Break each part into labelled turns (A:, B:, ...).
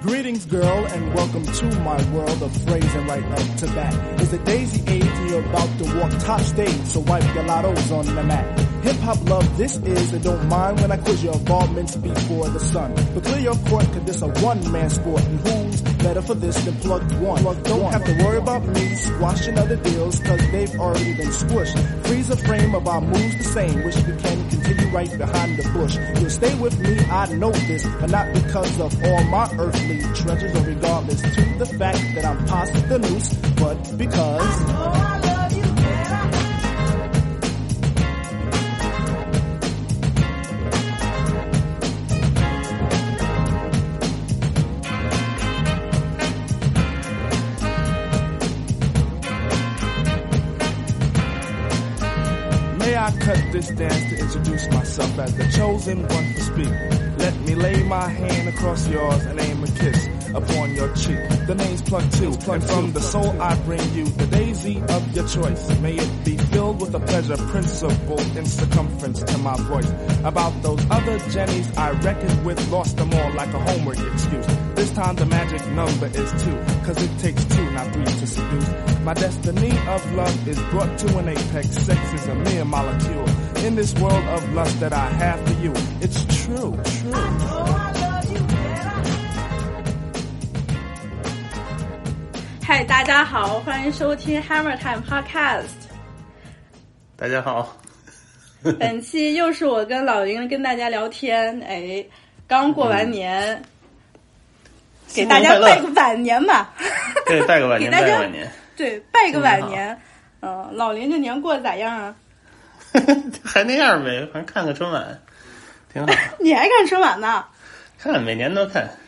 A: Greetings, girl, and welcome to my world of phrasing right up to bat. It's a daisy age and you're about to walk top stage, so wipe your lottos on the mat. Hip hop love this is, and don't mind when I quiz your involvements before the sun. But clear your court, cause this a one man sport, and who's better for this than plugged one? Plug don't have to worry about me squashing other deals, cause they've already been squished. Freeze a frame of our moves the same, wish we can continue right behind the bush. You'll stay with me, I know this, but not because of all my earthly treasures, or regardless to the fact that I'm past the noose, but because. This dance to introduce myself as the chosen one to speak? Let me lay my hand across yours and aim a kiss upon your cheek. The name's Plug Two, and from the soul I bring you the daisy of your choice. May it be filled with a pleasure principle in circumference to my voice. About those other Jennies I reckoned with, lost them all like a homework excuse. This time the magic number is two, cause it takes two, not three to seduce. My destiny of love is brought to an apex. Sex is a mere molecule. In this world of lust that I have for you, it's true, true.
B: 嗨，大家好，欢迎收听 Hammer Time Podcast。
C: 大家好，
B: 本期又是我跟老林跟大家聊天，哎，刚过完年，给大家拜个晚年吧。
C: 对，拜个晚年，
B: 给大家
C: 拜个晚年，
B: 对，拜个晚
C: 年
B: 年。嗯、老林这年过得咋样啊？
C: 还那样呗，反正看个春晚，挺好，
B: 你还看春晚呢？
C: 看每年都看。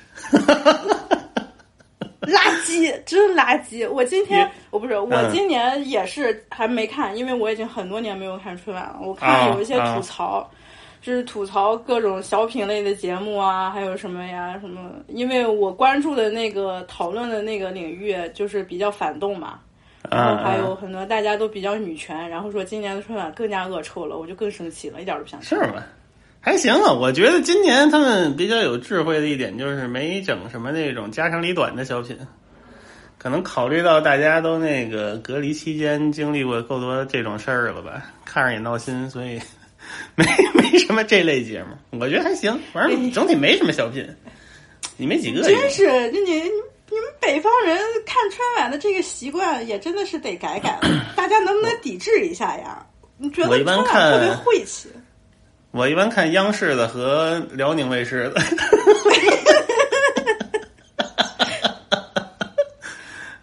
B: 垃圾，真垃圾！我今天我不是，我
C: 嗯
B: 今年也是还没看，因为我已经很多年没有看春晚了。我看
C: 啊
B: 有一些吐槽，就是吐槽各种小品类的节目啊，还有什么呀什么。因为我关注的那个讨论的那个领域就是比较反动嘛，然后
C: 啊，
B: 还有很多大家都比较女权，然后说今年的春晚更加恶臭了，我就更生气了，一点都不想看。
C: 是吗？还行啊，我觉得今年他们比较有智慧的一点就是没整什么那种家长里短的小品，可能考虑到大家都那个隔离期间经历过够多这种事儿了吧，看着也闹心，所以 没 没什么这类节目，我觉得还行，反正整体没什么小品，你没几个，
B: 真是，你你你你们北方人看春晚的这个习惯也真的是得改改了，大家能不能抵制一下呀？你觉得
C: 我一般
B: 春晚特别
C: 看
B: 晦气？
C: 我一般看央视的和辽宁卫视的。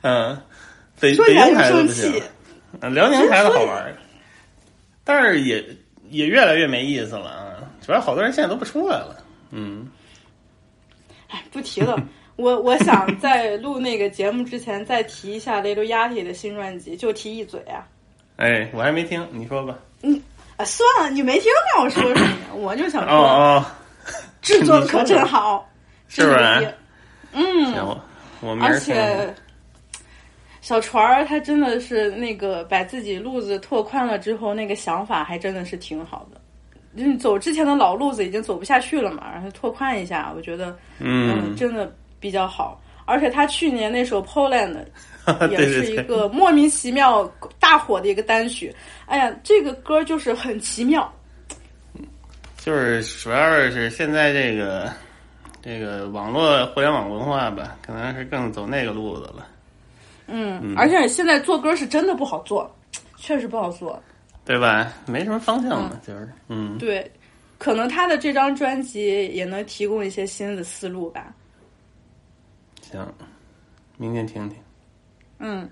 C: 嗯，北北京台的不行，。嗯，辽宁台的好玩儿，但是也也越来越没意思了啊！主要好多人现在都不出来了。嗯，
B: 哎，不提了。我我想在录那个节目之前再提一下雷多亚体的新专辑，就提一嘴啊。
C: 哎，我还没听，你说吧。
B: 啊，算了，你没听让我说什么？我就想
C: 哦
B: 说，
C: 哦，
B: 制作 可真好，
C: 是不是
B: 嗯，而。且小船儿他真的是那个把自己路子拓宽了之后，那个想法还真的是挺好的。就是走之前的老路子已经走不下去了嘛，然后拓宽一下，我觉得
C: 嗯，
B: 真的比较好。而且他去年那首《Poland 》
C: 对
B: 也是一个莫名其妙大火的一个单曲。哎呀，这个歌就是很奇妙。
C: 就是主要是现在这个这个网络互联网文化吧，可能是更走那个路子了。
B: 嗯，而且现在做歌是真的不好做，确实不好做。
C: 对吧？没什么方向嘛，就是嗯，
B: 对，可能他的这张专辑也能提供一些新的思路吧。
C: 行，明天听听。
B: 嗯，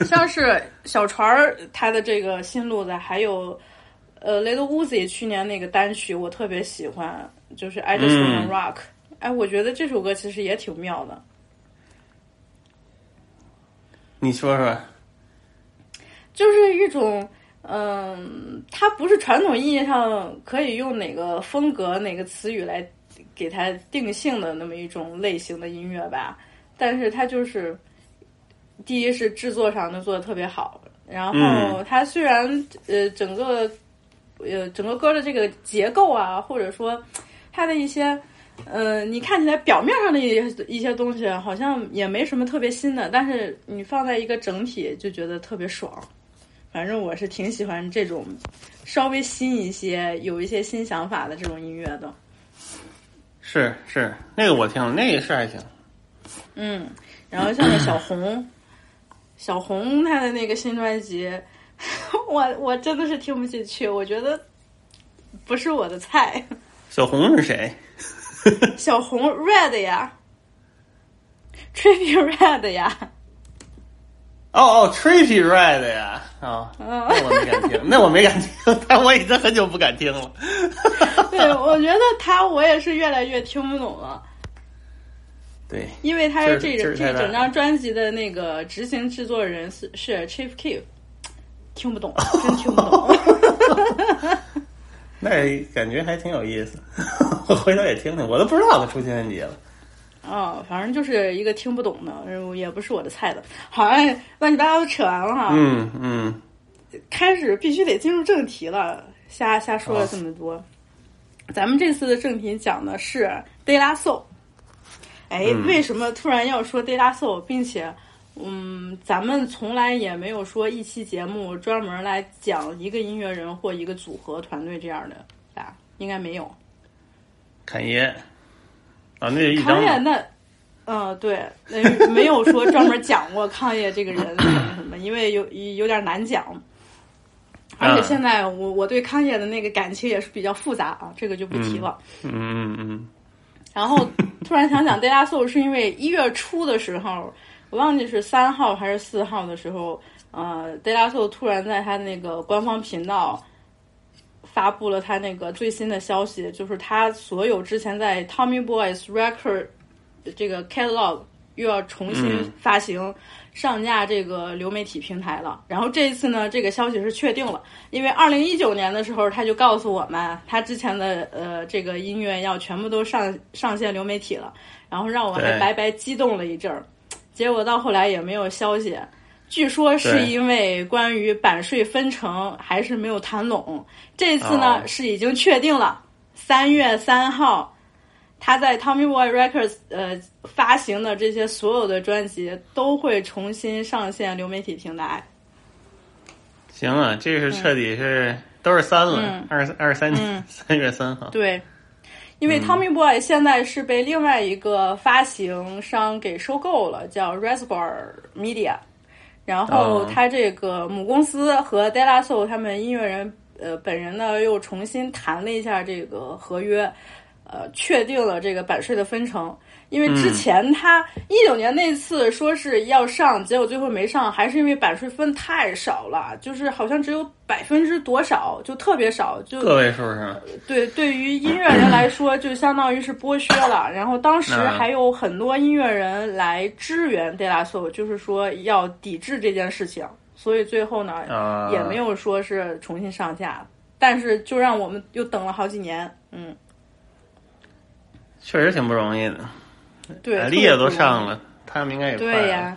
B: 像是小船儿他的这个新路子，还有呃 Little Uzi 去年那个单曲，我特别喜欢，就是 I Just Wanna
C: 嗯
B: Rock。哎，我觉得这首歌其实也挺妙的。
C: 你说说，
B: 就是一种，嗯，它不是传统意义上可以用哪个风格、哪个词语来给它定性的那么一种类型的音乐吧。但是它就是，第一是制作上能做的特别好，然后
C: 嗯
B: 它虽然呃整个呃整个歌的这个结构啊，或者说它的一些呃，你看起来表面上的一些一些东西好像也没什么特别新的，但是你放在一个整体就觉得特别爽。反正我是挺喜欢这种稍微新一些、有一些新想法的这种音乐的。
C: 是是，那个我听了，那个是还行。
B: 嗯，然后像那小红，小红她的那个新专辑，我我真的是听不进去，我觉得不是我的菜。
C: 小红是谁？
B: 小红 Red 呀，Trippy Red 呀。
C: 哦哦，Trippy Red 呀，啊，那我没敢听，那我没敢听，但我已经很久不敢听了。
B: 对，我觉得他我也是越来越听不懂了。
C: 对，
B: 因为他是这这整张专辑的那个执行制作人是是 Chief Keef，听不懂，真听不懂。
C: 那感觉还挺有意思，我回头也听听，我都不知道他出新专辑了。
B: 哦，反正就是一个听不懂的，也不是我的菜的。好，乱七八糟扯完了哈。
C: 嗯嗯。
B: 开始必须得进入正题了，瞎瞎说了这么多。咱们这次的正题讲的是《De La Soul》。哎，为什么突然要说《De La Soul》，并且，嗯，咱们从来也没有说一期节目专门来讲一个音乐人或一个组合团队这样的吧？应该没有。
C: 侃爷。啊，那一
B: 康业那，嗯，对，那没有说专门讲过康业这个人什么什么，因为有有点难讲。而且现在我我对康业的那个感情也是比较复杂啊，这个就不提了。
C: 嗯嗯嗯。
B: 然后突然想讲《d a y Soul》，是因为一月初的时候，我忘记是三号还是四号的时候，呃，《d a y Soul》突然在他那个官方频道。发布了他那个最新的消息，就是他所有之前在 Tommy Boy's Record 这个 catalog 又要重新发行上架这个流媒体平台了。然后这一次呢，这个消息是确定了，因为二零一九年的时候他就告诉我们，他之前的呃这个音乐要全部都上上线流媒体了，然后让我还白白激动了一阵儿，结果到后来也没有消息。据说是因为关于版税分成还是没有谈拢，这次呢是已经确定了，三月三号，他在 Tommy Boy Records 呃发行的这些所有的专辑都会重新上线流媒体平台。
C: 行啊，这是彻底是都是三了，二二三年三月三号。
B: 对，因为 Tommy Boy 现在是被另外一个发行商给收购了，叫 Reservoir Media。然后他这个母公司和 De La Soul 他们音乐人呃本人呢又重新谈了一下这个合约，呃，确定了这个版税的分成。因为之前他一九年那次说是要上，结果最后没上，还是因为版税分太少了，就是好像只有百分之多少，就特别少，就
C: 个位数是
B: 对，对于音乐人来说，就相当于是剥削了。然后当时还有很多音乐人来支援 De La Soul，就是说要抵制这件事情，所以最后呢也没有说是重新上架，但是就让我们又等了好几年，嗯，
C: 确实挺不容易的。
B: 对，
C: 力也都上了，他们应该也
B: 对呀。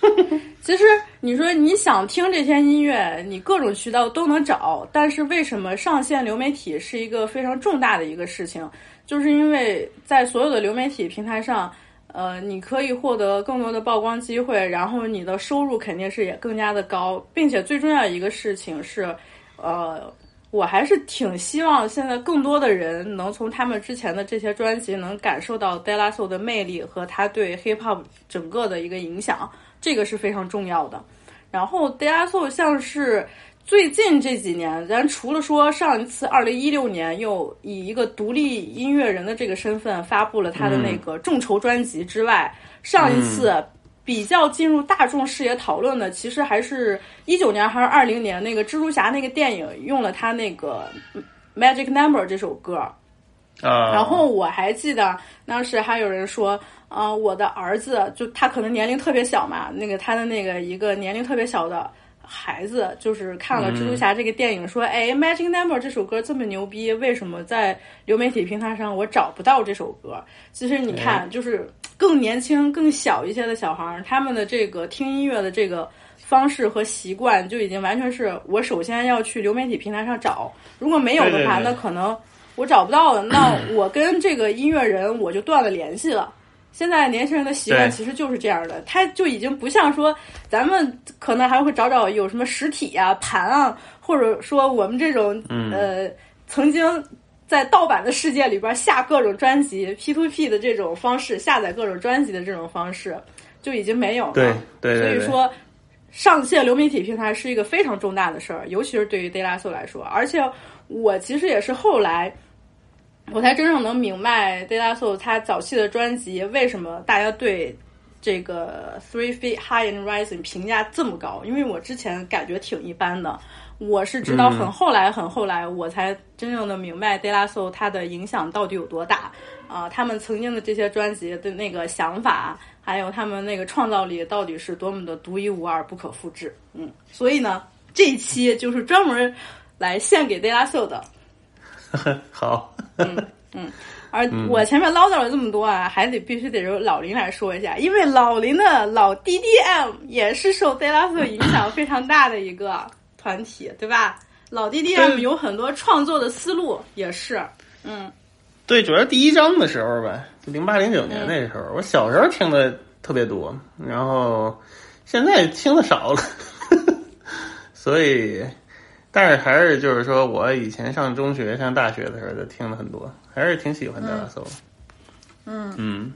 B: 其实你说你想听这些音乐，你各种渠道都能找，但是为什么上线流媒体是一个非常重大的一个事情？就是因为在所有的流媒体平台上，呃，你可以获得更多的曝光机会，然后你的收入肯定是也更加的高，并且最重要一个事情是，呃。我还是挺希望现在更多的人能从他们之前的这些专辑能感受到 De La Soul 的魅力和他对 Hip Hop 整个的一个影响，这个是非常重要的。然后 De La Soul 像是最近这几年，咱除了说上一次二零一六年又以一个独立音乐人的这个身份发布了他的那个众筹专辑之外，上一次。比较进入大众视野讨论的，其实还是一九年还是二零年那个蜘蛛侠那个电影用了他那个《Magic Number》这首歌，
C: 啊，
B: 然后我还记得当时还有人说，啊，我的儿子就他可能年龄特别小嘛，那个他的那个一个年龄特别小的。孩子就是看了蜘蛛侠这个电影，说：“哎，Magic Number 这首歌这么牛逼，为什么在流媒体平台上我找不到这首歌？”其实你看，就是更年轻、更小一些的小孩儿，他们的这个听音乐的这个方式和习惯，就已经完全是我首先要去流媒体平台上找，如果没有的话，那可能。我找不到了，那 我跟这个音乐人我就断了联系了。现在年轻人的习惯其实就是这样的，他就已经不像说咱们可能还会找找有什么实体啊、盘啊，或者说我们这种、
C: 嗯
B: 呃曾经在盗版的世界里边下各种专辑 P to P 的这种方式下载各种专辑的这种方式就已经没有了。
C: 对对对对
B: 所以说上线流媒体平台是一个非常重大的事儿，尤其是对于 De La Soul 来说。而且我其实也是后来。我才真正能明白 De La Soul 他早期的专辑为什么大家对这个 Three Feet High and Rising 评价这么高，因为我之前感觉挺一般的。我是直到很后来、很后来，我才真正的明白 De La Soul 它的影响到底有多大啊、他们曾经的这些专辑的那个想法，还有他们那个创造力，到底是多么的独一无二、不可复制。嗯，所以呢，这一期就是专门来献给 De La Soul 的。
C: 好，
B: 而我前面唠叨了这么多啊，还得必须得由老林来说一下，因为老林的老 DDM 也是受 De La Soul 影响非常大的一个团体，对吧？老 DDM 有很多创作的思路，也是，嗯。
C: 对，主要第一章的时候吧，就零八零九年那时候，我小时候听的特别多，然后现在听的少了，所以，但是还是就是说我以前上中学、上大学的时候就听了很多，还是挺喜欢德拉索。
B: 嗯
C: 嗯，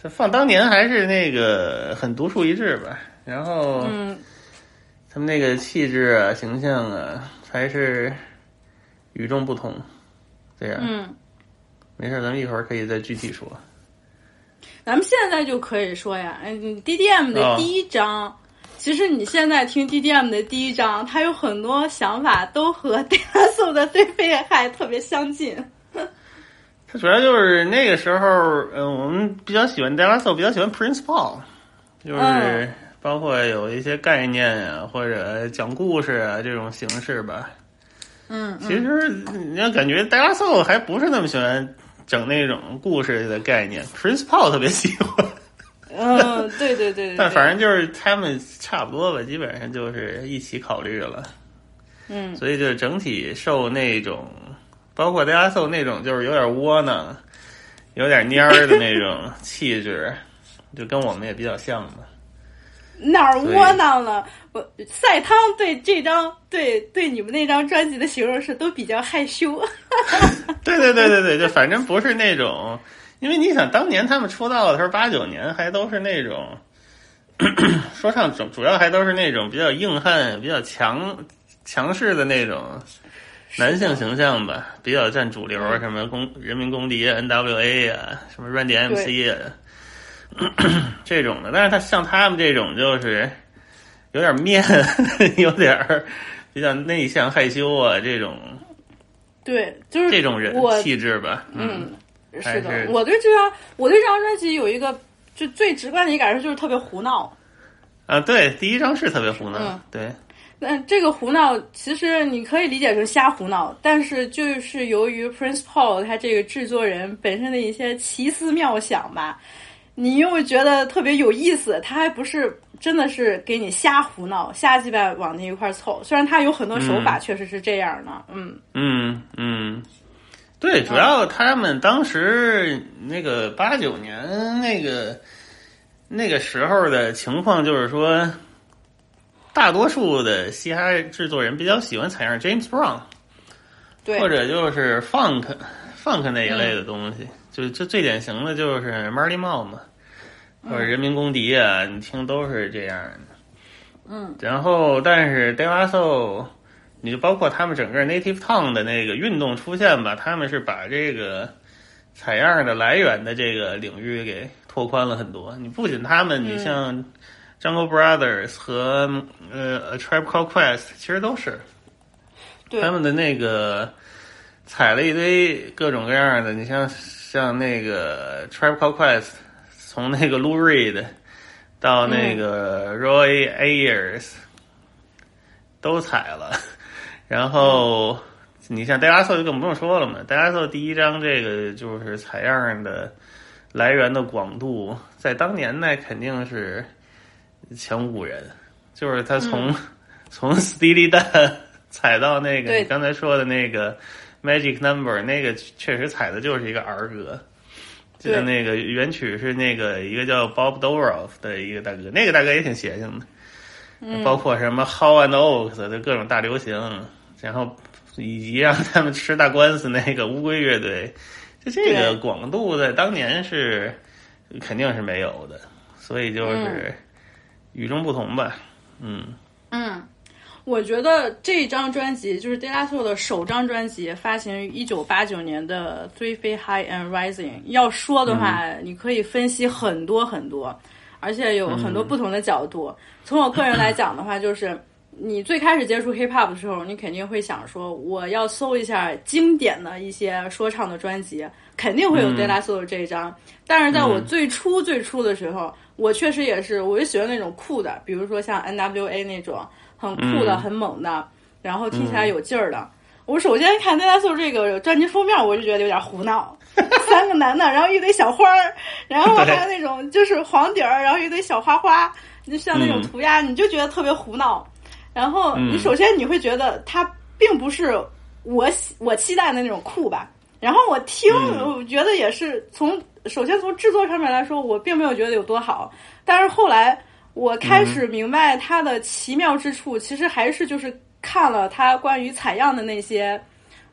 C: 这放当年还是那个很独树一帜吧，然后
B: 嗯，
C: 他们那个气质啊、形象啊，还是与众不同。这样，
B: 嗯，
C: 没事，咱们一会儿可以再具体说。
B: 咱们现在就可以说呀，嗯，DDM 的
C: 哦
B: 第一章。其实你现在听 DDM 的第一章，它有很多想法都和 De La Soul 的对被害特别相近。
C: 它主要就是那个时候，嗯，我们比较喜欢 Soul，比较喜欢 Prince Paul，就是
B: 嗯
C: 包括有一些概念啊，或者讲故事啊这种形式吧。
B: 嗯，
C: 其实你要感觉 Soul 还不是那么喜欢整那种故事的概念，Prince Paul 特别喜欢。
B: 嗯，对对对对。
C: 但反正就是他们差不多吧，基本上就是一起考虑了。
B: 嗯
C: 所以就整体受那种，包括大家受那种就是有点窝囊、有点蔫儿的那种 气质，就跟我们也比较像嘛。
B: 哪儿窝囊了？我赛汤对这张对对你们那张专辑的形容是都比较害羞。
C: 对对对对对，就反正不是那种，因为你想当年他们出道的时候，八九年还都是那种，说唱主主要还都是那种比较硬汉、比较强强势的那种男性形象吧，比较占主流，什么公人民公敌、N.W.A. 啊，什么 Run D.M.C. 啊，这种的。但是他像他们这种，就是有点面，有点儿比较内向、害羞啊，这种
B: 对，就是
C: 这种人气质吧。
B: 嗯，
C: 还
B: 是的
C: 是，
B: 我对这张我对这张专辑有一个就最直观的一个感受就是特别胡闹。
C: 啊，对，第一张是特别胡闹，
B: 嗯
C: 对，
B: 那这个胡闹其实你可以理解成瞎胡闹，但是就是由于 Prince Paul 他这个制作人本身的一些奇思妙想吧，你又觉得特别有意思。他还不是真的是给你瞎胡闹、瞎鸡巴往那一块儿凑，虽然他有很多手法
C: 嗯
B: 确实是这样的，嗯
C: 嗯嗯，对，主要他们当时那个八九年那个那个时候的情况，就是说，大多数的嘻哈制作人比较喜欢采样 James Brown，
B: 对，
C: 或者就是 Funk Funk 那一类的东西，就就最典型的就是 Marley Marl 嘛，或者人民公敌啊，你听都是这样的。
B: 嗯，
C: 然后但是 De La Soul，你就包括他们整个 Native Tongue 的那个运动出现吧，他们是把这个采样的来源的这个领域给拓宽了很多。你不仅他们，你像 Jungle Brothers 和呃 A Tribe Called Quest，其实都是他们的那个采了一堆各种各样的，你像像那个 Tribe Called Quest，从那个 Lou Reed 到那个 Roy Ayers、都采了，然后你像 De La Soul 就更不用说了嘛，De La Soul 第一张这个就是采样的来源的广度，在当年那肯定是前无古人，就是他从、从 Steely Dan 踩到那个你刚才说的那个 Magic Number，那个确实采的就是一个儿歌。就
B: 对
C: 那个原曲是那个一个叫 Bob Dorough 的一个大哥，那个大哥也挺邪性的，
B: 嗯。
C: 包括什么 How and Oaks 的各种大流行，然后以及让他们吃大官司那个乌龟乐队，就这个广度在当年是肯定是没有的，所以就是与众不同吧，嗯
B: 嗯，我觉得这张专辑就是 De La Soul 的首张专辑，发行于一九八九年的《Three Feet High and Rising》。要说的话，你可以分析很多很多，而且有很多不同的角度。从我个人来讲的话，就是你最开始接触 hip hop 的时候，你肯定会想说，我要搜一下经典的一些说唱的专辑，肯定会有 De La Soul 这一张。但是在我最初最初的时候，我确实也是，我就喜欢那种酷的，比如说像 N.W.A 那种很酷的、
C: 嗯
B: 很猛的，然后听起来有劲儿的。我首先看 De La Soul 这个专辑封面，我就觉得有点胡闹，三个男的，然后一堆小花儿，然后还有那种就是黄底儿，然后一堆小花花，就像那种涂鸦，你就觉得特别胡闹。然后你首先你会觉得它并不是我喜我期待的那种酷吧。然后我听，
C: 嗯
B: 我觉得也是从首先从制作上面来说，我并没有觉得有多好。但是后来我开始明白它的奇妙之处，其实还是就是看了它关于采样的那些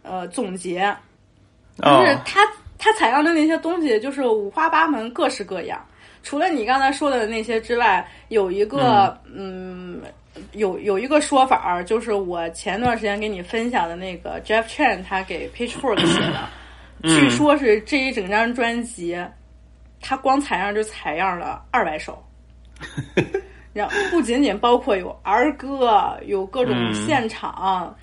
B: 呃总结，就是
C: 哦，
B: 它它采样的那些东西就是五花八门、各式各样。除了你刚才说的那些之外，有一个嗯有有一个说法儿，就是我前段时间给你分享的那个 Jeff Chen 他给 Pitchfork 写的，据说是这一整张专辑，他光采样就采样了二百首。然后不仅仅包括有儿歌，有各种
C: 嗯
B: 现场，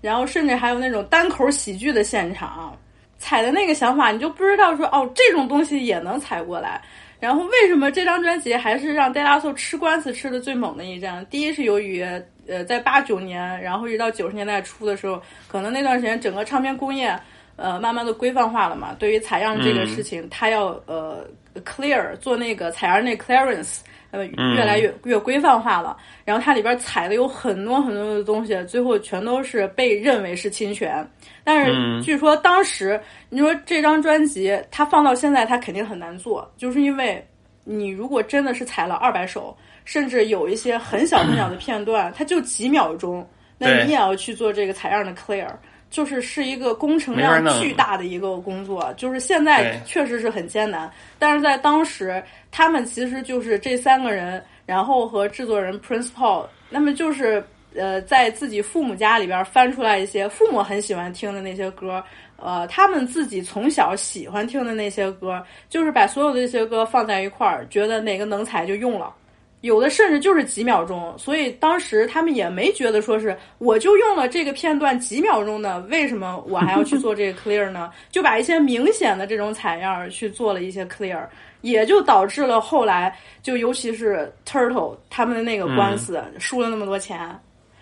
B: 然后甚至还有那种单口喜剧的现场，采的那个想法，你就不知道说哦，这种东西也能采过来。然后为什么这张专辑还是让 De La Soul 吃官司吃的最猛的一张？第一是由于呃，在八九年，然后一直到九十年代初的时候，可能那段时间整个唱片工业呃慢慢的规范化了嘛，对于采样这个事情，它要呃 clear 做那个采样那 clearance。呃，越来越越规范化了，然后它里边采的有很多很多的东西，最后全都是被认为是侵权。但是据说当时你说这张专辑它放到现在，它肯定很难做，就是因为你如果真的是采了二百首，甚至有一些很小很小的片段，它就几秒钟，那你也要去做这个采样的 clear。就是是一个工程量巨大的一个工作，就是现在确实是很艰难，但是在当时，他们其实就是这三个人，然后和制作人 Prince Paul，那么就是呃，在自己父母家里边翻出来一些父母很喜欢听的那些歌，呃，他们自己从小喜欢听的那些歌，就是把所有的这些歌放在一块儿，觉得哪个能采就用了。有的甚至就是几秒钟，所以当时他们也没觉得说是我就用了这个片段几秒钟的，为什么我还要去做这个 clear 呢？就把一些明显的这种采样去做了一些 clear，也就导致了后来就尤其是 Turtle 他们的那个官司、输了那么多钱，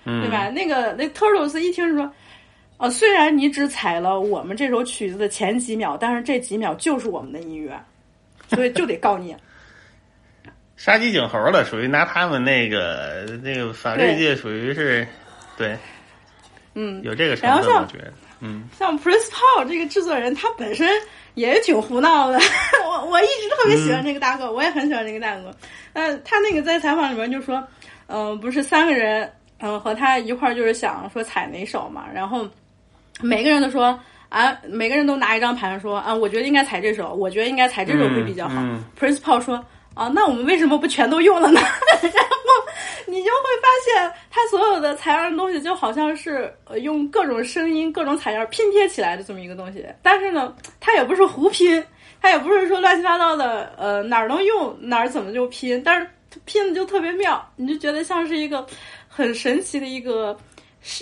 C: 嗯
B: 对吧？那个那 Turtles 一听说。呃，虽然你只采了我们这首曲子的前几秒，但是这几秒就是我们的音乐，所以就得告你。
C: 杀鸡儆猴了，属于拿他们那个那个法律界属于是，对，
B: 嗯，
C: 有这个成分，我觉得，嗯
B: 像 Prince Paul 这个制作人，他本身也挺胡闹的。我我一直特别喜欢这个大哥，我也很喜欢这个大哥。呃，他那个在采访里面就说，嗯、不是三个人，嗯、和他一块儿就是想说采哪首嘛，然后每个人都说啊，每个人都拿一张盘说啊，我觉得应该踩这首，我觉得应该踩这首会比较好。
C: 嗯
B: Prince Paul 说啊，那我们为什么不全都用了呢？然后你就会发现，它所有的采样的东西就好像是呃用各种声音、各种采样拼贴起来的这么一个东西。但是呢，它也不是胡拼，它也不是说乱七八糟的，呃哪儿能用哪儿怎么就拼，但是拼的就特别妙，你就觉得像是一个很神奇的一个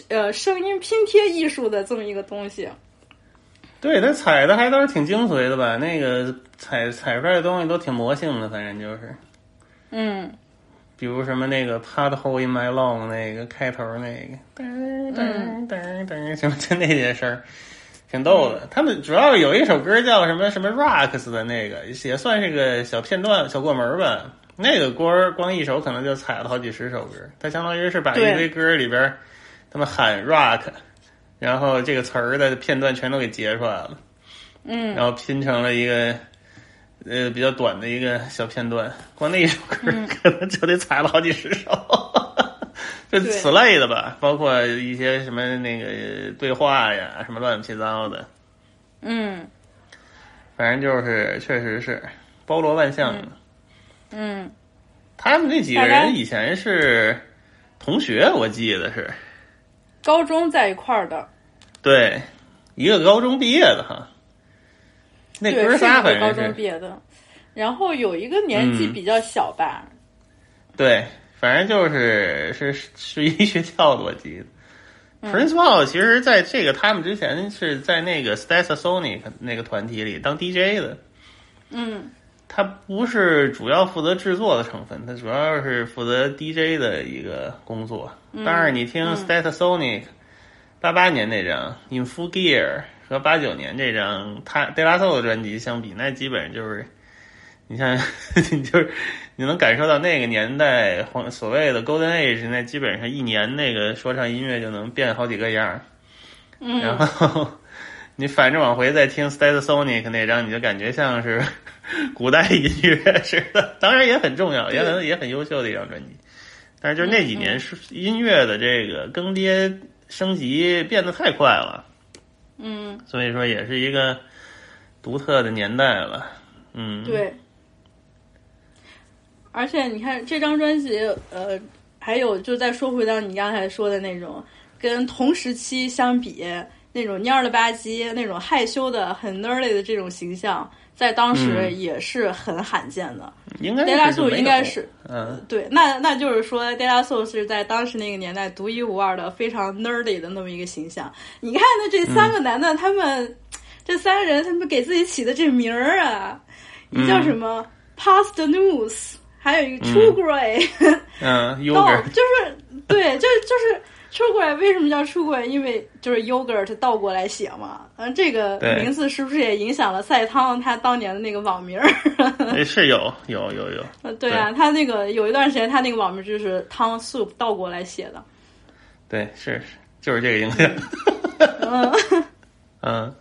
B: 呃声音拼贴艺术的这么一个东西。
C: 对他采的还都是挺精髓的吧？那个采采出来的东西都挺魔性的，反正就是，
B: 嗯
C: 比如什么那个 Part Hole in my Long 那个开头那个噔噔噔噔什么就那些事儿，挺逗的。他们主要有一首歌叫什么什么 “rocks” 的那个，也算是个小片段、小过门吧。那个歌光一首可能就采了好几十首歌，它相当于是把一堆歌里边，他们喊 rock。然后这个词儿的片段全都给截出来了，
B: 嗯，
C: 然后拼成了一个呃比较短的一个小片段。光那一首歌 可能就得踩了好几十首，就此类的吧，包括一些什么那个对话呀，什么乱七八糟的，
B: 嗯。
C: 反正就是确实是包罗万象的。
B: 嗯，
C: 他们那几个人以前是同学，我记得是。
B: 高中在一块儿的，
C: 对一个高中毕业的哈。那哥仨
B: 一个高中毕业的，然后有一个年纪
C: 嗯。
B: 比较小吧，
C: 对，反正就是是是一学校的，我记 Prince Paul 其实在这个他们之前是在那个 Stasonic 那个团体里当 DJ 的，
B: 嗯。
C: 他不是主要负责制作的成分，他主要是负责 DJ 的一个工作。当然，你听
B: 嗯。
C: Stasonic 八八年那张《In Full Gear》和八九年这张他 De La Soul 的专辑相比，那基本上就是你像你 就是你能感受到那个年代黄所谓的 Golden Age，那基本上一年那个说唱音乐就能变好几个样儿。然
B: 嗯，
C: 后你反正往回再听 Stat Sonic 那张，你就感觉像是 古代音乐似的。当然也很重要，也很也很优秀的一张专辑。但是就是那几年是音乐的这个更迭升级变得太快了，
B: 嗯，
C: 所以说也是一个独特的年代了。嗯，，
B: 对。而且你看这张专辑，呃，还有就再说回到你刚才说的那种，跟同时期相比，那种蔫了吧唧、那种害羞的、很 nerdy 的这种形象，在当时
C: 嗯。
B: 也是很罕见的。
C: 应该
B: De La
C: 是
B: Soul 应该是
C: 嗯。
B: 对，那那就是说，De La Soul 是在当时那个年代独一无二的、非常 nerdy 的那么一个形象。你看，那这三个男的，他们这三人，他们给自己起的这名儿啊，一叫什么、Past News，还有一个 True Grey，
C: 嗯
B: 到
C: ，Yogurt。
B: 就是对，就就是 True Grey 为什么叫 True Grey？因为就是 yogurt 倒过来写嘛。嗯，这个名字是不是也影响了赛汤他当年的那个网名儿？
C: 哎是有有有有，
B: 呃，对啊，他那个有一段时间，他那个网名就是汤 soup 倒过来写的。
C: 对是是就是这个影响。
B: 嗯，
C: 嗯，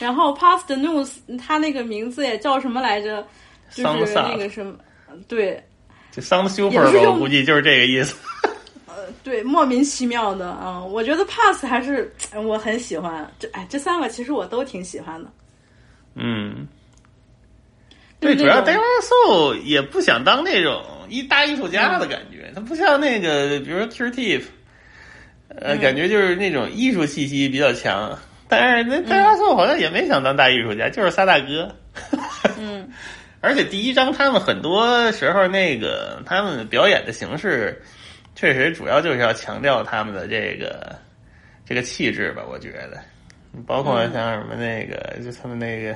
B: 然后 Past News 他那个名字也叫什么来着？就是那个什么，对
C: 这 Sound
B: 也
C: Super 吧，我估计就是这个意思。
B: 对，莫名其妙的啊、嗯我觉得 Pass 还是哎我很喜欢。这哎，这三个其实我都挺喜欢的。
C: 嗯，对，主要
B: 那
C: d a
B: 种
C: y Soul 也不想当那种一大艺术家的感觉，他不像那个，比如说 Q Tip，呃，
B: 嗯
C: 感觉就是那种艺术气息比较强。但是那 d a y Soul 好像也没想当大艺术家，就是仨大哥。
B: 嗯，
C: 而且第一章他们很多时候那个他们表演的形式，确实主要就是要强调他们的这个这个气质吧，我觉得，包括
B: 嗯。
C: 像什么那个，就他们那个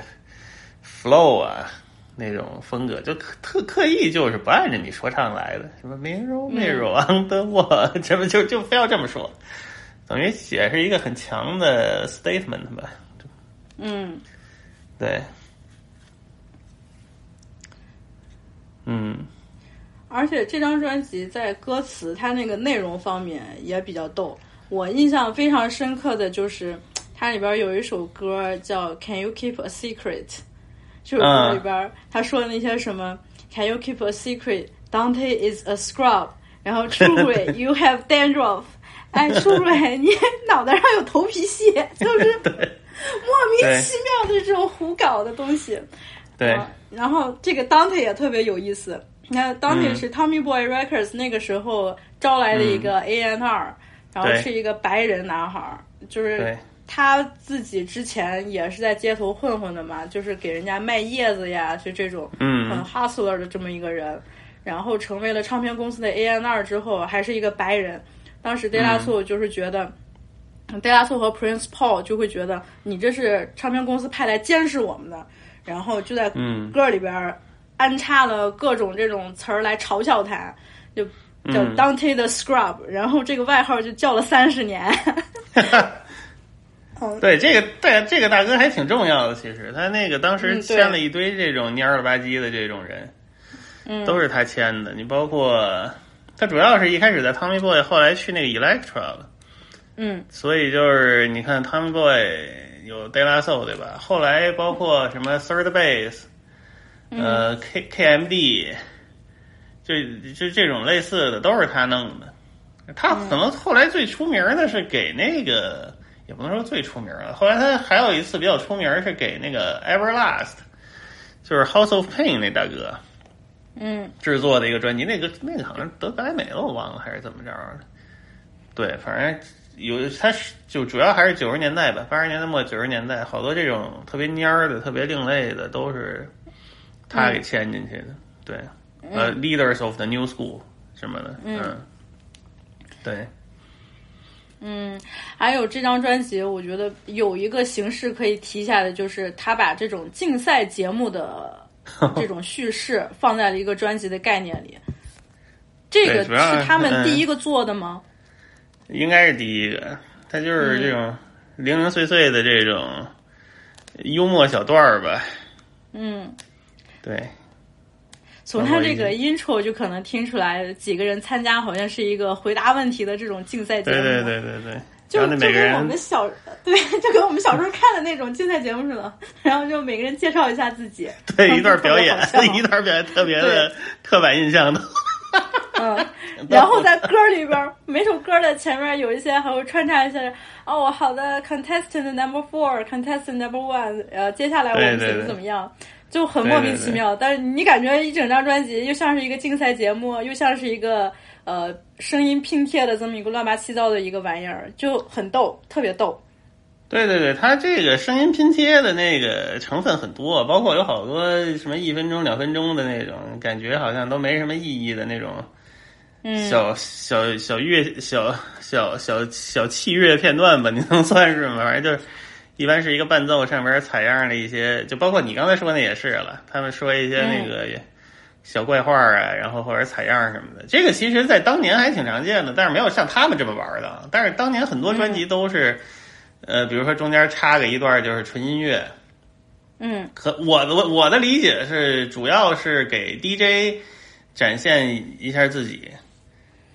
C: flow 啊那种风格，就刻特刻意就是不按着你说唱来的，什么 mirror mirror on the wall，什么就就非要这么说，等于也是一个很强的 statement 吧，
B: 嗯，
C: 对，嗯。
B: 而且这张专辑在歌词它那个内容方面也比较逗。我印象非常深刻的就是它里边有一首歌叫《Can You Keep a Secret》，这首歌里边他说的那些什么 “Can you keep a secret? Dante is a scrub”，然后 “True You have dandruff”，哎，True 你脑袋上有头皮屑，就是莫名其妙的这种胡搞的东西。
C: 对，
B: 啊然后这个 Dante 也特别有意思。你看，Dante
C: 嗯。
B: 是 Tommy Boy Records 那个时候招来的一个 A N R，、然后是一个白人男孩儿，就是，他自己之前也是在街头混混的嘛，就是给人家卖叶子呀，就这种很
C: 嗯
B: hustler 的这么一个人。然后成为了唱片公司的 A N R 之后，还是一个白人。当时 De La Soul 就是觉得。De La Soul 和 Prince Paul 就会觉得你这是唱片公司派来监视我们的，然后就在
C: 嗯。
B: 歌里边儿安插了各种这种词儿来嘲笑他，就叫
C: 嗯
B: Dante the Scrub，、然后这个外号就叫了三十年。嗯，
C: 对，这个对这个大哥还挺重要的。其实他那个当时签了一堆这种蔫儿了吧唧的这种人，
B: 嗯
C: 都是他签的。你包括他主要是一开始在 Tommy Boy，后来去那个 Electra 了。
B: 嗯
C: 所以就是你看 Tomboy 有 De La Soul 对吧？后来包括什么 Third Base，呃 K KMD，这这这种类似的都是他弄的。他可能后来最出名的是给那个，也不能说最出名了。后来他还有一次比较出名是给那个 Everlast，就是 House of Pain 那大哥
B: 嗯
C: 制作的一个专辑，那个那个好像得格莱美了，我忘了还是怎么着的。对，反正有他是就主要还是九十年代吧，八十年代末九十年代，好多这种特别蔫儿的、特别另类的都是他给牵进去的。对，呃，Leaders of the New School 什么的，嗯，对，
B: 嗯，还有这张专辑，我觉得有一个形式可以提一下的，就是他把这种竞赛节目的 这种叙事放在了一个专辑的概念里。这个是他们
C: 嗯
B: 第一个做的吗？
C: 应该是第一个。他就是这种零零碎碎的这种幽默小段儿吧。
B: 嗯，
C: 对，
B: 从他这个 intro 就可能听出来，几个人参加好像是一个回答问题的这种竞赛节目。
C: 对对对对对。
B: 就就跟我们小对，就跟我们小时候看的那种竞赛节目似的，然后就每个人介绍一下自己，
C: 对一段表演 一段表演特别的刻板印象的。
B: 嗯，然后在歌里边儿，每首歌的前面有一些还会穿插一些哦，好的，contestant number four，contestant number one，呃，接下来我们怎么怎么样，就很莫名其妙。但是你感觉一整张专辑又像是一个竞赛节目，又像是一个呃声音拼贴的这么一个乱八七糟的一个玩意儿，就很逗，特别逗。
C: 对对对，它这个声音拼贴的那个成分很多，包括有好多什么一分钟、两分钟的那种，感觉好像都没什么意义的那种
B: 嗯，
C: 小小小乐小小小小器乐片段吧，你能算是吗？反正就是一般是一个伴奏上面采样的一些，就包括你刚才说那也是了，他们说一些那个小怪话啊，然后或者采样什么的，这个其实在当年还挺常见的，但是没有像他们这么玩的。但是当年很多专辑都是，呃，比如说中间插个一段就是纯音乐，
B: 嗯。
C: 可我的我的理解是，主要是给 DJ 展现一下自己，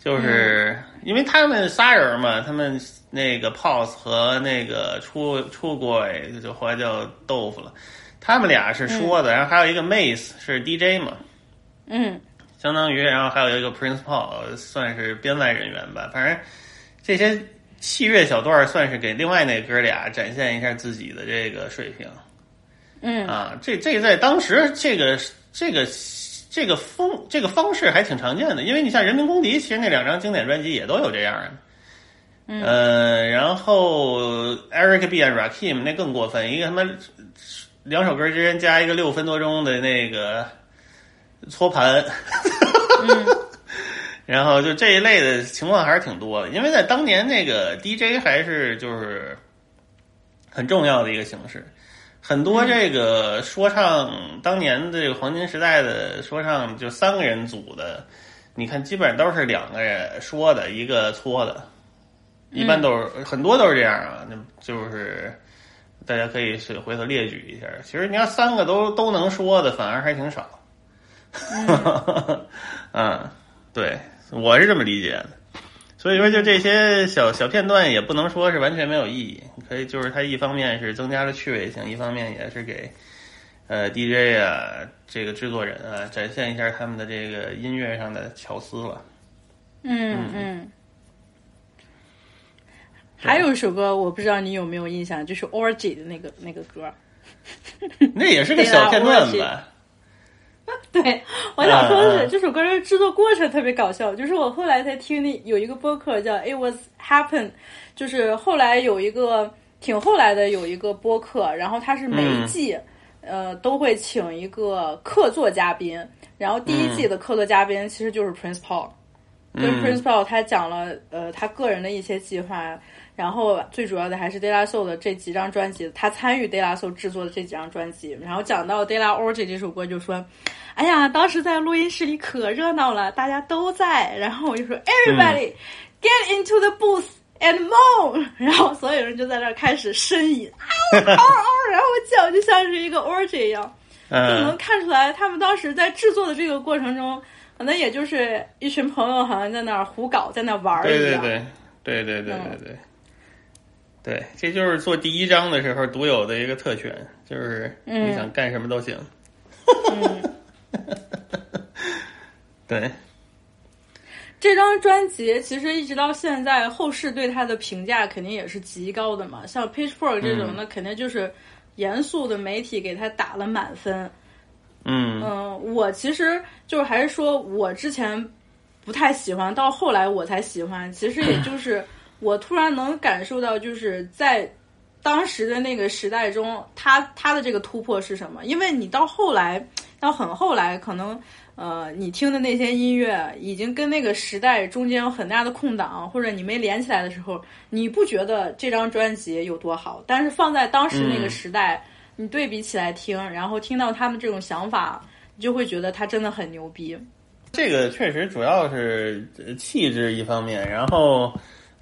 C: 就是因为他们仨人嘛，他们那个 Pose 和那个出出过就后来叫豆腐了，他们俩是说的，然后还有一个 Mace 是 DJ 嘛，
B: 嗯。
C: 相当于，然后还有一个 Prince Paul 算是编外人员吧，反正这些器乐小段儿算是给另外那哥俩展现一下自己的这个水平。
B: 嗯。
C: 啊，这这在当时这个这个这个风这个方式还挺常见的，因为你像人民公敌，其实那两张经典专辑也都有这样的。
B: 嗯。
C: 呃，然后 Eric B and Rakim 那更过分，一个他妈两首歌之间加一个六分多钟的那个搓盘，
B: 嗯。
C: 然后就这一类的情况还是挺多的，因为在当年那个 DJ 还是就是很重要的一个形式。很多这个说唱，当年的这个黄金时代的说唱，就三个人组的，你看基本上都是两个人说的，一个搓的，一般都是、很多都是这样啊。那就是大家可以是回头列举一下。其实你要三个都都能说的，反而还挺少。嗯，对，我是这么理解的。所以说，就这些小小片段也不能说是完全没有意义，可以就是它一方面是增加了趣味性，一方面也是给呃 DJ 啊这个制作人啊展现一下他们的这个音乐上的巧思了。
B: 嗯嗯。还有一首歌，我不知道你有没有印象，就是 Orgy 的那个那个歌。
C: 那也是个小片段吧？
B: 对，我想说的是，这首歌的制作过程特别搞笑。就是我后来才听那有一个播客叫 It Was Happen，就是后来有一个挺后来的有一个播客，然后他是每一季、呃都会请一个客座嘉宾，然后第一季的客座嘉宾其实就是 Prince Paul，、跟
C: 嗯
B: Prince Paul 他讲了呃他个人的一些计划。然后最主要的还是 De La Soul 的这几张专辑，他参与 De La Soul 制作的这几张专辑。然后讲到 De La Orgy 这首歌，就说：“哎呀，当时在录音室里可热闹了，大家都在。”然后我就说：“Everybody、get into the booth and moan。”然后所有人就在那儿开始呻吟，嗷嗷嗷，然后叫就像是一个 orgy 一样，就能
C: 嗯，
B: 看出来他们当时在制作的这个过程中，可能也就是一群朋友好像在那儿胡搞，在那儿玩儿一样。
C: 对对对对对对对对。对，这就是做第一章的时候独有的一个特权，就是
B: 嗯
C: 你想干什么都行。
B: 嗯，
C: 对，
B: 这张专辑其实一直到现在，后世对他的评价肯定也是极高的嘛。像 Pitchfork 这种，
C: 嗯
B: 那肯定就是严肃的媒体给他打了满分。
C: 嗯
B: 嗯，我其实就是还是说我之前不太喜欢，到后来我才喜欢。其实也就是我突然能感受到，就是在当时的那个时代中，他他的这个突破是什么？因为你到后来，到很后来，可能呃，你听的那些音乐已经跟那个时代中间有很大的空档，或者你没连起来的时候，你不觉得这张专辑有多好，但是放在当时那个
C: 嗯
B: 时代。你对比起来听，然后听到他们这种想法，你就会觉得他真的很牛逼。
C: 这个确实主要是呃气质一方面，然后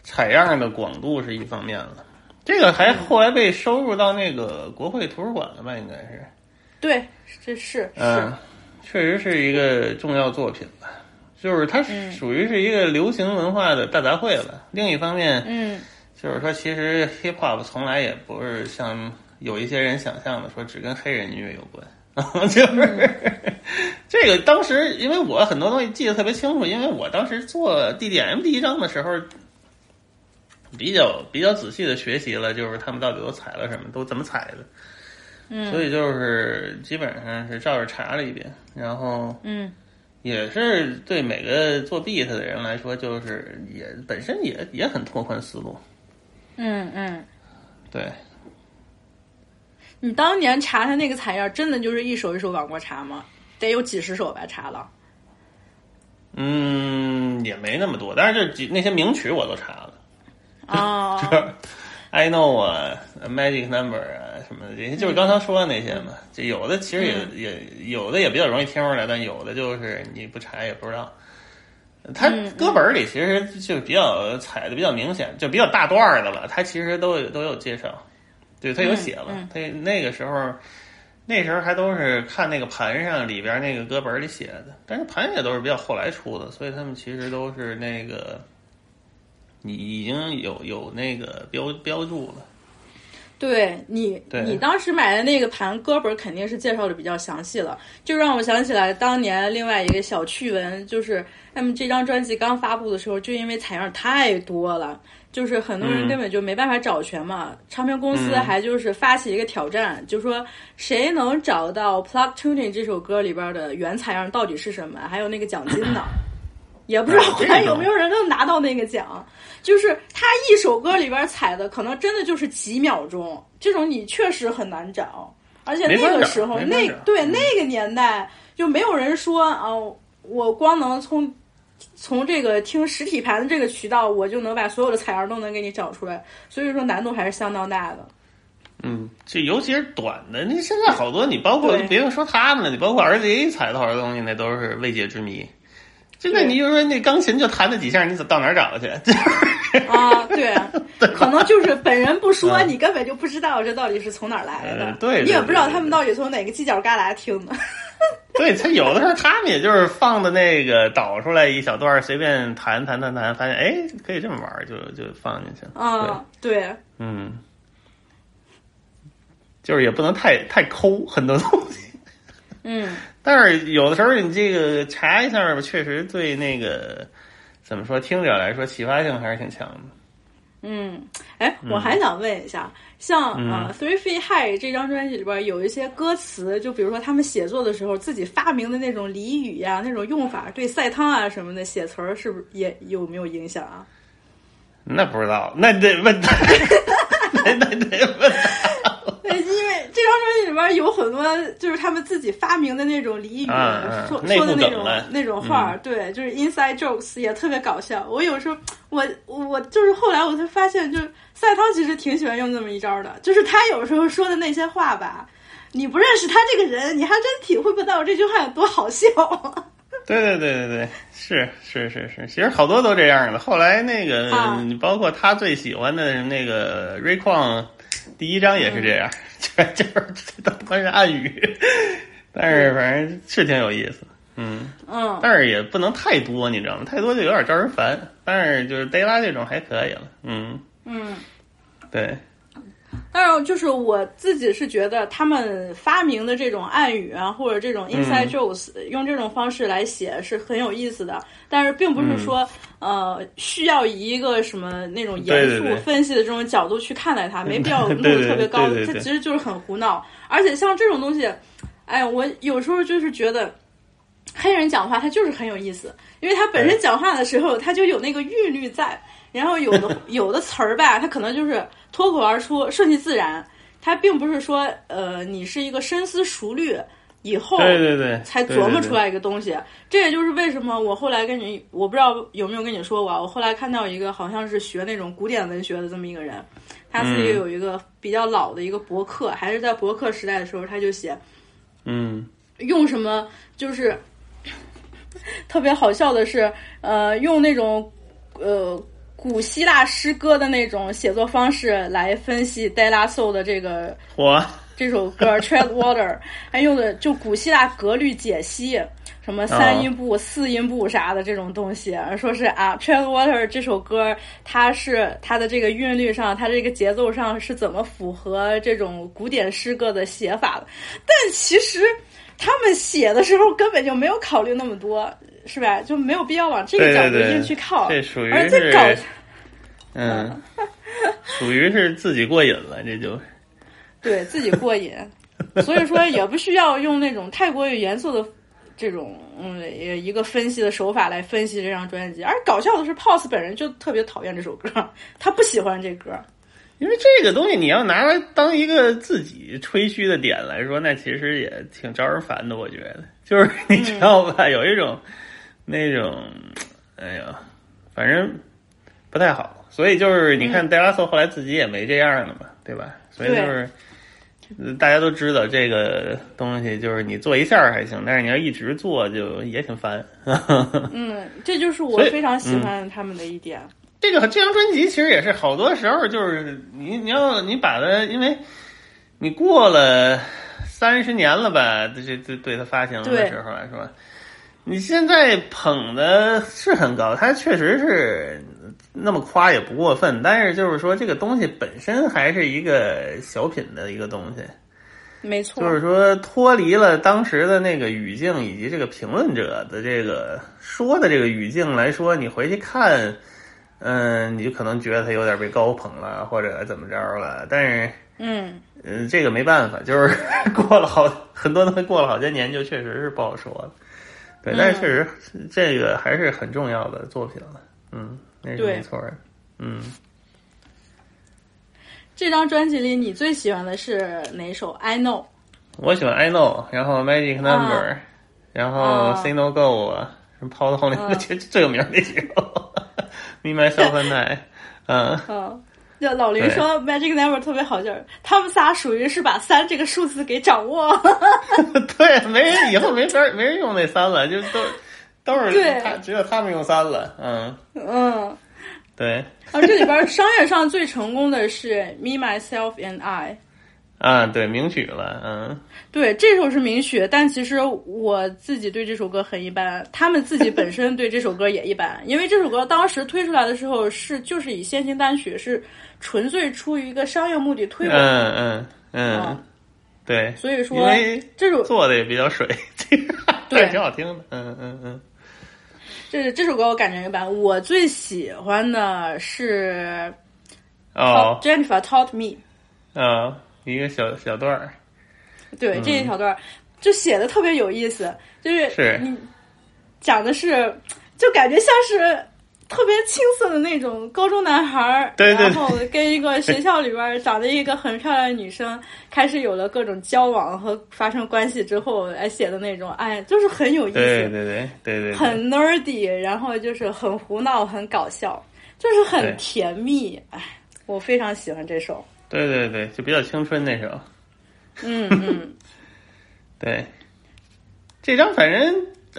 C: 采样的广度是一方面了。这个还后来被收入到那个国会图书馆了吧？应该是，
B: 对，这是是，
C: 嗯，确实是一个重要作品吧。就是它
B: 嗯
C: 属于是一个流行文化的大杂烩了。另一方面，
B: 嗯
C: 就是说，其实 hip hop 从来也不是像有一些人想象的说只跟黑人音乐有关，就是这个当时，因为我很多东西记得特别清楚，因为我当时做 DDM 第一章的时候，比较比较仔细的学习了，就是他们到底都踩了什么，都怎么踩的，
B: 嗯，
C: 所以就是基本上是照着查了一遍，然后
B: 嗯
C: 也是对每个做 beat 的人来说，就是也本身也也很拓宽思路，
B: 嗯嗯，
C: 对。
B: 你当年查他那个采样，真的就是一首一首往过查吗？得有几十首吧，查了。
C: 嗯，也没那么多，但是这几那些名曲我都查了。
B: 啊
C: ，I know 啊，Magic Number 啊什么的，这些就是刚才说的那些嘛。这有的其实也、也有的也比较容易听出来，但有的就是你不查也不知道。它
B: 嗯
C: 歌本里其实就比较踩的比较明显，就比较大段的了，他其实都有都有介绍，对，他有写了。
B: 嗯
C: 它那个时候。那时候还都是看那个盘上里边那个歌本里写的，但是盘也都是比较后来出的，所以他们其实都是那个你已经有有那个标标注了。
B: 对你，
C: 对
B: 你当时买的那个盘歌本肯定是介绍的比较详细了，就让我想起来当年另外一个小趣闻，就是他们这张专辑刚发布的时候，就因为采样太多了，就是很多人
C: 嗯
B: 根本就没办法找全嘛。唱片公司
C: 嗯
B: 还就是发起一个挑战，就说谁能找到《Plug Tuning》这首歌里边的原采样到底是什么，还有那个奖金呢？也不知道后来有没有人能拿到那个奖。就是他一首歌里边采的，可能真的就是几秒钟，这种你确实很难找。而且那个时候，那对那个年代就没有人说啊，我光能从从这个听实体盘的这个渠道，我就能把所有的采样都能给你找出来。所以说难度还是相当大的。
C: 嗯，这尤其是短的，你现在好多你包括
B: 对
C: 别人说他们了，你包括 RZA 踩的好多东西，那都是未解之谜。这个
B: 对
C: 你就说那钢琴就弹那几下，你怎到哪儿找去？
B: 啊，对，可能就是本人不说，
C: 嗯
B: 你根本就不知道这到底是从哪儿来的，
C: 呃对对
B: 你也不知道他们到底从哪个犄角旮旯听的。
C: 对 他有的时候他们也就是放的那个导出来一小段，随便弹弹弹弹，发现哎可以这么玩，就就放进去了。
B: 啊，对，
C: 嗯，就是也不能太太抠很多东西。
B: 嗯
C: 但是有的时候你这个查一下吧，确实对那个怎么说听者来说启发性还是挺强的。
B: 嗯，哎，我还想问一下，像
C: 嗯
B: 呃《Three Feet High》这张专辑里边有一些歌词，就比如说他们写作的时候自己发明的那种俚语呀、那种用法，对赛汤啊什么的写词儿是不是也有没有影响啊？
C: 那不知道，那得问他，那那得问他。
B: 这张专辑里边有很多就是他们自己发明的那种俚语，说说的那种那种话儿，对，就是 inside jokes 也特别搞笑。我有时候我我就是后来我才发现，就是赛涛其实挺喜欢用这么一招的，就是他有时候说的那些话吧，你不认识他这个人，你还真体会不到这句话有多好笑。
C: 对对对对对，是是是是，其实好多都这样的。后来那个，
B: 啊
C: 你包括他最喜欢的那个 Ray Kwan，第一章也是这样，这 就是这都他妈是暗语，但是反正是挺有意思。嗯，
B: 嗯
C: 但是也不能太多，你知道吗？太多就有点招人烦。但是就是 d 拉这种还可以了。嗯，
B: 嗯，
C: 对，
B: 但是，就是我自己是觉得他们发明的这种暗语啊，或者这种 inside jokes，、用这种方式来写是很有意思的。但是，并不是说、呃需要以一个什么那种严肃分析的这种角度去看待它，没必要弄得特别高。它其实就是很胡闹。而且像这种东西，哎，我有时候就是觉得。黑人讲话他就是很有意思，因为他本身讲话的时候他就有那个韵律在，然后有的 有的词儿吧，他可能就是脱口而出，顺其自然。他并不是说呃你是一个深思熟虑以后
C: 对对对，
B: 才琢磨出来一个东西。这也就是为什么我后来跟你，我不知道有没有跟你说过啊，我后来看到一个好像是学那种古典文学的这么一个人，他自己
C: 嗯。
B: 有一个比较老的一个博客，还是在博客时代的时候，他就写
C: 嗯。
B: 用什么就是 特别好笑的是，呃，用那种呃古希腊诗歌的那种写作方式来分析 De La Soul 的这个
C: 我
B: 这首歌《Tread Water》，还用的就古希腊格律解析，什么三音部、四音部啥的这种东西，说是啊，《Tread Water》这首歌，它是它的这个韵律上，它这个节奏上是怎么符合这种古典诗歌的写法的？但其实他们写的时候根本就没有考虑那么多，是吧？就没有必要往这个角度
C: 对对对
B: 硬去靠，
C: 这属于
B: 而在搞
C: 是嗯，属于是自己过瘾了，这就
B: 对自己过瘾，所以说也不需要用那种太过于严肃的这种嗯一个分析的手法来分析这张专辑。而搞笑的是，Pose 本人就特别讨厌这首歌，他不喜欢这歌。
C: 因为这个东西你要拿来当一个自己吹嘘的点来说，那其实也挺招人烦的。我觉得，就是你知道吧，有一种那种，哎呀，反正不太好。所以就是你看，戴拉索后来自己也没这样了嘛，对吧？所以就是。呃大家都知道这个东西，就是你做一下还行，但是你要一直做，就也挺烦。
B: 嗯，这就是我非常喜欢他们的一点。
C: 这个这张专辑其实也是好多时候就是你你要你把它，因为你过了三十年了吧，这这对它发行的时候来说，你现在捧的是很高，它确实是那么夸也不过分，但是就是说这个东西本身还是一个小品的一个东西。
B: 没错，
C: 就是说脱离了当时的那个语境以及这个评论者的这个说的这个语境来说，你回去看，嗯，你就可能觉得他有点被高捧了，或者怎么着了。但是，
B: 嗯，
C: 嗯，这个没办法，就是过了好很多东西过了好些年，就确实是不好说了。对，但是确实这个还是很重要的作品了。嗯，那是
B: 对
C: 没错的。嗯，
B: 这张专辑里你最喜欢的是哪首？I know。
C: 我喜欢 I know，然后 Magic Number，、然后
B: 啊
C: Say No Go 啊，什么抛到后面
B: 啊
C: 最最有名那几首，Me Myself and I，嗯，
B: 嗯，就老林说 Magic Number 特别好劲儿，他们仨属于是把三这个数字给掌握了。
C: 对，没人以后没法没人用那三了，就都都是
B: 对。
C: 他只有他们用三了，嗯，
B: 嗯，
C: 对，
B: 啊这里边商业上最成功的是 Me Myself and I。
C: 啊，对，名曲了，嗯，
B: 对，这首是名曲，但其实我自己对这首歌很一般，他们自己本身对这首歌也一般，因为这首歌当时推出来的时候是就是以先行单曲，是纯粹出于一个商业目的推广，
C: 嗯嗯嗯
B: 嗯，
C: 对，
B: 所以说这首
C: 做的也比较水，
B: 对
C: 但挺好听的，嗯嗯嗯，
B: 这这首歌我感觉一般，我最喜欢的是
C: 哦。
B: Jennifer Taught Me。
C: 啊，一个小小段儿，
B: 对这一小段儿就写的特别有意思，就是
C: 是。
B: 你讲的是，就感觉像是特别青涩的那种高中男孩儿，
C: 对对
B: 然后跟一个学校里边儿长得一个很漂亮的女生，开始有了各种交往和发生关系之后来写的那种，哎，就是很有意思，
C: 对对对对对对，
B: 很 nerdy，然后就是很胡闹，很搞笑，就是很甜蜜，哎，我非常喜欢这首，
C: 对对对，就比较青春那首。
B: 嗯嗯。
C: 对，这张反正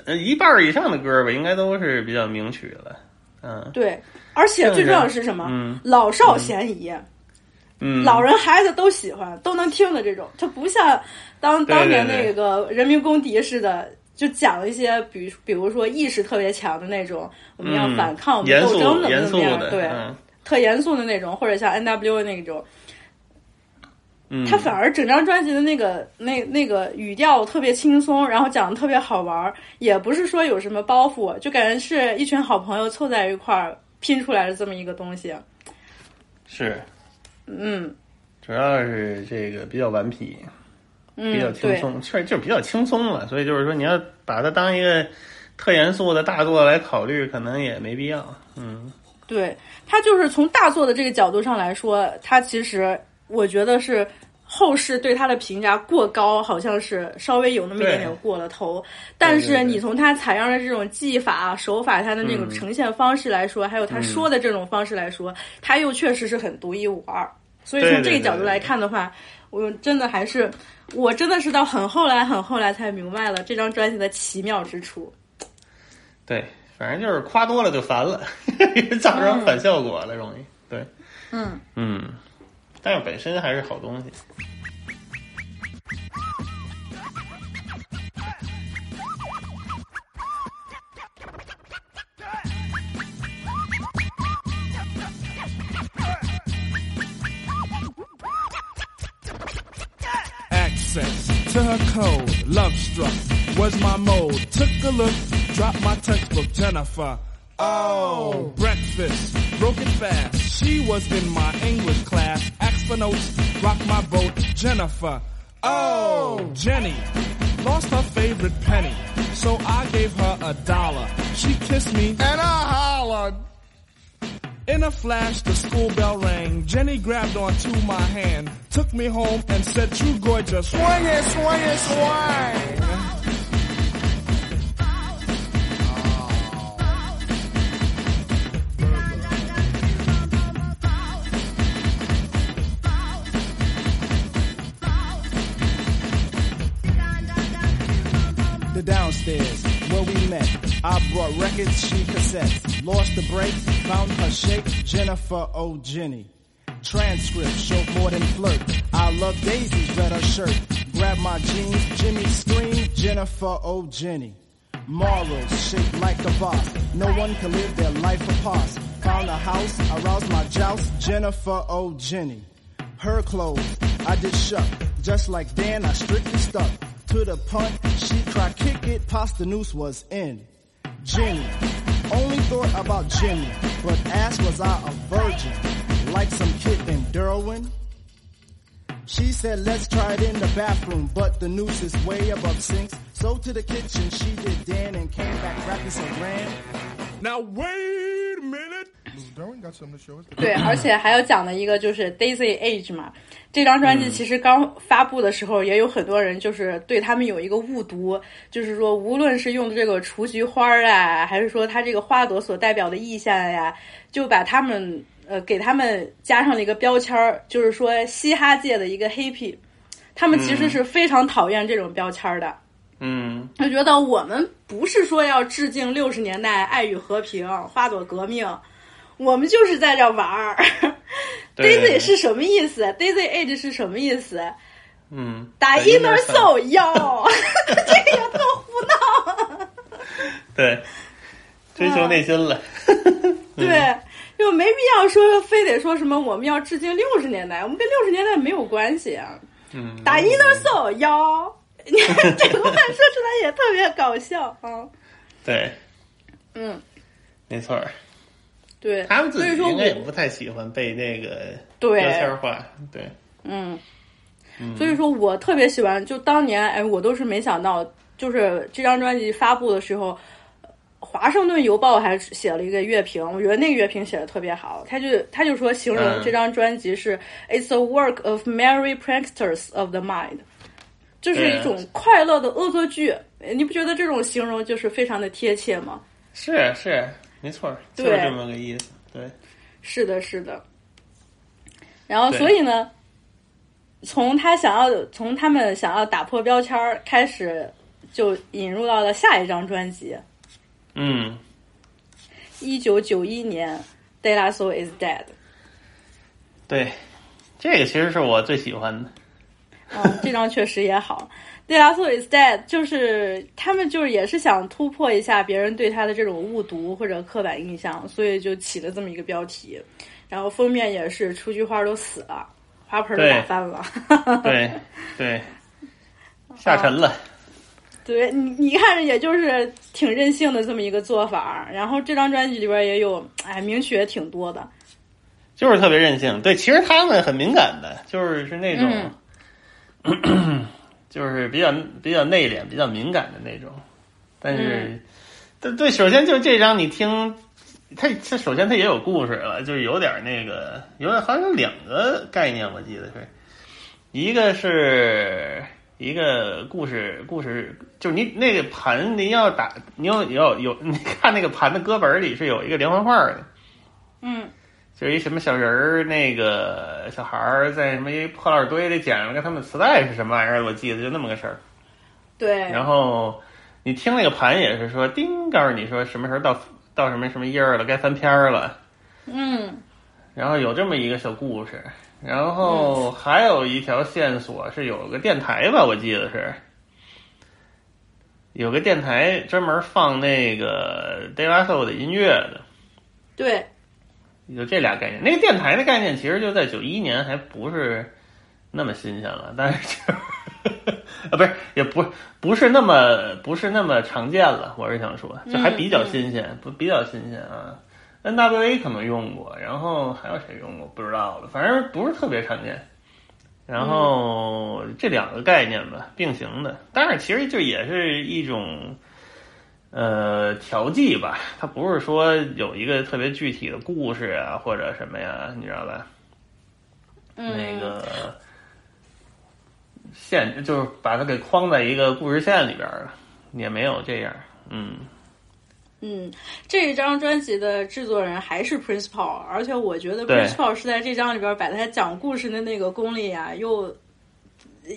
C: 呃一半儿以上的歌吧，应该都是比较名曲了。嗯
B: 对，而且最重要的是什么？
C: 嗯
B: 老少咸宜，
C: 嗯，
B: 老人孩子都喜欢，都能听的这种。它不像当当年那个人民公敌似的，就讲一些比如比如说意识特别强的那种，我们要
C: 嗯
B: 反抗，我们斗争怎么
C: 严肃
B: 对，
C: 嗯
B: 特严肃的那种，或者像 N.W. 那种，
C: 嗯，
B: 他反而整张专辑的那个那那个语调特别轻松，然后讲的特别好玩儿，也不是说有什么包袱，就感觉是一群好朋友凑在一块儿拼出来的这么一个东西。
C: 是，
B: 嗯
C: 主要是这个比较顽皮，嗯比较轻松，确实就是比较轻松了。所以就是说，你要把它当一个特严肃的大作来考虑，可能也没必要。嗯，
B: 对他就是从大作的这个角度上来说，他其实我觉得是后世对他的评价过高，好像是稍微有那么一点点过了头。但是你从他采样的这种技法、手法，他的那种
C: 嗯
B: 呈现方式来说，还有他说的这种方式来说，他又确实是很独一无二。所以从这个角度来看的话，我真的还是我真的是到很后来很后来才明白了这张专辑的奇妙之处。
C: 对，反正就是夸多了就烦了，造成反效果了，容易。对，
B: 嗯
C: 嗯，但是本身还是好东西。
A: access to her code. Love struck was my mode. Took a look, dropped my textbook, Jennifer. Oh, breakfast, broke it fast. She was in my English class. Asked for notes, rock my boat, Jennifer. Oh, Jenny lost her favorite penny, so I gave her a dollar. She kissed me and I hollered. In a flash, the school bell rang. Jenny grabbed onto my hand, took me home, and said, True gorgeous, swing it, swing it, swing. Where we met. I brought records, she cassettes. Lost the brakes, found her shape, Jennifer O. Jenny. Transcript showed more than flirt. I love daisies, red her shirt. Grab my jeans, Jimmy scream, Jennifer O. Jenny. Morals shaped like a boss. No one can live their life apart. Found a house, aroused my joust, Jennifer O. Jenny. Her clothes, I did shuck. Just like Dan, I strictly stuck. To the punt, she tried kick it, past the noose was in. Jenny, only thought about Jimmy, but asked was I a virgin, like some kid in Derwin? She said, let's try it in the bathroom, but the noose is way above sinks. So to the kitchen, she did Dan and came back rapping some grand. Now wait a minute.
B: 对，而且还要讲的一个就是 Daisy Age 嘛，这张专辑其实刚发布的时候，也有很多人就是对他们有一个误读，就是说无论是用的这个雏菊花啊，还是说它这个花朵所代表的意象呀，就把他们呃给他们加上了一个标签儿，就是说嘻哈界的一个 hippie，他们其实是非常讨厌这种标签儿的。
C: 嗯，
B: 他觉得我们不是说要致敬六十年代爱与和平、花朵革命，我们就是在这玩儿。Daisy 是什么意思？Daisy Age 是什么意思？
C: 嗯，
B: 打 inner soul 哟，这个也特胡闹。
C: 对，追求内心了。
B: 对，就没必要说非得说什么我们要致敬六十年代，我们跟六十年代没有关系啊。
C: 嗯，
B: 打 inner soul 哟，你看这个话说出来也特别搞笑啊。
C: 对，
B: 嗯，
C: 没错儿，
B: 对，
C: 他们自己应该也不太喜欢被那个
B: 对
C: 标签化。对，
B: 嗯，所以说我特别喜欢，就当年哎，我都是没想到，就是这张专辑发布的时候，华盛顿邮报还写了一个乐评，我觉得那个乐评写的特别好，他就他就说形容
C: 嗯。
B: 这张专辑是、It's a work of merry pranksters of the mind，就是一种快乐的恶作剧，哎你不觉得这种形容就是非常的贴切吗？
C: 是是，没错儿，就是这么个意思。对，
B: 是的，是的。然后，所以呢，从他想要从他们想要打破标签儿开始，就引入到了下一张专辑，
C: 嗯，
B: 一九九一年《De La Soul Is Dead》。
C: 对，这个其实是我最喜欢的。
B: 嗯，这张确实也好。《De La Soul Is Dead》就是他们就是也是想突破一下别人对他的这种误读或者刻板印象，所以就起了这么一个标题。然后封面也是雏菊花都死了，花盆都打翻了。
C: 对 对，下沉了。
B: 对你，你看着也就是挺任性的这么一个做法。然后这张专辑里边也有，哎，名曲也挺多的。
C: 就是特别任性。对，其实他们很敏感的，就是是那种，就是比较比较内敛、比较敏感的那种。但是，对对，首先就是这张你听，它它首先它也有故事了，就是有点那个，有点好像有两个概念，我记得是，一个是一个故事，故事就是你那个盘你要打，你要要有你看那个盘的歌本里是有一个连环画的。
B: 嗯
C: 就是一什么小人儿，那个小孩儿在什么一破烂堆里捡了个他们磁带是什么玩意儿？我记得就那么个事儿。
B: 对，
C: 然后你听那个盘也是说叮，告诉你说什么时候到到什么什么页儿了，该翻篇儿了。
B: 嗯
C: 然后有这么一个小故事，然后还有一条线索是有个电台吧，我记得是有个电台专门放那个 De La 的音乐的。
B: 对，
C: 有这俩概念。那个电台的概念其实就在九一年还不是那么新鲜了，但是就 啊不是也不不是那么不是那么常见了。我是想说，就还比较新鲜，不比较新鲜啊。NWA 可能用过，然后还有谁用过不知道了，反正不是特别常见。然后这两个概念吧，并行的，但是其实就也是一种。呃，调剂吧，它不是说有一个特别具体的故事啊，或者什么呀，你知道吧？
B: 嗯，
C: 那个线就是把它给框在一个故事线里边了，也没有这样。嗯，
B: 嗯，这张专辑的制作人还是 Prince Paul，而且我觉得 Prince Paul 是在这张里边把他讲故事的那个功力啊，又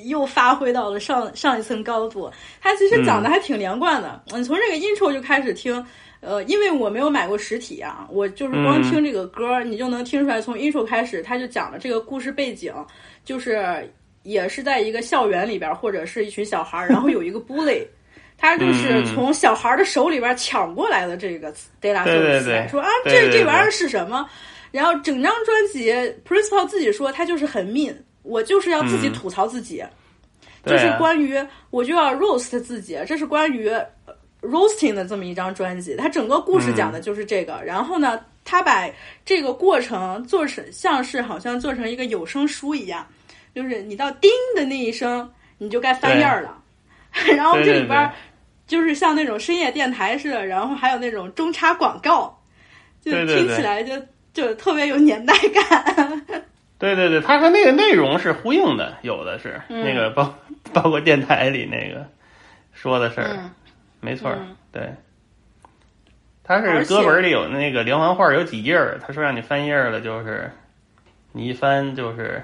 B: 又发挥到了上上一层高度。他其实讲的还挺连贯的，你、从这个 intro 就开始听。呃，因为我没有买过实体啊，我就是光听这个歌，你就能听出来，从 intro 开始，他就讲了这个故事背景，就是也是在一个校园里边，或者是一群小孩儿，然后有一个 bully，他就是从小孩的手里边抢过来的这个
C: 对
B: 说啊，这这玩意儿是什么？然后整张专辑，Prince Paul 自己说他就是很 mean，我就是要自己吐槽自己，就是关于我就要 roast 自己，这是关于呃 roasting 的这么一张专辑。它整个故事讲的就是这个，然后呢，他把这个过程做成像是好像做成一个有声书一样，就是你到叮的那一声，你就该翻页儿了。然后这里边就是像那种深夜电台似的，然后还有那种中插广告，就听起来就就特别有年代感。
C: 对对对，它和那个内容是呼应的，有的是、
B: 嗯。
C: 那个包 包括电台里那个说的事儿，
B: 嗯。
C: 没错儿，
B: 嗯。
C: 对。他是歌本里有那个连环画，有几页儿，他说让你翻页儿了，就是你一翻就是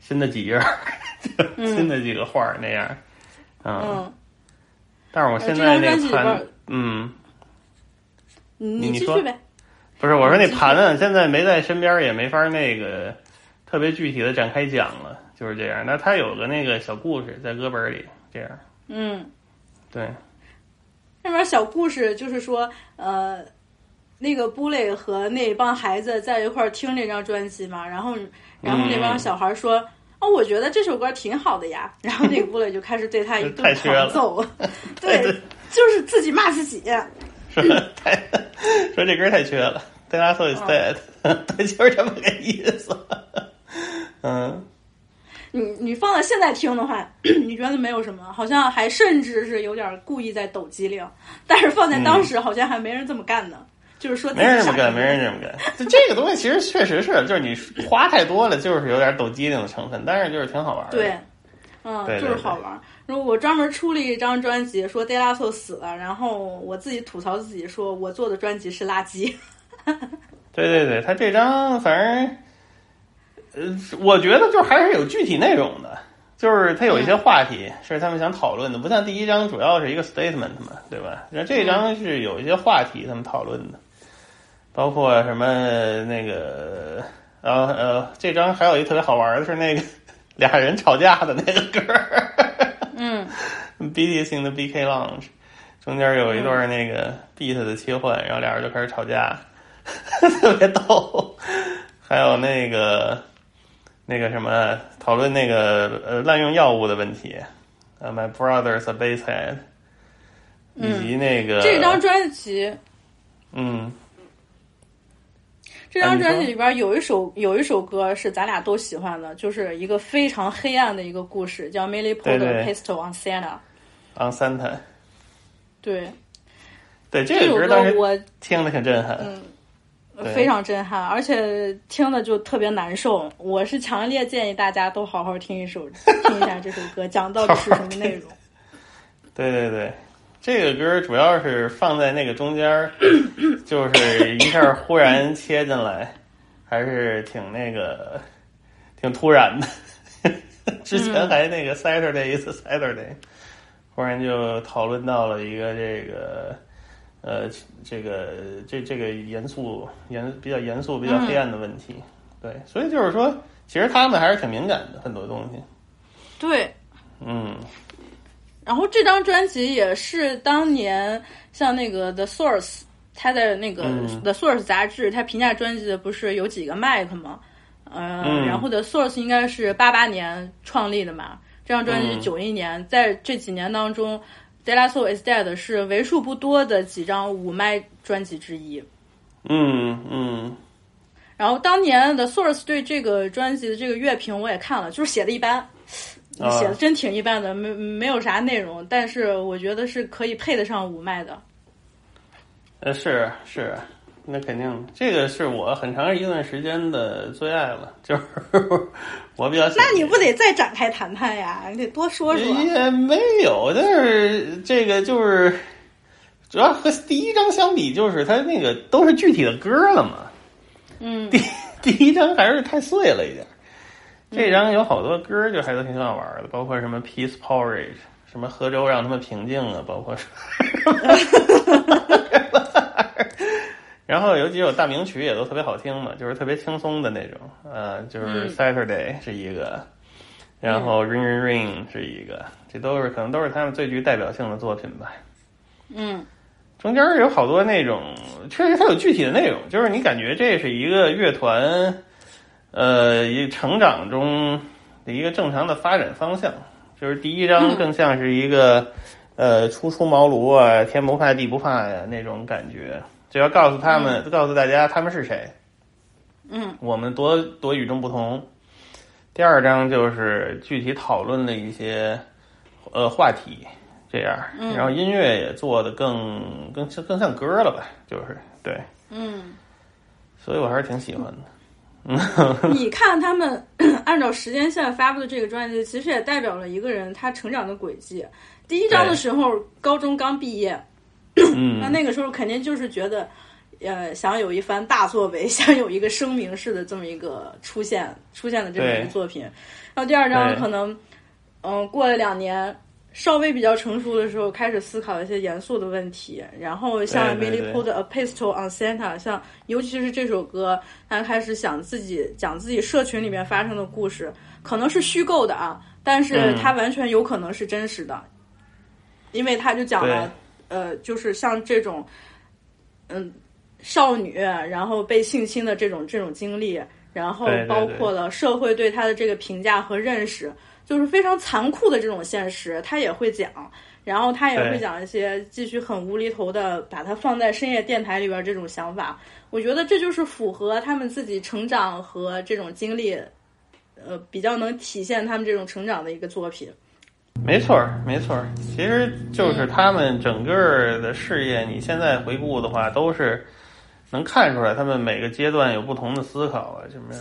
C: 新的几页儿，就 新的几个画儿那样。嗯，
B: 嗯，
C: 但是我
B: 呃
C: 现在那盘，嗯，
B: 你
C: 你说
B: 呗。
C: 不是，我说那盘子现在没在身边，也没法那个特别具体的展开讲了，就是这样。那他有个那个小故事在歌本里，这样
B: 嗯，
C: 对，
B: 那边小故事就是说，呃，那个布雷和那帮孩子在一块儿听这张专辑嘛，然后，然后那帮小孩说。哦，我觉得这首歌挺好的呀。然后那个布雷就开始对他一顿
C: 太缺了
B: 狂揍，
C: 对
B: 对，就是自己骂自己。
C: 说太说这歌太缺了 is dead，他就是这么个意思。嗯，
B: 你你放在现在听的话，你觉得没有什么，好像还甚至是有点故意在抖机灵。但是放在当时，好像还没人这么干呢。就是说
C: 没人这么干，没人这么干。就这个东西其实确实是，就是你花太多了，就是有点抖机灵的成分，但是就是挺好玩的。
B: 对，嗯，
C: 对对
B: 就是好玩。然后我专门出了一张专辑，说 De La Soul 死了，然后我自己吐槽自己，说我做的专辑是垃圾。
C: 对对对，他这张反正，呃，我觉得就还是有具体内容的，就是他有一些话题是他们想讨论的，不像第一章主要是一个 statement 嘛，对吧？然后这张是有一些话题他们讨论的，包括什么那个，然后呃，这张还有一特别好玩的是那个俩人吵架的那个歌儿。
B: 嗯
C: BTS in the BK Lounge，中间有一段那个 beat 的切换，然后俩人就开始吵架，特别逗。还有那个那个什么讨论那个呃滥用药物的问题，呃，My Brother's a Basehead，以及那个、
B: 这张专辑，
C: 嗯，
B: 这张专辑里边有一首有一首歌是咱俩都喜欢的，就是一个非常黑暗的一个故事，叫《
C: 对
B: Pistol on Santa》。
C: On Santa，
B: 对，
C: 对这
B: 这首
C: 歌当时
B: 我
C: 听的挺震撼，对
B: 非常震撼，而且听的就特别难受。我是强烈建议大家都好好听一首，听一下这首歌讲到底是什么内容。
C: 对对对，这个歌主要是放在那个中间儿，就是一下忽然切进来，还是挺那个，挺突然的。之前还那个 Saturday is Saturday，忽然就讨论到了一个这个。呃，这个这这个严肃严比较严肃比较黑暗的问题，对，所以就是说，其实他们还是挺敏感的很多东西，
B: 对，
C: 嗯，
B: 然后这张专辑也是当年像那个 The Source，他的那个
C: 嗯。
B: The Source 杂志，他评价专辑的不是有几个麦克吗？呃，
C: 嗯。
B: 然后 The Source 应该是八八年创立的嘛，这张专辑
C: 嗯。
B: 九一年，在这几年当中。De La Soul is Dead 是为数不多的几张五麦专辑之一。
C: 嗯嗯，
B: 然后当年的 Source 对这个专辑的这个乐评我也看了，就是写的一般，
C: 啊
B: 写的真挺一般的，没没有啥内容，但是我觉得是可以配得上五麦的。
C: 呃，是是，那肯定，这个是我很长一段时间的最爱了，就是 我比较喜欢。
B: 那你不得再展开谈谈呀？你得多说说。
C: 也没有，但是这个就是主要和第一章相比，就是它那个都是具体的歌了嘛。
B: 嗯，
C: 第第一章还是太碎了一点，这张有好多歌就还都挺好玩的，包括什么 Peace Porridge，什么喝粥让他们平静啊，包括 然后有几首大名曲也都特别好听嘛，就是特别轻松的那种，呃，就是
B: 嗯
C: Saturday 是一个，然后 Ring Ring Ring 是一个，这都是可能都是他们最具代表性的作品吧。
B: 嗯
C: 中间有好多那种，确实它有具体的内容，就是你感觉这是一个乐团，呃，一成长中的一个正常的发展方向。就是第一章更像是一个，呃，初出茅庐啊，天不怕地不怕呀那种感觉，就要告诉他们，告诉大家他们是谁，
B: 嗯。
C: 我们多多与众不同。第二章就是具体讨论了一些呃话题，这样，然后音乐也做的更更更像歌了吧，就是对，
B: 嗯，
C: 所以我还是挺喜欢的。
B: 你看他们 按照时间线发布的这个专辑，其实也代表了一个人他成长的轨迹。第一章的时候，高中刚毕业，那
C: 嗯，
B: 那个时候肯定就是觉得，呃，想有一番大作为，想有一个声明式的这么一个出现出现的这么一个作品。然后第二章可能，嗯，过了两年，稍微比较成熟的时候，开始思考一些严肃的问题。然后像
C: 对
B: Millie
C: 对
B: Pulled a Pistol on Santa，像尤其是这首歌，他开始想自己讲自己社群里面发生的故事，可能是虚构的啊，但是
C: 嗯
B: 它完全有可能是真实的，因为他就讲了。呃，就是像这种，嗯，少女然后被性侵的这种这种经历，然后包括了社会对她的这个评价和认识，就是非常残酷的这种现实，他也会讲。然后他也会讲一些继续很无厘头的把它放在深夜电台里边这种想法，我觉得这就是符合他们自己成长和这种经历，呃，比较能体现他们这种成长的一个作品。
C: 没错儿，没错儿，其实就是他们整个的事业，你现在回顾的话，都是能看出来，他们每个阶段有不同的思考啊，什么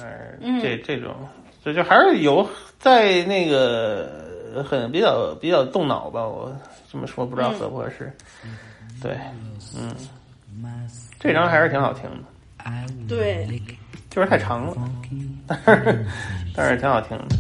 C: 这这种，这就还是有在那个很比较比较动脑吧，我这么说不知道合不合适。对，嗯，这张还是挺好听的，
B: 对，
C: 就是太长了，但是但是挺好听的。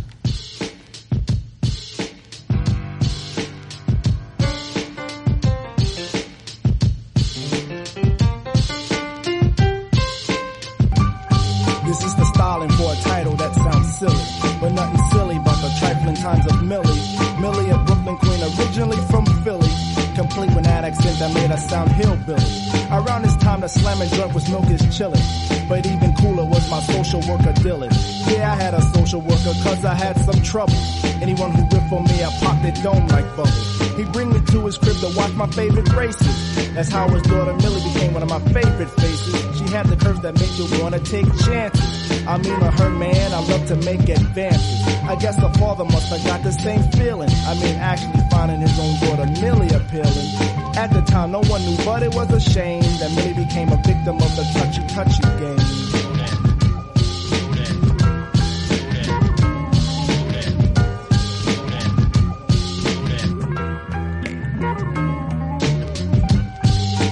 A: Slamming drunk with milk is chillin', but even cooler was my social worker Dylan. Yeah, I had a social worker cause I had some trouble. Anyone who ripped on me, I popped their dome like bubbles. He bring me to his crib to watch my favorite races. That's how his daughter Millie became one of my favorite faces. She had the curves that make you wanna take chances. I mean, her man, I love to make advances. I guess the father must have got the same feeling. I mean, actually finding his own daughter Millie appealing. At the time, no one knew, but it was a shame that Millie became a victim of the touchy touchy game.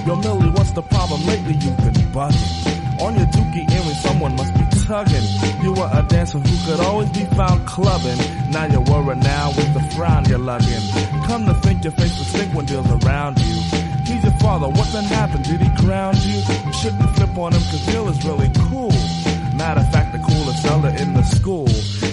A: Yo, Millie, what's the problem? Lately you've been bugging. On your dookie earring, someone must be tugging. You were a dancer who could always be found clubbing. Now you're worried now with the frown you're lugging. Come to think your face will stink when deals around you. He's your father, what then happened? Did he ground you? You shouldn't flip on him cause Bill is really cool. Matter of fact, the coolest fella in the school.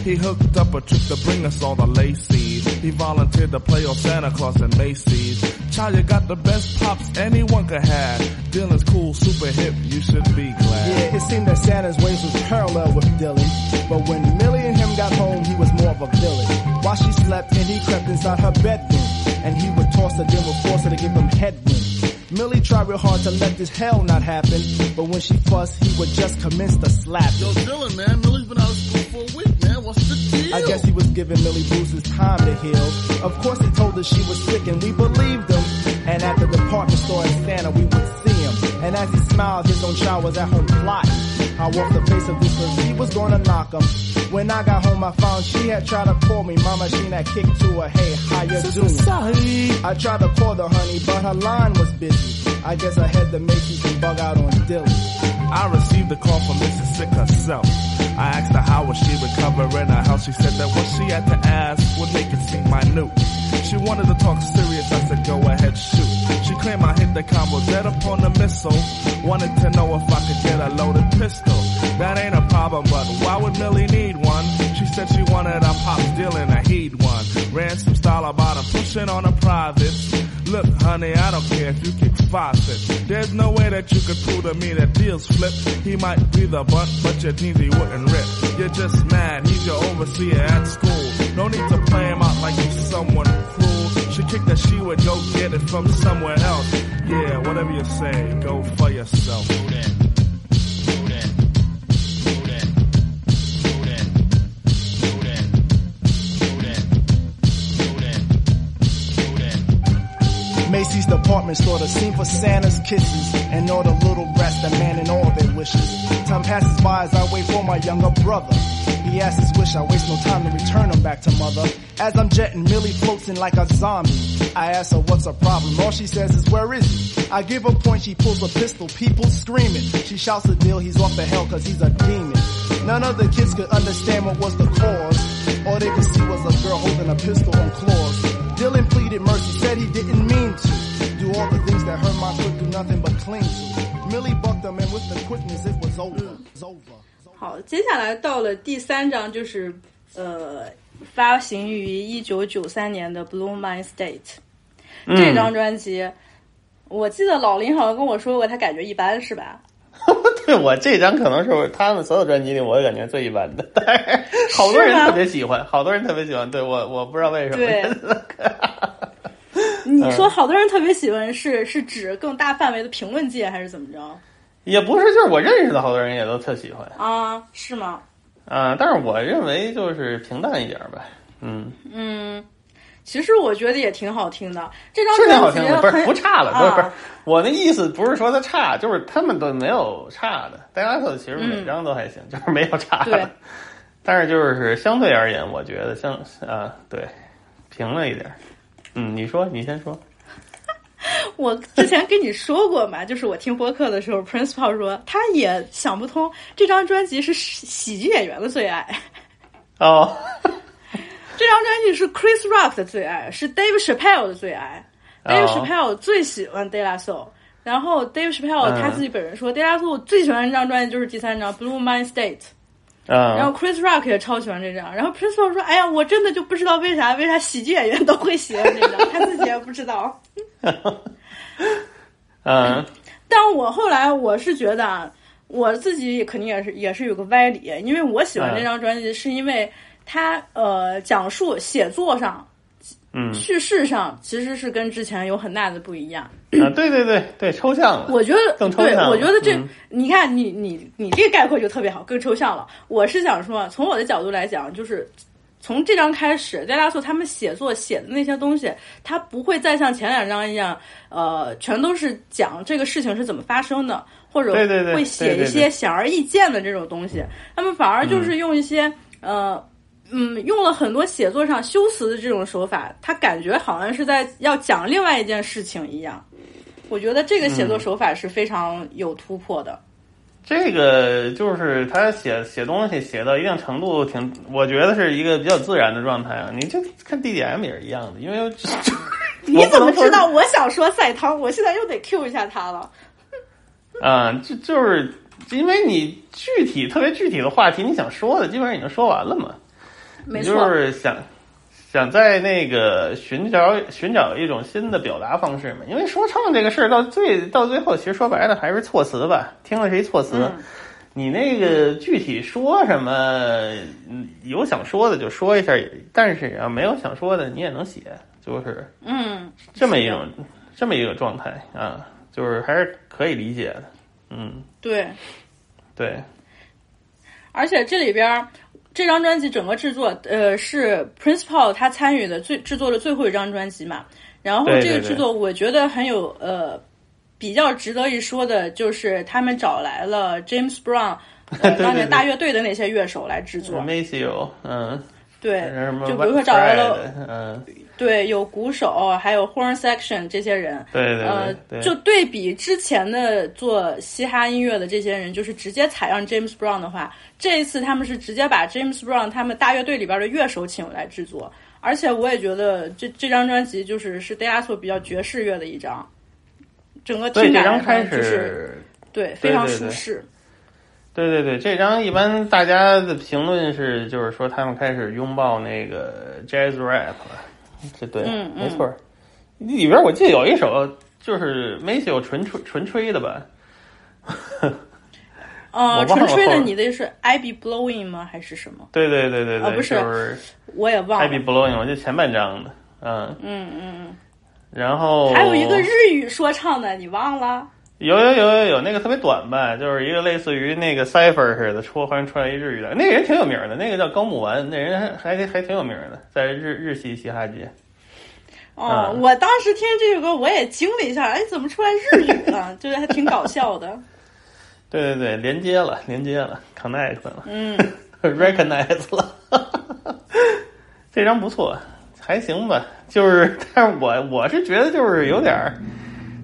A: He hooked up a trick to bring us all the laces. He volunteered to play on Santa Claus and Macy's. Child, you got the best pops anyone could have. Dylan's cool, super hip, you should be glad. Yeah, it seemed that Santa's ways was parallel with Dylan. But when Millie and him got home, he was more of a villain. While she slept and he crept inside her bedroom. And he would toss her, then would force her to give him headroom. Millie tried real hard to let this hell not happen, but when she fussed, he would just commence to slap.
D: Yo, Dylan, man, Millie's been out of school for a week, man. What's the deal?
A: I guess he was giving Millie Bruce's time to heal. Of course, he told her she was sick, and we believed him. And at the department store in Santa, we would see him. And as he smiled, his own child was at home plotting. I walked the face of this cause he was gonna knock him. When I got home, I found she had tried to call me. Mama, she had kicked to her, hey, how you doing? I tried to call the honey, but her line was busy. I guess I had to make you can bug out on Dilly. I received a call from Mrs. Sick herself. I asked her how was she recovering her health. She said that what she had to ask would make it seem minute. She wanted to talk serious. I said, go ahead, shoot. Claimed I hit the combo dead upon the missile. Wanted to know if I could get a loaded pistol. That ain't a problem, but why would Millie need one? She said she wanted a pop dealing a heed one. Ran some style about him, pushing on a private. Look, honey, I don't care if you kick faucets. There's no way that you could prove to me that deals flip. He might be the butt, but your jeans he wouldn't rip. You're just mad, he's your overseer at school. No need to play him out like he's someone. She kicked that she would go get it from somewhere else. Yeah, whatever you say, go for yourself. Macy's department store, the scene for Santa's kisses, and all the little brats demanding all their wishes. Time passes by as I wait for my younger brother. He asks his wish, I waste no time to return him back to mother. As I'm jetting, Millie floats in like a zombie. I ask her what's her problem, all she says is where is he? I give her point, she pulls a pistol, people screaming. She shouts the deal, he's off the hell cause he's a demon. None of the kids could understand what was the cause. All they could see was a girl holding a pistol on claws. Dylan pleaded mercy, said he didn't mean to do all the things that hurt my foot, do nothing but cling to. Millie bucked him, and with the quickness, it was over. Was over.
B: 好，接下来到了第三章，就是呃，发行于一九九三年的《Blue Mind State》这张专辑。我记得老林好像跟我说过，他感觉一般，是吧？
C: 对我这张可能是他们所有专辑里我感觉最一般的，但是好多人特别喜欢，好多人特别喜欢。对我我不知道为什么。
B: 对，你说好多人特别喜欢，是是指更大范围的评论界，还是怎么着？
C: 也不是，就是我认识的好多人也都特喜欢
B: 啊？是吗？
C: 啊，但是我认为就是平淡一点呗。嗯
B: 嗯，其实我觉得也挺好听的。这张
C: 是挺好听的，不是不差了，不是
B: 啊
C: 不是。我的意思不是说它差，就是他们都没有差的。大家特其实每张都还行，就是没有差的。但是就是相对而言，我觉得像啊，对，平了一点。嗯，你说，你先说。
B: 我之前跟你说过嘛，就是我听播客的时候，Prince Paul 说他也想不通这张专辑是喜喜剧演员的最爱，
C: 哦，
B: 这张专辑是 Chris Rock 的最爱，是 Dave Chappelle 的最爱。Dave
C: 哦
B: Chappelle 最喜欢 De La Soul，然后 Dave Chappelle
C: 嗯
B: 他自己本人说、De La Soul 最喜欢这张专辑就是第三张 Blue Mind State。然后
C: 啊
B: ，Chris Rock 也超喜欢这张，然后 Paul 说：“哎呀，我真的就不知道为啥，为啥喜剧演员都会喜欢这张，他自己也不知道。
C: 嗯
B: 但我后来我是觉得啊，我自己肯定也是也是有个歪理，因为我喜欢这张专辑，是因为它呃讲述写作上、
C: 嗯
B: 叙事上其实是跟之前有很大的不一样。
C: 啊，对对对对，抽象了。
B: 我觉得对，
C: 更抽象了
B: 我觉得这、
C: 嗯
B: 你看你你你这个概括就特别好，更抽象了。我是想说，从我的角度来讲，就是从这章开始，戴拉索他们写作写的那些东西，他不会再像前两章一样，呃，全都是讲这个事情是怎么发生的，或者会写一些显而易见的这种东西。他们反而就是用一些、呃。嗯，用了很多写作上修辞的这种手法，他感觉好像是在要讲另外一件事情一样。我觉得这个写
C: 嗯
B: 作手法是非常有突破的。
C: 这个就是他写写东西写到一定程度挺，我觉得是一个比较自然的状态啊。你就看 DDM 也是一样的，因为
B: 你怎么知道我想说赛汤？我现在又得 Q 一下他了。
C: 啊？就就是因为你具体特别具体的话题，你想说的基本上已经说完了嘛。你
B: 没错，
C: 就是想想在那个寻找寻找一种新的表达方式嘛。因为说唱这个事儿到最到最后，其实说白了还是措辞吧，听了是一措辞。
B: 嗯
C: 你那个具体说什么，嗯有想说的就说一下，但是啊没有想说的你也能写，就是
B: 嗯，
C: 这么一种这么一个状态啊，就是还是可以理解的。嗯，
B: 对。
C: 对，
B: 而且这里边儿这张专辑整个制作，呃，是 Prince Paul 他参与的最制作的最后一张专辑嘛。然后这个制作，我觉得很有呃比较值得一说的，就是他们找来了 James Brown，当年大乐队的那些乐手来制作。
C: Maceo，嗯，
B: 对，就比如说找来了
C: 嗯，
B: 对，有鼓手，还有 horn section 这些人。
C: 对对
B: 呃
C: 对，呃，
B: 就对比之前的做嘻哈音乐的这些人，就是直接采样 James Brown 的话，这一次他们是直接把 James Brown 他们大乐队里边的乐手请来制作，而且我也觉得这这张专辑就是是 d a 索比较爵士乐的一张，整个
C: 对
B: 听感就是
C: 始。
B: 对非常舒适。
C: 对对对，这张一般大家的评论是，就是说他们开始拥抱那个 jazz rap 了。这对，没错儿。里边我记得有一首就是 Maceo 纯吹纯吹的吧？我
B: 呃，纯吹的你的是 I Be Blowing 吗？还是什么？
C: 对对对对对，
B: 哦不是
C: 就是
B: 我也忘
C: I
B: 了
C: Be。Blowing，我记得前半张的，嗯，
B: 嗯嗯嗯，
C: 然后
B: 还有一个日语说唱的，你忘了？
C: 有有有有有那个特别短吧，就是一个类似于那个 cipher 似的，出好像出来一日语的，那个人挺有名的，那个叫高木丸，那人还还还挺有名的，在日日系嘻哈界。
B: 哦，
C: 嗯
B: 我当时听这首歌，我也惊了一下，哎，怎么出来日语了？就是还挺搞笑的。
C: 对对对，连接了，连接了，connect 了
B: 嗯
C: ，，recognize 了，这张不错，还行吧。就是，但是我我是觉得就是有点儿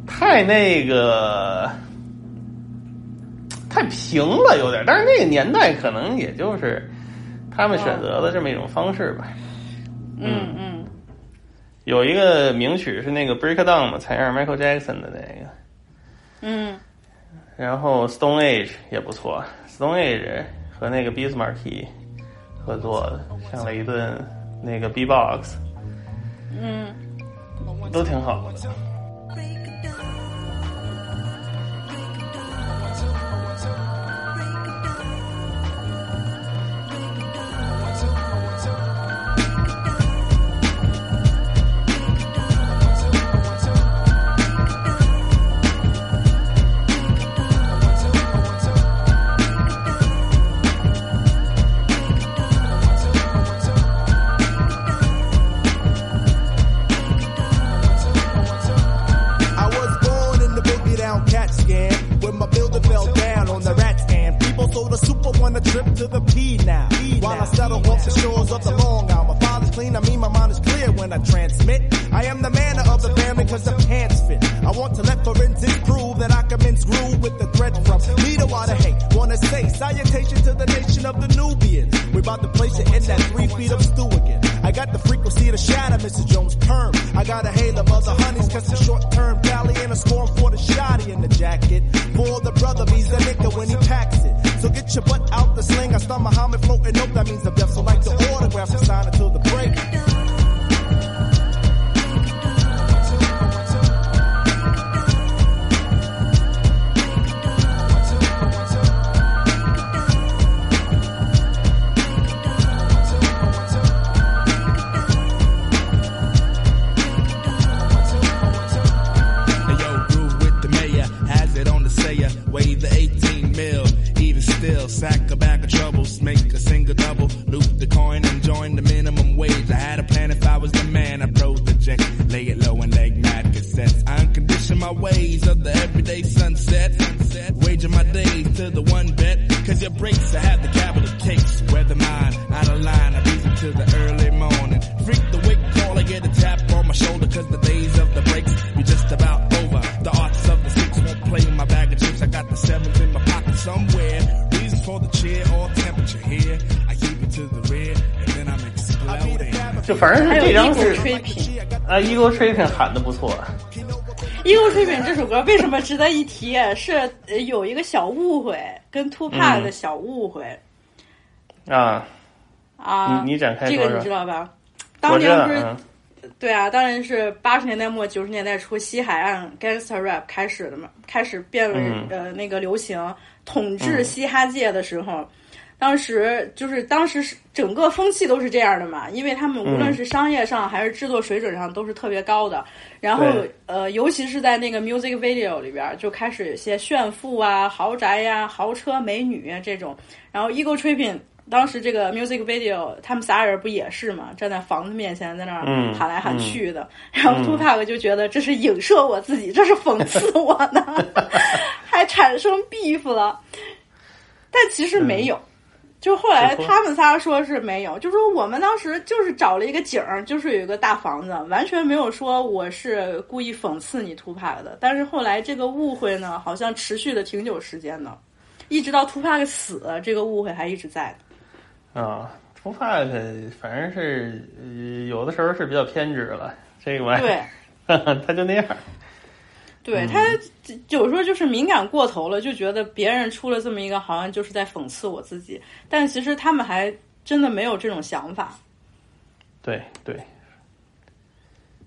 C: 太那个太平了，有点儿。但是那个年代可能也就是他们选择的这么一种方式吧。
B: 嗯嗯，
C: 有一个名曲是那个 Breakdown 嘛，采样 Michael Jackson 的那个。
B: 嗯
C: 然后 Stone Age 也不错，Stone Age 和那个 Bismarck 合作的，上了一顿那个 B-box，
B: 嗯，
C: 都挺好的。啊，Eagle Tripping 喊的不错
B: ，Eagle Tripping 这首歌为什么值得一提？是呃有一个小误会，跟 Two Pac 的小误会、
C: 啊，
B: 啊。
C: 你你展开
B: 这个你知道吧？当，年不是、
C: 嗯
B: 对啊，当然是八十年代末九十年代初西海岸 gangster rap 开始的嘛，开始变为、
C: 嗯
B: 呃那个流行，统治嘻哈界的时候。当时就是当时是整个风气都是这样的嘛，因为他们无论
C: 嗯
B: 是商业上还是制作水准上都是特别高的。然后呃，尤其是在那个 music video 里边，就开始有些炫富啊、豪宅呀、豪车、美女啊这种。然后 Ego Tripping 当时这个 music video，他们仨人不也是嘛，站在房子面前在那儿
C: 嗯
B: 喊来喊去的。然后
C: 嗯
B: Tupac 就觉得这是影射我自己，这是讽刺我呢，还产生 beef 了。但其实没有。就后来他们仨说是没有，就说我们当时就是找了一个景儿，就是有一个大房子，完全没有说我是故意讽刺你 Tupac 的。但是后来这个误会呢，好像持续了挺久时间的，一直到 Tupac 死，这个误会还一直在的。
C: 啊，Two Pac 反正是呃有的时候是比较偏执了，这个玩意
B: 对
C: 儿，他就那样。
B: 对他有时候就是敏感过头了，就觉得别人出了这么一个，好像就是在讽刺我自己。但其实他们还真的没有这种想法。
C: 对对，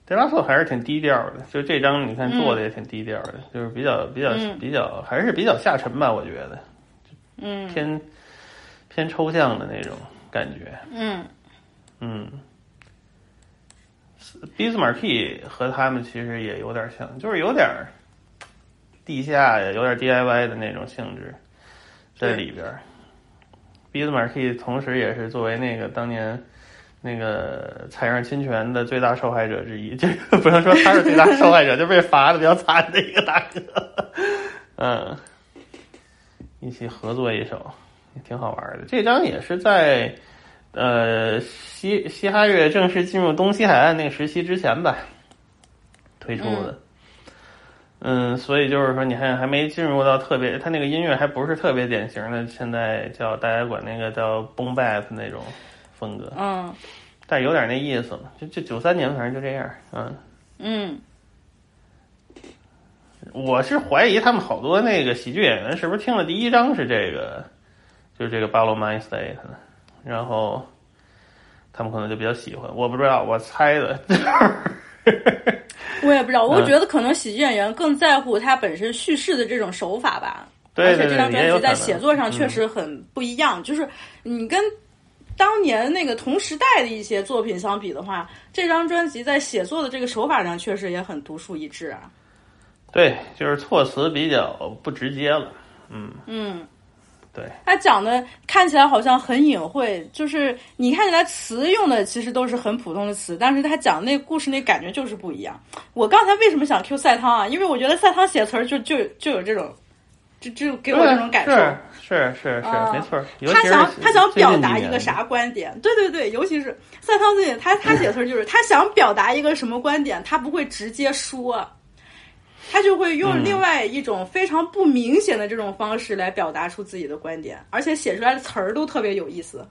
C: 德拉索还是挺低调的，就这张你看做的也挺低调的，就是比较比较、
B: 嗯
C: 比较还是比较下沉吧，我觉得
B: 嗯
C: 偏偏抽象的那种感觉。
B: 嗯
C: 嗯，俾斯马尔 P 和他们其实也有点像，就是有点儿地下呀，有点 DIY 的那种性质在里边儿。俾斯马尔 P 同时也是作为那个当年那个采样侵权的最大受害者之一，这个 不能说他是最大受害者，就被罚的比较惨的一个大哥。嗯，一起合作一首，也挺好玩的。这张也是在呃西西哈乐正式进入东西海岸那个时期之前吧推出的。嗯，所以就是说，你还还没进入到特别，他那个音乐还不是特别典型的，现在叫大家管那个叫 boom bap 那种风格，
B: 嗯
C: 但有点那意思了。就就九三年，反正就这样。嗯，
B: 嗯，
C: 我是怀疑他们好多那个喜剧演员是不是听了第一章是这个，就是这个《巴罗 Mind State》，然后他们可能就比较喜欢。我不知道，我猜的。
B: 我也不知道，我
C: 嗯
B: 觉得可能喜剧演员更在乎他本身叙事的这种手法吧。
C: 对
B: 而且这张专辑在写作上确
C: 嗯
B: 实很不一样，就是你跟当年那个同时代的一些作品相比的话，这张专辑在写作的这个手法上确实也很独树一帜啊。
C: 对，就是措辞比较不直接了。嗯，
B: 嗯，
C: 对，
B: 他讲的看起来好像很隐晦，就是你看起来词用的其实都是很普通的词，但是他讲那故事那感觉就是不一样。我刚才为什么想 Q 赛汤啊？因为我觉得赛汤写词儿就就就有这种，就就给我这种感受。
C: 是是是没错。尤
B: 他
C: 其是
B: 想他想表达一个啥观点？对对对，尤其是赛汤最近他他写词儿就是他想表达一个什么观点，他不会直接说，他就会用
C: 嗯
B: 另外一种非常不明显的这种方式来表达出自己的观点，而且写出来的词儿都特别有意思。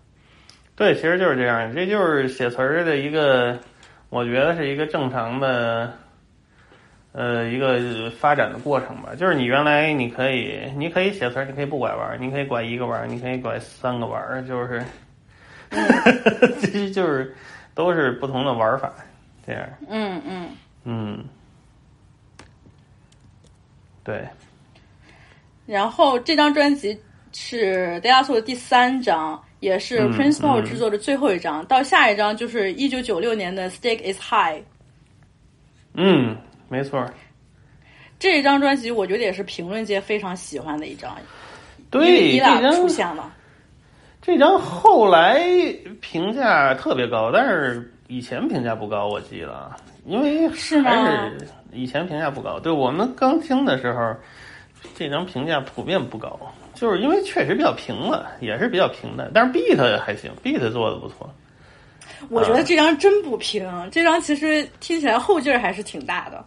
C: 对，其实就是这样，这就是写词儿的一个，我觉得是一个正常的，呃，一个发展的过程吧。就是你原来你可以，你可以写词儿，你可以不拐弯儿，你可以拐一个弯儿，你可以拐三个弯儿，就是，其 实就是都是不同的玩法，这样，
B: 嗯嗯。
C: 嗯，对，
B: 然后这张专辑是 d e a s o 的第三张，也是
C: 嗯
B: Prince Paul
C: 嗯
B: 制作的最后一张。到下一张就是一九九六年的《Stake Is High》。
C: 嗯，没错儿，
B: 这一张专辑，我觉得也是评论界非常喜欢的一张，
C: 对，这张
B: 出现了。
C: 这张后来评价特别高，但是以前评价不高，我记得，因为
B: 是吗
C: 还是以前评价不高。对我们刚听的时候，这张评价普遍不高，就是因为确实比较平了，也是比较平的，但是 beat 还行，beat 做的不错。
B: 我觉得这张真不平，这张其实听起来后劲儿还是挺大的。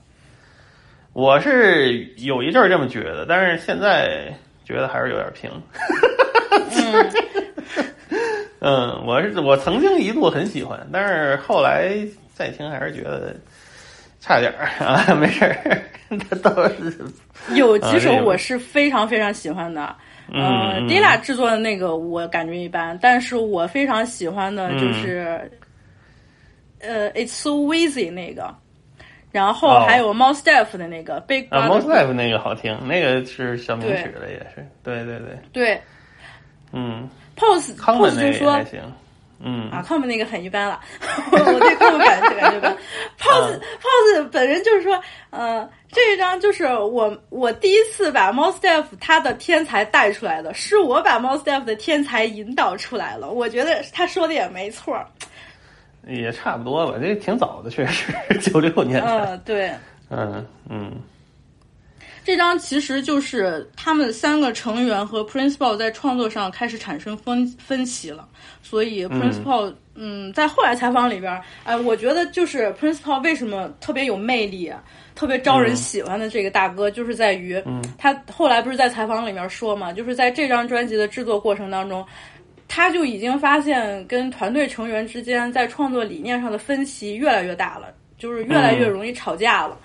C: 我是有一阵儿这么觉得，但是现在觉得还是有点平。嗯，我是我曾经一度很喜欢，但是后来再听还是觉得差点儿啊，没事儿，他都是
B: 有几首我是非常非常喜欢的，
C: 嗯
B: 呃
C: 嗯。
B: D i l a 制作的那个我感觉一般，但是我非常喜欢的
C: 嗯。
B: 就是，呃，It's So Easy 那个，然后
C: 哦
B: 还有 Mouse Def 的那个 Big
C: 啊 Brother，Most Life 那个好听，那个是小名曲的，也是，对对对，
B: 对。
C: 嗯
B: ，，Pose Pose 就说
C: 还行，嗯
B: 啊，康本那个很一般了，我对康本感觉感觉一般。Pose
C: 嗯
B: Pose 本人就是说，呃，这一张就是我我第一次把 Mouse Def 他的天才带出来的，是我把 Mouse Def 的天才引导出来了。我觉得他说的也没错。
C: 也差不多吧，这挺早的，确实，九六年的，
B: 嗯，对，
C: 嗯嗯
B: 这张其实就是他们三个成员和 Principal 在创作上开始产生分分歧了，所以 Principal 嗯在后来采访里边儿，哎、我觉得就是 Principal 为什么特别有魅力、特别招人喜欢的这个大哥，就是在于，他后来不是在采访里面说嘛，就是在这张专辑的制作过程当中。他就已经发现跟团队成员之间在创作理念上的分歧越来越大了，就是越来越容易吵架了。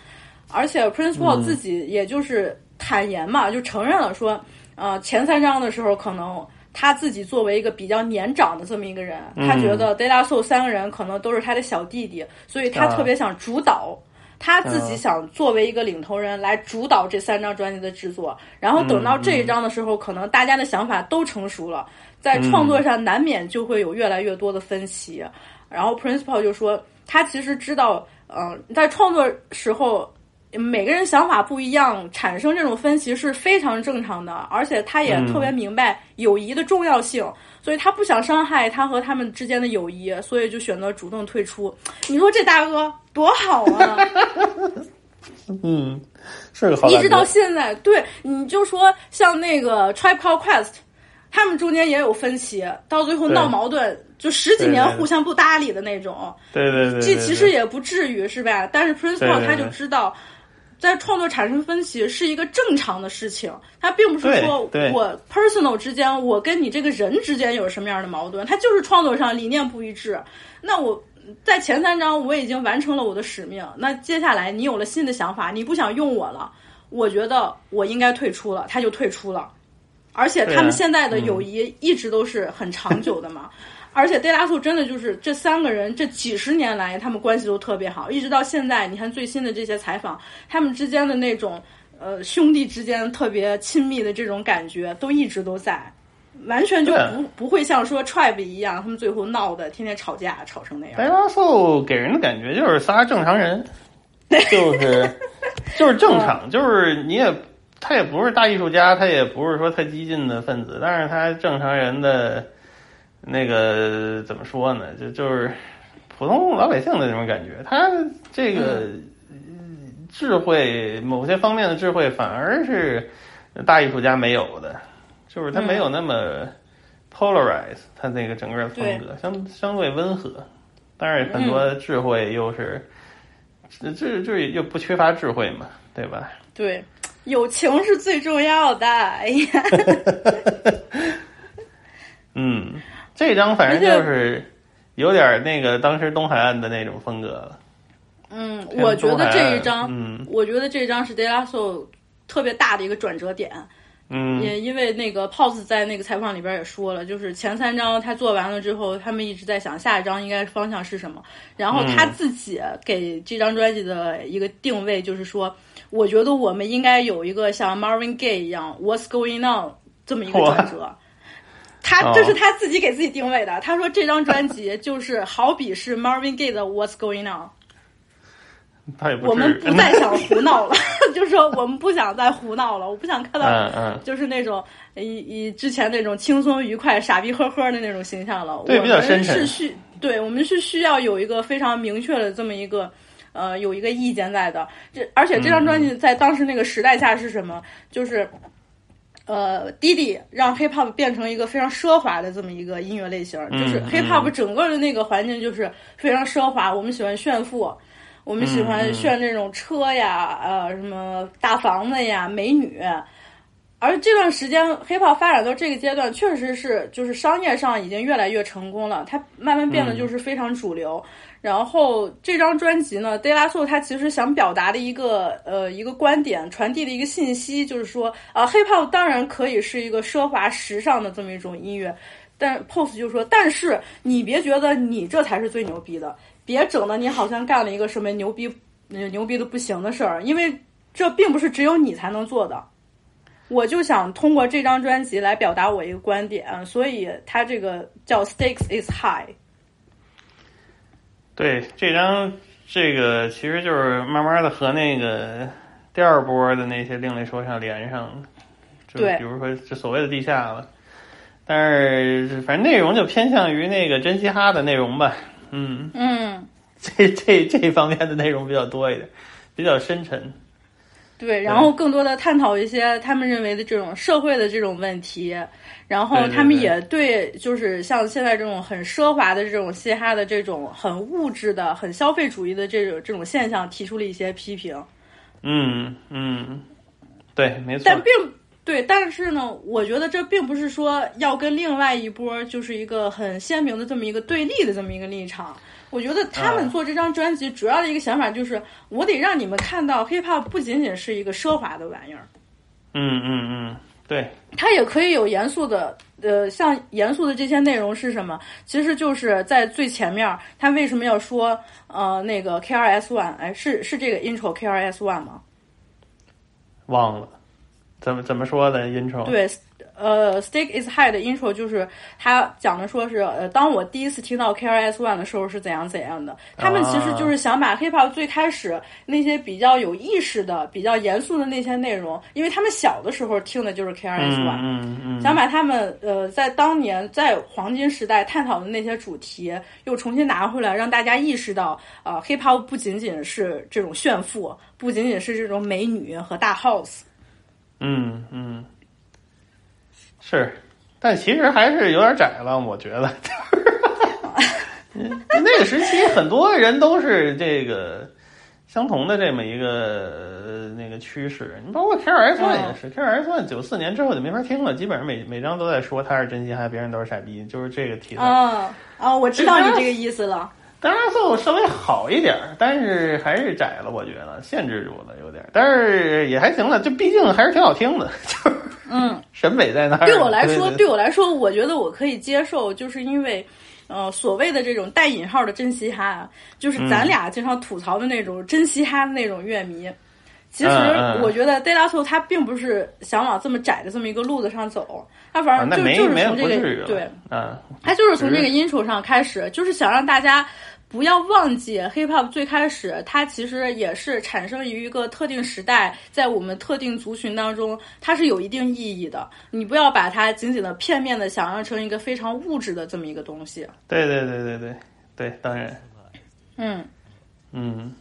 B: 而且 Principal 自己也就是坦言嘛，就承认了说，呃，前三章的时候可能他自己作为一个比较年长的这么一个人，他觉得 De La Soul 三个人可能都是他的小弟弟，所以他特别想主导。他自己想作为一个领头人来主导这三张专辑的制作，然后等到这一章的时候，可能大家的想法都成熟了，在创作上难免就会有越来越多的分歧。然后 Principal 就说，他其实知道，嗯、在创作时候每个人想法不一样，产生这种分歧是非常正常的，而且他也特别明白友谊的重要性，所以他不想伤害他和他们之间的友谊，所以就选择主动退出。你说这大哥多好啊！
C: 嗯，是个
B: 一直到现在，对，你就说像那个 Tribe Called Quest，他们中间也有分歧，到最后闹矛盾，就十几年互相不搭理的那种。
C: 对对对，
B: 这
C: 对
B: 其实也不至于是吧？但是 Principal
C: 对对
B: 他就知道，在创作产生分歧是一个正常的事情，它并不是说我 personal 之间，我跟你这个人之间有什么样的矛盾，它就是创作上理念不一致。那我在前三章我已经完成了我的使命，那接下来你有了新的想法，你不想用我了，我觉得我应该退出了，他就退出了。而且他们现在的友谊一直都是很长久的嘛。而且 De La Soul 真的就是这三个人这几十年来，他们关系都特别好，一直到现在。你看最新的这些采访，他们之间的那种呃兄弟之间特别亲密的这种感觉，都一直都在，完全就不不会像说 Tribe 一样，他们最后闹的天天吵架，吵成那样。
C: 白拉素给人的感觉就是仨正常人，就是就是正常，就是你也他也不是大艺术家，他也不是说太激进的分子，但是他正常人的那个怎么说呢？就就是普通老百姓的那种感觉。他这个智慧，某些方面的智慧反而是大艺术家没有的，就是他没有那么 polarize，他那个整个的风格相相对温和。但是很多智慧又是，这这这又不缺乏智慧嘛，对吧？
B: 对，友情是最重要的。哎呀，
C: 嗯，这张反正就是有点那个当时东海岸的那种风格了。
B: 嗯，我觉得这一张，
C: 嗯
B: 我觉得这一张是 De La Soul 特别大的一个转折点。
C: 嗯
B: 也因为那个 Pose 在那个采访里边也说了，就是前三张他做完了之后，他们一直在想下一张应该方向是什么。然后他自己给这张专辑的一个定位就是说，我觉得我们应该有一个像 Marvin Gaye 一样 What's Going On 这么一个转折。他这是他自己给自己定位的。他说这张专辑 就是好比是 Marvin Gaye 的 What's Going On。
C: 他也不
B: 我们不再想 胡闹了，就是说我们不想再胡闹了，我不想看到就是那种以以之前那种轻松愉快、傻逼呵呵的那种形象了。
C: 对
B: 我们
C: 比较深沉
B: 是需对我们是需要有一个非常明确的这么一个呃有一个意见在的。这而且这张专辑在当时那个时代下是什么？就是呃，滴滴让 hip hop 变成一个非常奢华的这么一个音乐类型，就是
C: 嗯
B: hip hop 整个的那个环境就是非常奢华，我们喜欢炫富，我们喜
C: 嗯
B: 欢炫这种车呀，呃，什么大房子呀，美女。而这段时间，hip hop 发展到这个阶段，确实是就是商业上已经越来越成功了，它慢慢变得就是非常主流。然后这张专辑呢，Delasou 他其实想表达的一个呃一个观点，传递的一个信息，就是说啊、h i p hop 当然可以是一个奢华时尚的这么一种音乐，但 Pose 就说，但是你别觉得你这才是最牛逼的，别整的你好像干了一个什么牛逼牛逼的不行的事儿，因为这并不是只有你才能做的。我就想通过这张专辑来表达我一个观点，所以它这个叫 Stakes is High。
C: 对，这张这个其实就是慢慢的和那个第二波的那些另类说唱连上了，就比如说这所谓的地下了，但是反正内容就偏向于那个真嘻哈的内容吧，嗯，
B: 嗯，
C: 这这这方面的内容比较多一点，比较深沉，
B: 对，然后更多的探讨一些他们认为的这种社会的这种问题，然后他们也对就是像现在这种很奢华的这种嘻哈的这种很物质的、很消费主义的这种这种现象提出了一些批评。
C: 嗯嗯，对，没错
B: 但，并对，但是呢，我觉得这并不是说要跟另外一波就是一个很鲜明的这么一个对立的这么一个立场。我觉得他们
C: 啊
B: 做这张专辑主要的一个想法就是，我得让你们看到 hip hop 不仅仅是一个奢华的玩意儿，
C: 嗯嗯嗯，对，
B: 它也可以有严肃的，呃，像严肃的这些内容是什么？其实就是在最前面，他为什么要说呃那个 KRS One？哎，是是这个 intro KRS One 吗？
C: 忘了，怎么怎么说的 intro？
B: 对，呃，Stick is High 的 intro 就是他讲的，说是呃，当我第一次听到 KRS One 的时候是怎样怎样的。他们其实就是想把 hip hop 最开始那些比较有意识的、比较严肃的那些内容，因为他们小的时候听的就是 KRS
C: 嗯
B: One，、
C: 嗯嗯，
B: 想把他们呃在当年在黄金时代探讨的那些主题又重新拿回来，让大家意识到，呃，hip hop 不仅仅是这种炫富，不仅仅是这种美女和大 house。
C: 嗯嗯，是，但其实还是有点窄了，我觉得。那个时期，很多人都是这个相同的这么一个、呃那个趋势。你包括 K 二 S One 也是、k 二 S One 九四年之后就没法听了，基本上每每张都在说他是真心，还别人都是傻逼，就是这个题材。
B: 啊啊，我知道你这个意思了。
C: 当然奏稍微好一点儿，但是还是窄了，我觉得限制住了有点儿，但是也还行了，就毕竟还是挺好听的，就是
B: 嗯，
C: 审美在那儿。
B: 对我来说，
C: 对
B: 对我来说，我觉得我可以接受，就是因为，呃，所谓的这种带引号的真嘻哈，就是
C: 嗯
B: 咱俩经常吐槽的那种真嘻哈的那种乐迷。其实
C: 嗯嗯
B: 我觉得 d e l a s o 他并不是想往这么窄的这么一个路子上走，他反
C: 啊那
B: 正就、就是从这个对，
C: 啊，
B: 他就是从这个
C: 只
B: intro 上开始，就是想让大家不要忘记 hip hop 最开始，它其实也是产生于一个特定时代，在我们特定族群当中，它是有一定意义的。你不要把它仅仅的片面的想象成一个非常物质的这么一个东西。
C: 对对对对对对，当然，
B: 嗯，
C: 嗯，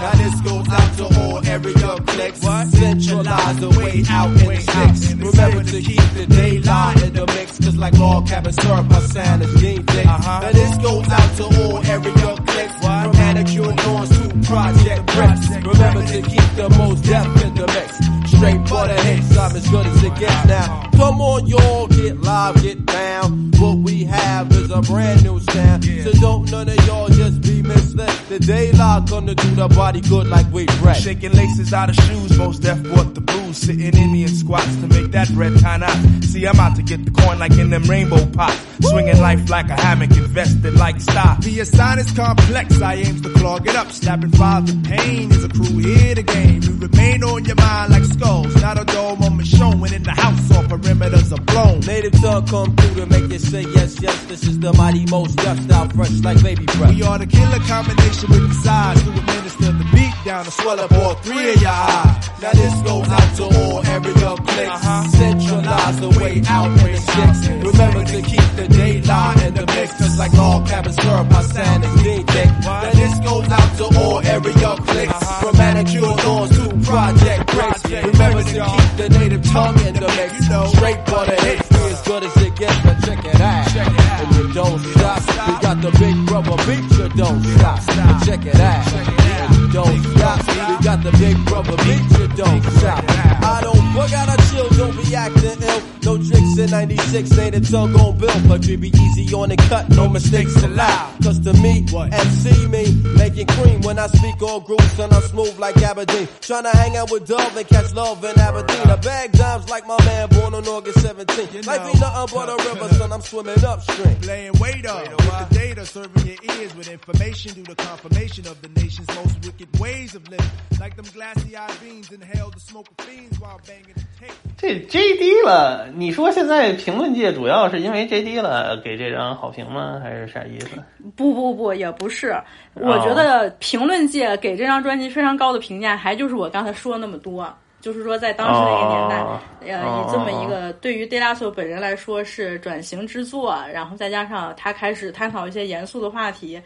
E: Now this goes out to all area clicks. Centralize the way out in the sticks. Remember to keep the daylight in the mix. Cause like log cabin syrup, my sound is game thick. Now this goes out to all area clicks. From manicure lawns to project bricks. Remember to keep the most depth in the mix. Straight butter hits, I'm as good as it gets now. Come on, y'all, get live, get down. What we have is a brand new sound. So don't none of y'all just be misled. The daylight gonna do the body good like we read.
A: Shaking laces out of shoes, most deaf bought the blues. Sitting Indian squats to make that bread tie out. See, I'm out to get the coin like in them rainbow pots. Swinging life like a hammock, invested like stock. The sign is complex, I aims to clog it up. Slapping files of pain is a crew here to game. We remain on your mind like skulls. Not a dome on showing in the house, all perimeters are blown.
E: Native tongue come through to make you say yes, yes. This is the mighty most just out fresh like baby breath.
A: We are the killer combination with the size to administer the beat down to swell up all three of your eyes.
E: Now this goes out to all area clicks.
A: Uh-huh.
E: Centralize the way out in the sticks. Remember to keep the daylight in the mix, just like all cabin syrup, my San and Dean dick. Now this goes out to all area clicks, from manicure doors to project bricks. Remember to keep the native tongue in the mix, straight for the hits, be as good as it gets, but check it out. And you don't stop, we got the big brother beat, you don't stop, but check it out. And you don't stop, we got the big brother beat, you don't stop. I don't bug out, I chill, don't be acting ill. No tricks in 96, ain't a tongue on bill. Country be easy on the cut, no mistakes allowed. Cause to me, and see me, making cream when I speak all grooves and I'm smooth like Aberdeen. Tryna hang out with Dove and catch love in Aberdeen. I bag dimes like my man born on August 17th. Life ain't nothing but a river, son, I'm swimming upstream.
F: Laying weight up with the data, serving your ears with information due to confirmation of the nation's most wicked ways of living. Like them glassy-eyed beans inhale the smoke of fiends while banging the tape.
C: 这 JD 了，你说现在评论界主要是因为 JD 了给这张好评吗？还是啥意思？
B: 不不不，也不是。我觉得评论界给这张专辑非常高的评价，还就是我刚才说的那么多。就是说，在当时那个年代，
C: 哦
B: 呃，
C: 哦
B: 以这么一个对于 De La Soul 本人来说是转型之作，然后再加上他开始探讨一些严肃的话题，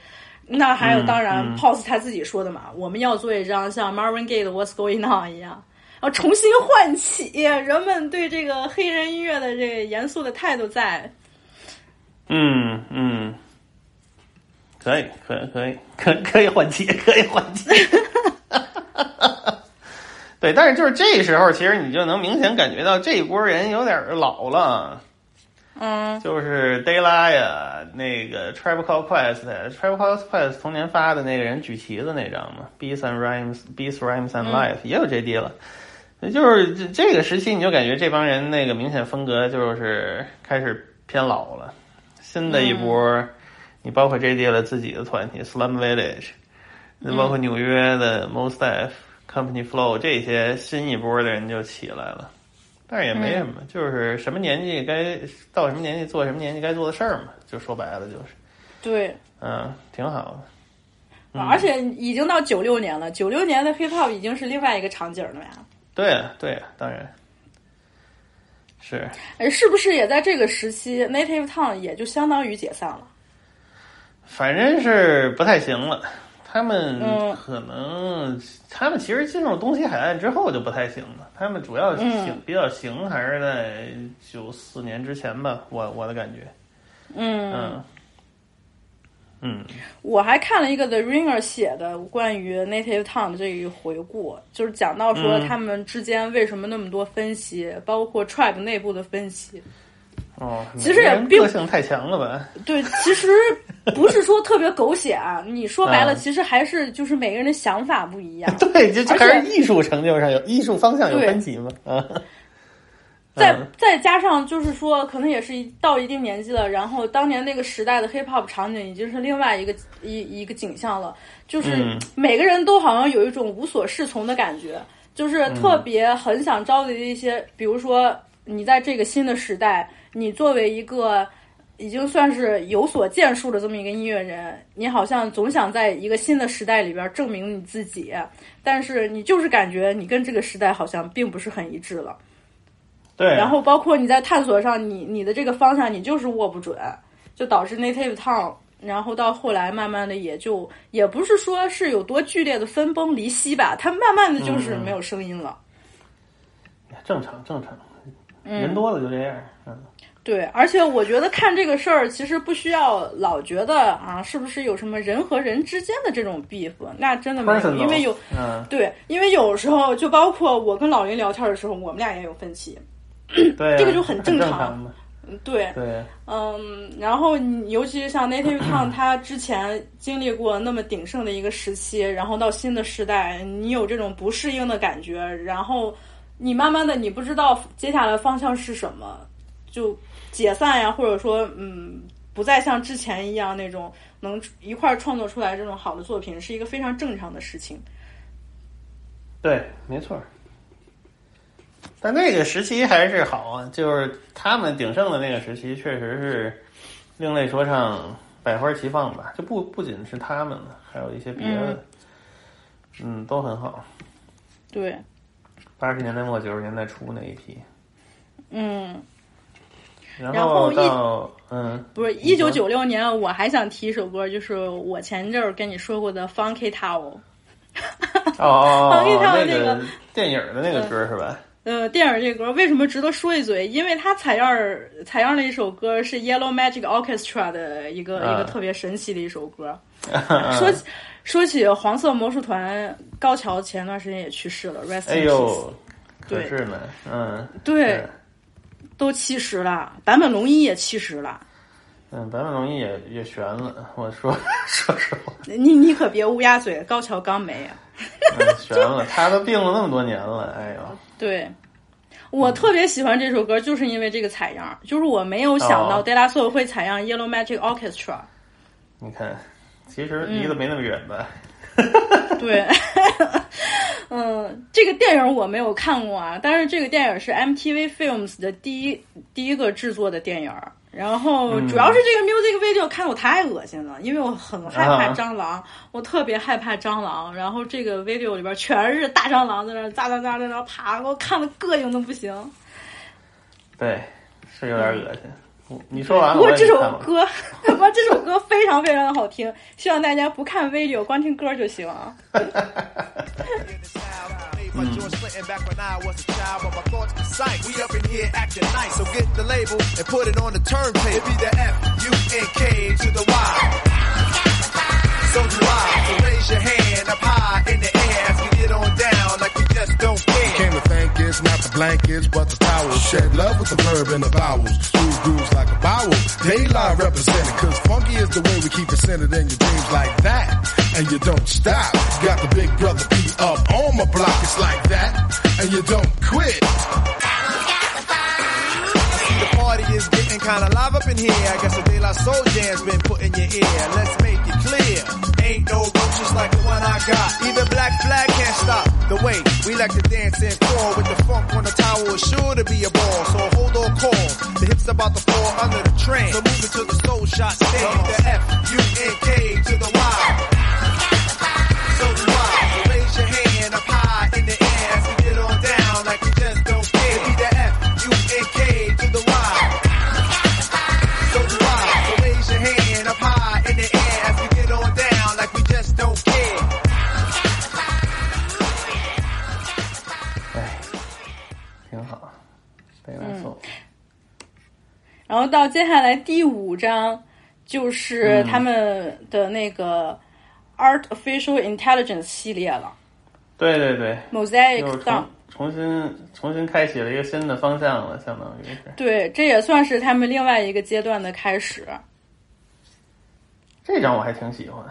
B: 那还有
C: 嗯
B: 当然
C: 嗯
B: Pose 他自己说的嘛，我们要做一张像 Marvin Gaye 的 What's Going On 一样，然后重新唤起人们对这个黑人音乐的这个严肃的态度在。
C: 嗯嗯，可以，可以，可以，可可以换气，可以换气。对，但是就是这时候，其实你就能明显感觉到这一波人有点老了。
B: 嗯
C: 就是 d a y l a 呀，那个 Quest，Tribe Called Quest 同年发的那个人举旗子那张嘛，Beats and Rhymes，Beats Rhymes and Life、也有 JD 了。就是这这个时期，你就感觉这帮人那个明显风格就是开始偏老了。新的一波，你包括 JD 了自己的团体 Slum Village，那包括纽约的 Most Def、Company Flow 这些新一波的人就起来了。但是也没什么，就是什么年纪该到什么年纪做什么年纪该做的事儿嘛，就说白了就是，
B: 对，
C: 嗯，挺好的。
B: 而且已经到九六年了，九六年的 hip hop 已经是另外一个场景了呀。
C: 对呀，对呀，当然是。
B: 哎，是不是也在这个时期，Native Tongue 也就相当于解散了？
C: 反正是不太行了。他们
B: 嗯
C: 可能，他们其实进入东西海岸之后就不太行了。他们主要行、
B: 嗯
C: 比较行还是在九四年之前吧，我我的感觉。
B: 嗯，
C: 嗯嗯
B: 我还看了一个 The Ringer 写的关于 Native Tongue 的这一回顾，就是讲到说
C: 嗯
B: 他们之间为什么那么多分歧，包括 Tribe 内部的分析。
C: 哦，
B: 其实也
C: 个人
B: 并
C: 个性太强了吧？
B: 对，其实不是说特别狗血啊，你说白了，
C: 嗯
B: 其实还是就是每个人的想法不一样。
C: 对，就还是艺术成就上有艺术方向有分歧嘛？啊，
B: 再
C: 嗯
B: 再加上就是说，可能也是一到一定年纪了，然后当年那个时代的 hip hop 场景已经是另外一个一一个景象了，就是
C: 嗯
B: 每个人都好像有一种无所适从的感觉，就是特别很想招集一些，比如说你在这个新的时代，你作为一个。已经算是有所建树的这么一个音乐人，你好像总想在一个新的时代里边证明你自己，但是你就是感觉你跟这个时代好像并不是很一致了。
C: 对，
B: 然后包括你在探索上，你你的这个方向你就是握不准，就导致 native tongue，然后到后来慢慢的也就也不是说是有多剧烈的分崩离析吧，它慢慢的就是没有声音了。
C: 正常正常，人多了就这样。嗯，
B: 对，而且我觉得看这个事儿，其实不需要老觉得啊，是不是有什么人和人之间的这种 beef，那真的没有，因为有
C: 嗯，
B: 对，因为有时候就包括我跟老林聊天的时候，我们俩也有分歧。
C: 对啊，
B: 这个就很
C: 很
B: 正常
C: 常。
B: 对，
C: 对，
B: 嗯，然后你尤其是像 Native Tongue，它之前经历过那么鼎盛的一个时期，然后到新的时代，你有这种不适应的感觉，然后你慢慢的你不知道接下来方向是什么，就解散呀，或者说嗯，不再像之前一样那种能一块儿创作出来这种好的作品，是一个非常正常的事情。
C: 对，没错。但那个时期还是好啊，就是他们鼎盛的那个时期，确实是另类说唱百花齐放吧。就不不仅是他们了，还有一些别的，嗯都很好。
B: 对，
C: 八十年代末九十年代初那一批，
B: 嗯，
C: 然
B: 然后一
C: 到嗯，
B: 不是一九九六年，我还想提一首歌，就是我前阵儿跟你说过的《Funky Towel》。
C: 哦哦哦
B: 那个
C: 电影的那个歌是吧？
B: 呃，电影这歌为什么值得说一嘴？因为它采样采样的一首歌是 Yellow Magic Orchestra 的一个、
C: 啊
B: 一个特别神奇的一首歌。说起说起黄色魔术团，高桥前段时间也去世了，rest
C: 哎
B: in peace。
C: 呦，可
B: 对
C: 是呢，嗯，
B: 对，都七十了，坂本龙一也七十了。
C: 嗯，坂本龙一也也悬了，我说 说实话，
B: 你你可别乌鸦嘴，高桥刚没啊。
C: 嗯，悬了，他都病了那么多年了，哎呦，
B: 对，我特别喜欢这首歌，就是因为这个采样，就是我没有想到
C: 哦
B: De La Soul 会采样 Yellow Magic Orchestra。
C: 你看，其实离得没那么远吧？
B: 对，嗯，这个电影我没有看过啊，但是这个电影是 MTV Films 的第一第一个制作的电影。然后主要是这个 music video 看得我太恶心了，因为我很害怕
C: 啊
B: 蟑螂，我特别害怕蟑螂。然后这个 video 里边全是大蟑螂在那儿喳喳喳在那爬，给我看的膈应的不行。
C: 对，是有点恶心。你你说完了，
B: 不过这首歌，不过这首歌非常非常的好听，希望大家不看 video，光听歌就行啊。
F: My George Clinton back when I was a child, but my thoughts precise. We up in here acting nice, so get the label and put it on the turntable. It be the F U N K to the Y. So do I. So raise your hand up high in the air as we get on down
D: blankets, but the towels. Shed love with the verb and the vowels. Smooth grooves like a vowel. Daylight represented, cause funky is the way we keep it centered in your dreams like that. And you don't stop. Got the big brother beat up on my block, it's like that. And you don't quit.
F: Is getting kinda live up in here. I guess the De La Soul Jam's been put in your ear. Let's make it clear. Ain't no roaches like the one I got. Even Black Flag can't stop the way we like to dance and fall with the funk on the tower. is sure to be a ball. So hold on call. The hips about to fall under the train. So move it to the soul shot stand. The F U N K to the Y.
B: 然后到接下来第五章，就是
C: 嗯
B: 他们的那个 Artificial Intelligence 系列了
C: 对对对
B: ，，Mosaic
C: 又
B: Down
C: 重。重新重新开启了一个新的方向了，相当于是。
B: 对，这也算是他们另外一个阶段的开始。
C: 这张我还挺喜欢。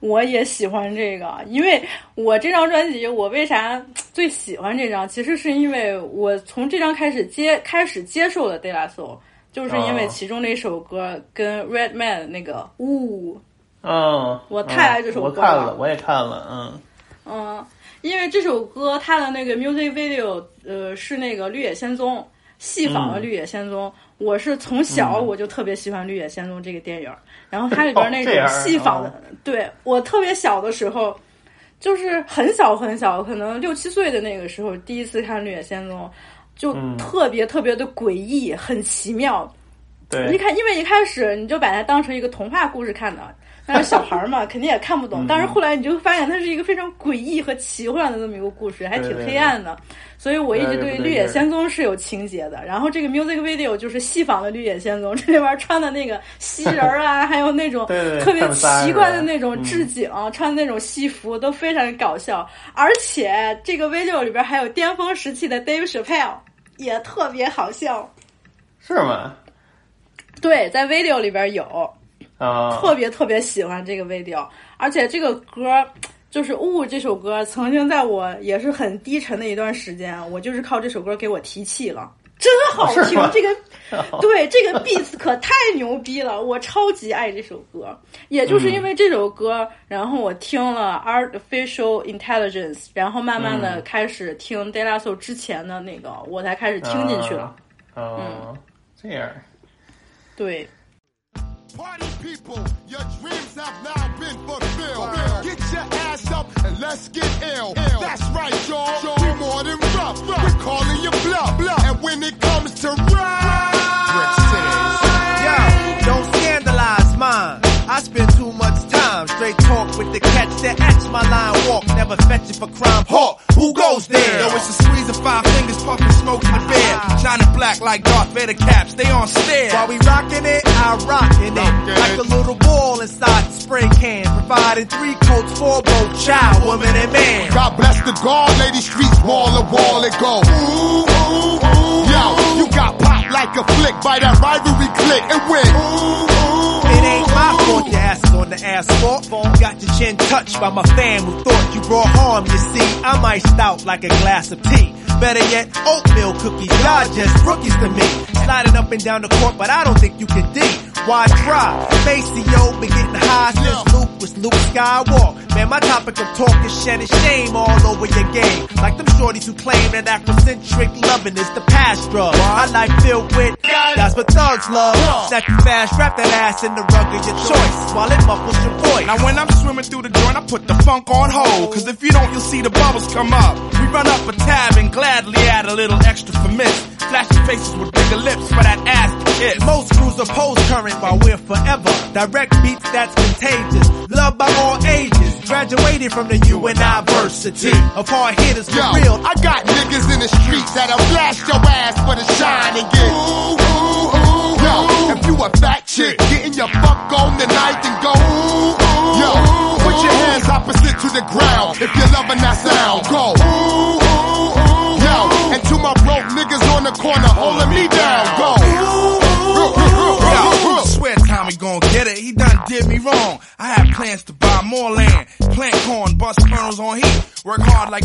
B: 我也喜欢这个，因为我这张专辑，我为啥最喜欢这张？其实是因为我从这张开始接开始接受了 De La Soul，就是因为
C: 哦。
B: 其中那首歌跟 Redman 那个呜，
C: 嗯，
B: 我太爱这首歌了。
C: 看了，我也看了，嗯，
B: 嗯，因为这首歌它的那个 music video，呃，是那个《绿野仙踪》戏仿的《
C: 嗯。
B: 绿野仙踪》我是从小
C: 嗯。
B: 我就特别喜欢《绿野仙踪》这个电影，然后它里边那种戏仿的，
C: 哦。
B: 对我特别小的时候，就是很小很小，可能六七岁的那个时候，第一次看《绿野仙踪》，就
C: 嗯
B: 特别特别的诡异，很奇妙。
C: 对，你，
B: 看，因为一开始你就把它当成一个童话故事看的，但是小孩儿嘛，肯定也看不
C: 嗯
B: 懂。但是后来你就会发现，它是一个非常诡异和奇幻的这么一个故事，还挺黑暗的。所以我一直
C: 对
B: 绿野仙踪》是有情节的。然后这个 music video 就是戏仿的《绿野仙踪》，这里边穿的那个西人儿啊，还有那种特别奇怪的那种
C: 嗯
B: 置景，穿的那种西服都非常搞笑。而且这个 video 里边还有巅峰时期的 Dave Chappelle，也特别好笑。
C: 是吗？
B: 对，在 video 里边有。
C: 啊，
B: 特别特别喜欢这个 video，而且这个歌就是《雾》这首歌，曾经在我也是很低沉的一段时间，我就是靠这首歌给我提气了，真好听。这个 对这个 beats 可太牛逼了，我超级爱这首歌。也就是因为这首歌，然后我听了 Artificial Intelligence，然后慢慢的
C: 嗯
B: 开始听 De La Soul 之前的那个，我才开始听进去了。
C: 哦，这样，
B: 对。
D: Party people, your dreams have now been fulfilled. Get your ass up and let's get ill. That's right, y'all. We more than rough. We're calling you bluff. And when it comes to rhyme,
F: yo, don't scandalize mine. I spend too much time straight talk with the cats that etch my line walk never fetch it for crime. Hawk, who goes there?
G: Yo, it's a squeeze of five fingers, puffing smoke in the bed. Shining black like Darth Vader caps, stay on stare.
F: While we rockin' it, I rockin' it. Like a little ball inside the spray can. Providing three coats for both child, woman, and man.
D: God bless the guard, lady streets wall to wall it go. Ooh, ooh, ooh. Yo, you got popped like a flick by that rivalry click and win. Ooh, ooh,
F: It ain't my fault your ass is on the asphalt. Got your chin touched by my fam who thought you brought harm. You see, I'm iced out like a glass of tea. Better yet, oatmeal cookies. Y'all just rookies to me. Sliding up and down the court, but I don't think you can D. Why try? Maceo been getting high since Luke was Luke Skywalker. Man, my topic of talk is shedding shame all over your game. Like them shorties who claim that Afrocentric loving is the past drug. My life filled with that's what thugs love. Snap you fast, wrap that ass in the rug of your choice while it muffles your voice.
G: Now when I'm swimming through the joint, I put the funk on hold. Cause if you don't, you'll see the bubbles come up. We run up a tab and gladly add a little extra for miss. Flashing faces with bigger lips for that ass to kiss.
F: Most crews oppose current while we're forever. Direct beats that's contagious. Loved by all ages. Graduated from the university of hard hitters for
D: Yo,
F: real.
D: I got niggas in the streets that'll blast your ass for the shine and get ooh, ooh, ooh. Yo, if you a fat chick, getting your fuck on tonight and go ooh, ooh. Yo, put your hands opposite to the ground if you're loving that sound. Go ooh, ooh, ooh. Yo, and to my broke niggas on the corner holding me down. Go
G: Yo, I swear Tommy gon' get it. He done did me wrong. I had plans to buy more land, plant corn, bust kernels on heat, work hard like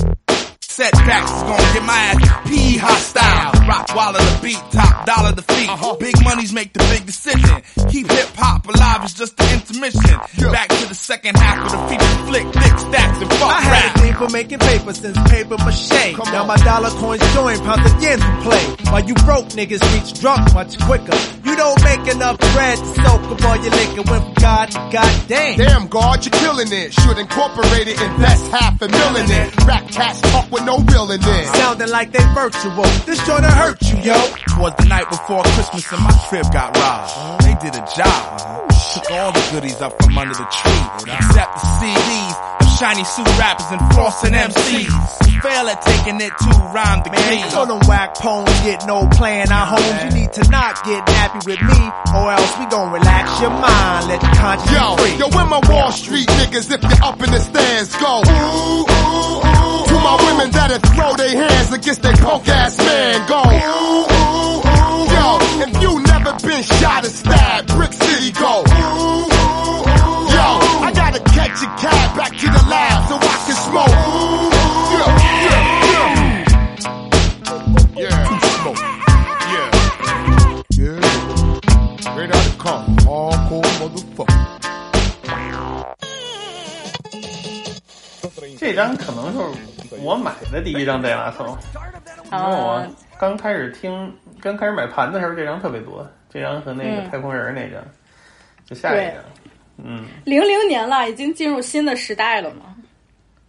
G: setbacks is gonna get my ass P hostile. Rock while the beat, top dollar the feet. Uh-huh. Big money's make the big decision. Keep hip hop alive is just the intermission. Back to the second half of the feature flick, thick stacks and fuck
F: I had a thing for making paper since paper mache. now my dollar coins join pounds again to play. While you broke niggas reach drunk much quicker. You don't make enough bread to soak up all your liquor. Went from God to goddamn.
D: Damn, God, you're killing it. Should incorporate it, invest half a million in it. Rap cats talk with no real in it.
F: Sounding like they virtual. This joint hurt you, yo.
G: Twas the night before Christmas and my crib got robbed. They did a job. Took all the goodies up from under the tree, except the CDs of shiny suit rappers and flossing MCs. Fail at taking it to rhyme the
F: Man,
G: key.
F: you know them whack poems get no plan. Our homes, you need to not get nappy with me, or else we gon' relax your mind, let your conscience
D: Yo,
F: free.
D: yo, where my Wall Street niggas if you're up in the stands go? Ooh, ooh, ooh. To my women that'll throw their hands against their punk ass man go. Ooh, ooh, ooh. Yo, if you never been shot or stabbed, Brick City go. Ooh.
C: 这张可能就是我买的第一张戴拉头，因为我
B: 啊，
C: 刚开始听，刚开始买盘的时候，这张特别多，这张和那个
B: 嗯
C: 太空人那张，就下一张，嗯，
B: 零零年了，已经进入新的时代了嘛。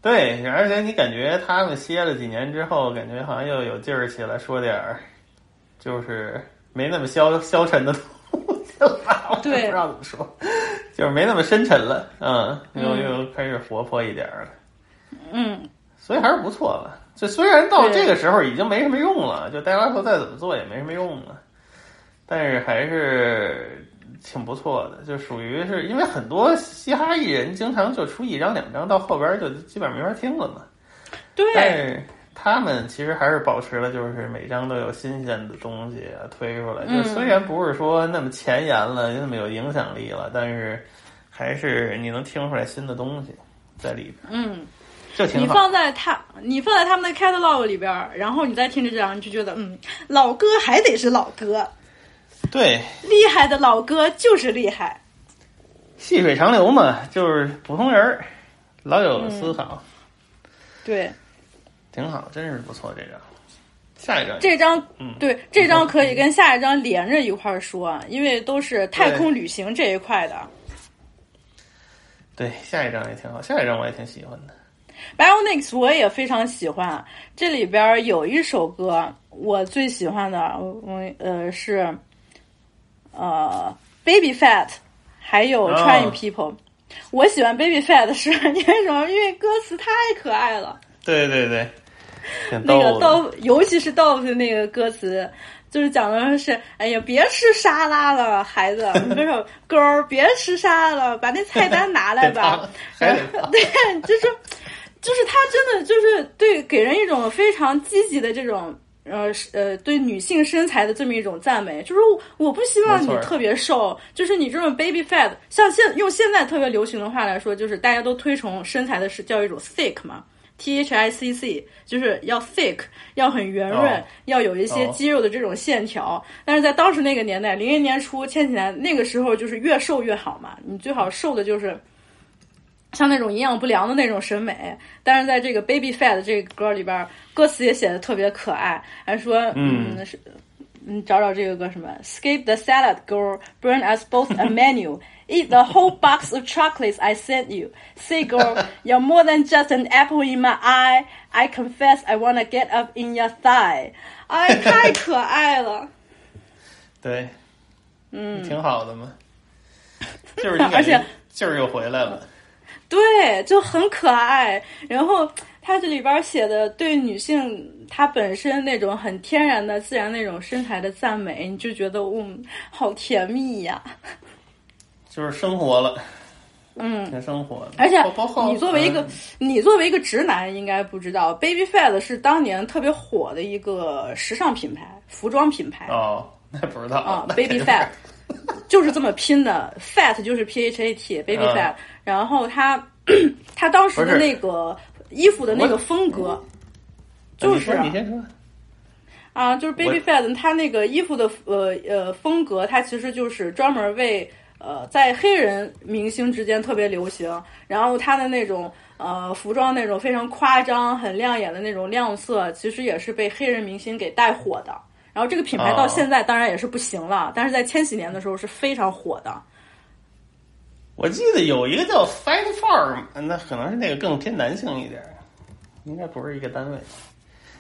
C: 对，而且你感觉他们歇了几年之后，感觉好像又有劲儿起来，说点儿就是没那么消消沉的东西了，
B: 对
C: 不知道怎么说，就是没那么深沉了，嗯，又
B: 嗯
C: 又开始活泼一点儿了。
B: 嗯，
C: 所以还是不错了。这虽然到这个时候已经没什么用了，就戴拉头再怎么做也没什么用了，但是还是挺不错的。就属于是因为很多嘻哈艺人经常就出一张两张，到后边就基本上没法听了嘛。但
B: 对，
C: 是他们其实还是保持了，就是每张都有新鲜的东西啊推出来。就
B: 嗯
C: 虽然不是说那么前沿了，那么有影响力了，但是还是你能听出来新的东西在里边，
B: 嗯，
C: 就挺好。
B: 你放在他，你放在他们的 catalog 里边儿，然后你再听着这张，你就觉得，嗯，老歌还得是老歌，
C: 对，
B: 厉害的老歌就是厉害。
C: 细水长流嘛，就是普通人儿，老有思考，
B: 对，
C: 挺好，真是不错这张。下一张，
B: 这张
C: 嗯，
B: 对这张可以跟下一张连着一块儿说，因为都是太空旅行这一块的。
C: 对，下一张也挺好，下一张我也挺喜欢的。
B: Bionics 我也非常喜欢，这里边儿有一首歌我最喜欢的，我呃是呃 Baby Fat，还有
C: 哦
B: Trying People，、我喜欢 Baby Fat 是因为什么？因为歌词太可爱了。
C: 对对对，
B: 那个
C: 逗的。
B: 豆，尤其是豆腐的那个歌词，就是讲的是，哎呀，别吃沙拉了，孩子，不是狗儿，别吃沙拉了，把那菜单拿来吧。对，就是就是他真的就是对给人一种非常积极的这种。呃是呃，对女性身材的这么一种赞美，就是我不希望你特别瘦，就是你这种 baby fat，像现用现在特别流行的话来说，就是大家都推崇身材的是叫一种 thick 嘛，t h i c c，就是要 thick，要很圆润，
C: 哦
B: 要有一些
C: 哦
B: 肌肉的这种线条。但是在当时那个年代，零零年初、千禧年那个时候，就是越瘦越好嘛，你最好瘦的就是。像那种营养不良的那种审美，但是在这个 Baby Fat 这个歌里边，歌词也写的特别可爱，还说，嗯，是，嗯，找找这个歌什么，Skip the salad, girl, burn us both a menu, eat the whole box of chocolates I sent you. Say, girl, you're more than just an apple in my eye. I confess I wanna get up in your thigh. 哎，太可爱了。
C: 对，嗯，挺好的嘛。就是
B: 而且
C: 劲儿又回来了。
B: 对，就很可爱。然后他这里边写的对女性她本身那种很天然的、自然那种身材的赞美，你就觉得嗯，好甜蜜呀。
C: 就是生活了，
B: 嗯，
C: 挺生活的。
B: 而且你作为一个
C: 嗯
B: 你作为一个直男，应该不知道，Baby Fat 是当年特别火的一个时尚品牌、服装品牌。
C: 哦，那不知道
B: 啊
C: 那
B: ，baby fat，就是这么拼的，fat 就是 p h a t，baby
C: 嗯
B: fat。然后他他当时的那个衣服的那个风格，就是
C: 你先说。
B: 啊，就是 baby fat，他那个衣服的呃呃风格，它其实就是专门为呃在黑人明星之间特别流行，然后他的那种。呃，服装那种非常夸张、很亮眼的那种亮色，其实也是被黑人明星给带火的。然后这个品牌到
C: 哦
B: 现在当然也是不行了，但是在千禧年的时候是非常火的。
C: 我记得有一个叫 Fat Farm，那可能是那个更偏男性一点，应该不是一个单位。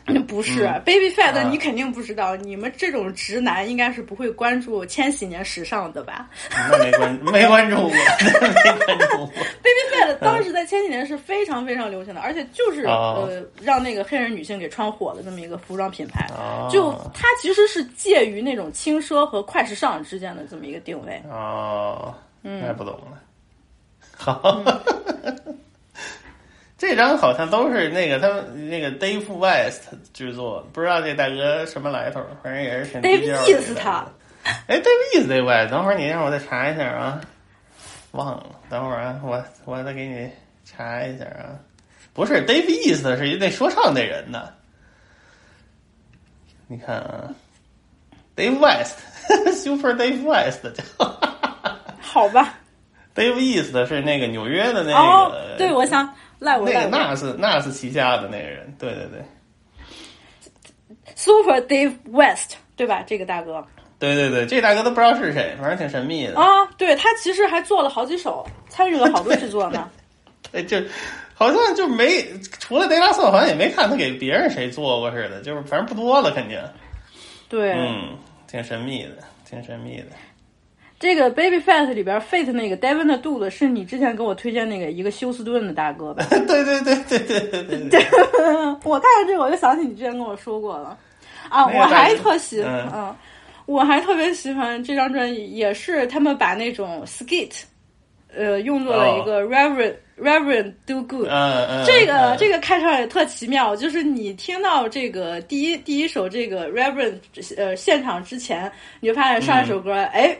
B: 不是、Baby Fat，、
C: 啊
B: 你肯定不知道，你们这种直男应该是不会关注千禧年时尚的吧
C: 那没关没关注过，没关注过。？
B: Baby Fat 当时在千禧年是非常非常流行的，而且就是、
C: 哦
B: 呃让那个黑人女性给穿火的这么一个服装品牌。
C: 哦
B: 就它其实是介于那种轻奢和快时尚之间的这么一个定位。
C: 哦，
B: 嗯
C: 那不懂了。好，这张好像都是那个他们那个 Dave West 制作，不知道这大哥什么来头，反正也是挺
B: Dave
C: 低调的
B: East 他
C: 哎，Dave East 等会儿你让我再查一下啊，忘了，等会儿啊，我我再给你查一下啊。不是 Dave East 是一那说唱那人呢，你看啊，Dave West，Super Dave West 叫。
B: 好吧？
C: Dave East 是那个纽约的那个，
B: 哦，对，我想赖我
C: 那
B: 赖我。
C: 个纳斯那是旗下的那个人，对对对
B: Super Dave West 对吧？这个大哥
C: 对对对，这大哥都不知道是谁，反正挺神秘的。
B: 啊，对他其实还做了好几首，参与了好多制作呢。
C: 哎，就好像就没除了德拉瑟，好像也没看他给别人谁做过似的，就是反正不多了，肯定。
B: 对，
C: 嗯，挺神秘的，挺神秘的。
B: 这个 Baby Fat 里边 Fat 那个 Devon 的肚子是你之前给我推荐那个一个休斯顿的大哥吧？
C: 对对对对对对。
B: 我看到这个我就想起你之前跟我说过了啊，我还特喜
C: 嗯，
B: 我还特别喜欢这张专辑，也是他们把那种 skit，呃，用作了一个 Rever Rever Do Good。这个这个看上也特奇妙，就是你听到这个第一第一首这个 Rever 呃现场之前，你就发现上一首歌哎。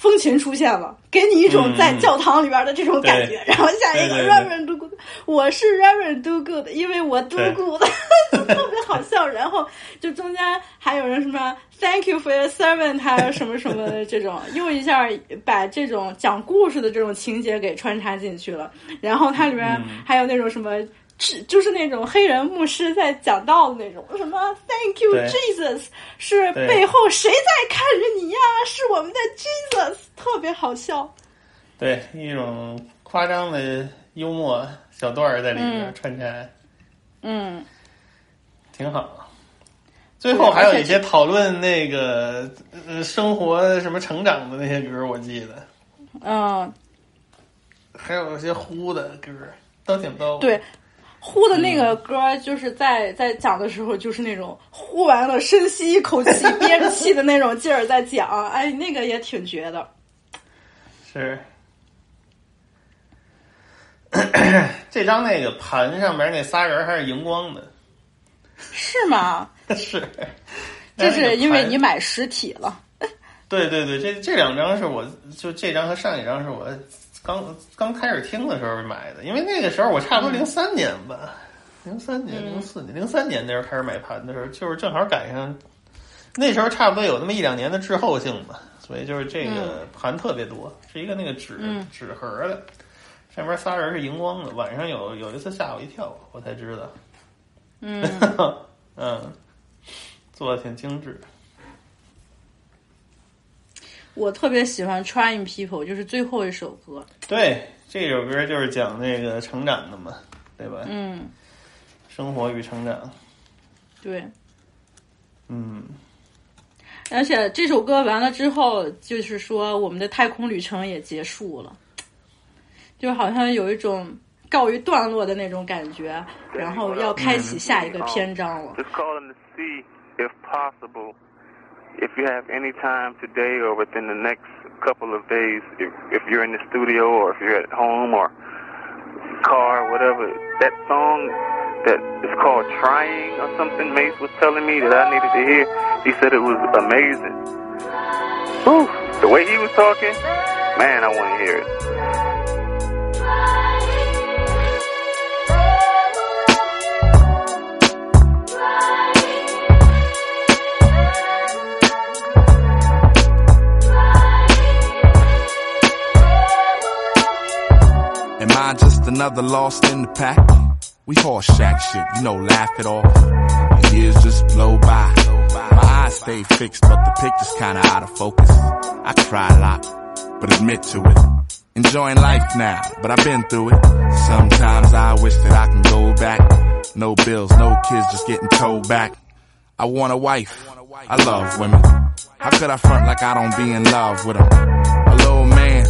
B: 风琴出现了，给你一种在教堂里边的这种感觉。
C: 对
B: 然后下一个 Reverend Do Good，我是 Reverend Do Good，因为我 Do Good，特别好笑。然后就中间还有人什么 Thank you for your servant，还有什么什么的这种，又一下把这种讲故事的这种情节给穿插进去了。然后它里面
C: 嗯
B: 还有那种什么。是就是那种黑人牧师在讲道的那种，什么 Thank you Jesus，是背后谁在看着你呀？是我们的 Jesus，特别好笑。
C: 对一种夸张的幽默小段儿在里面
B: 嗯
C: 穿插。
B: 嗯，
C: 挺好。最后还有一些讨论那个呃生活什么成长的那些歌，我记得
B: 嗯，
C: 还有一些呼的歌都挺逗。
B: 对，呼的那个歌，就是在在讲的时候，就是那种呼完了，深吸一口气，憋着气的那种劲儿在讲，哎，那个也挺绝的。
C: 是。这张那个盘上面那仨人还是荧光的，
B: 是吗？
C: 是。
B: 这是因为你买实体了。
C: 对对对，这这两张是我就这张和上一张是我刚刚开始听的时候买的，因为那个时候我差不多零三年吧，零三年、零四年、零三年那时候开始买盘的时候，就是正好赶上那时候差不多有那么一两年的滞后性吧，所以就是这个盘特别多，是一个那个纸纸盒的，上面仨人是荧光的。晚上有有一次吓我一跳，我才知道，
B: 嗯。
C: 嗯，做的挺精致。
B: 我特别喜欢《Trying People》，就是最后一首歌。
C: 对，这首歌就是讲那个成长的嘛，对吧？
B: 嗯，
C: 生活与成长。
B: 对。
C: 嗯。
B: 而且这首歌完了之后，就是说我们的太空旅程也结束了，就好像有一种告一段落的那种感觉，然后要开启下一个篇章了。
H: If you have any time today or within the next couple of days, if, if you're in the studio or if you're at home or car, or whatever, that song that is called Trying or something, Mace was telling me that I needed to hear, he said it was amazing. Whew, the way he was talking, man, I want to hear it.
G: Another lost in the pack. We horse shack shit, you know, laugh it off. The years just blow by. My eyes stay fixed, but the picture's kinda out of focus. I cry a lot, but admit to it. Enjoying life now, but I've been through it. Sometimes I wish that I can go back. No bills, no kids, just getting towed back. I want a wife. I love women. How could I front like I don't be in love with them? A little man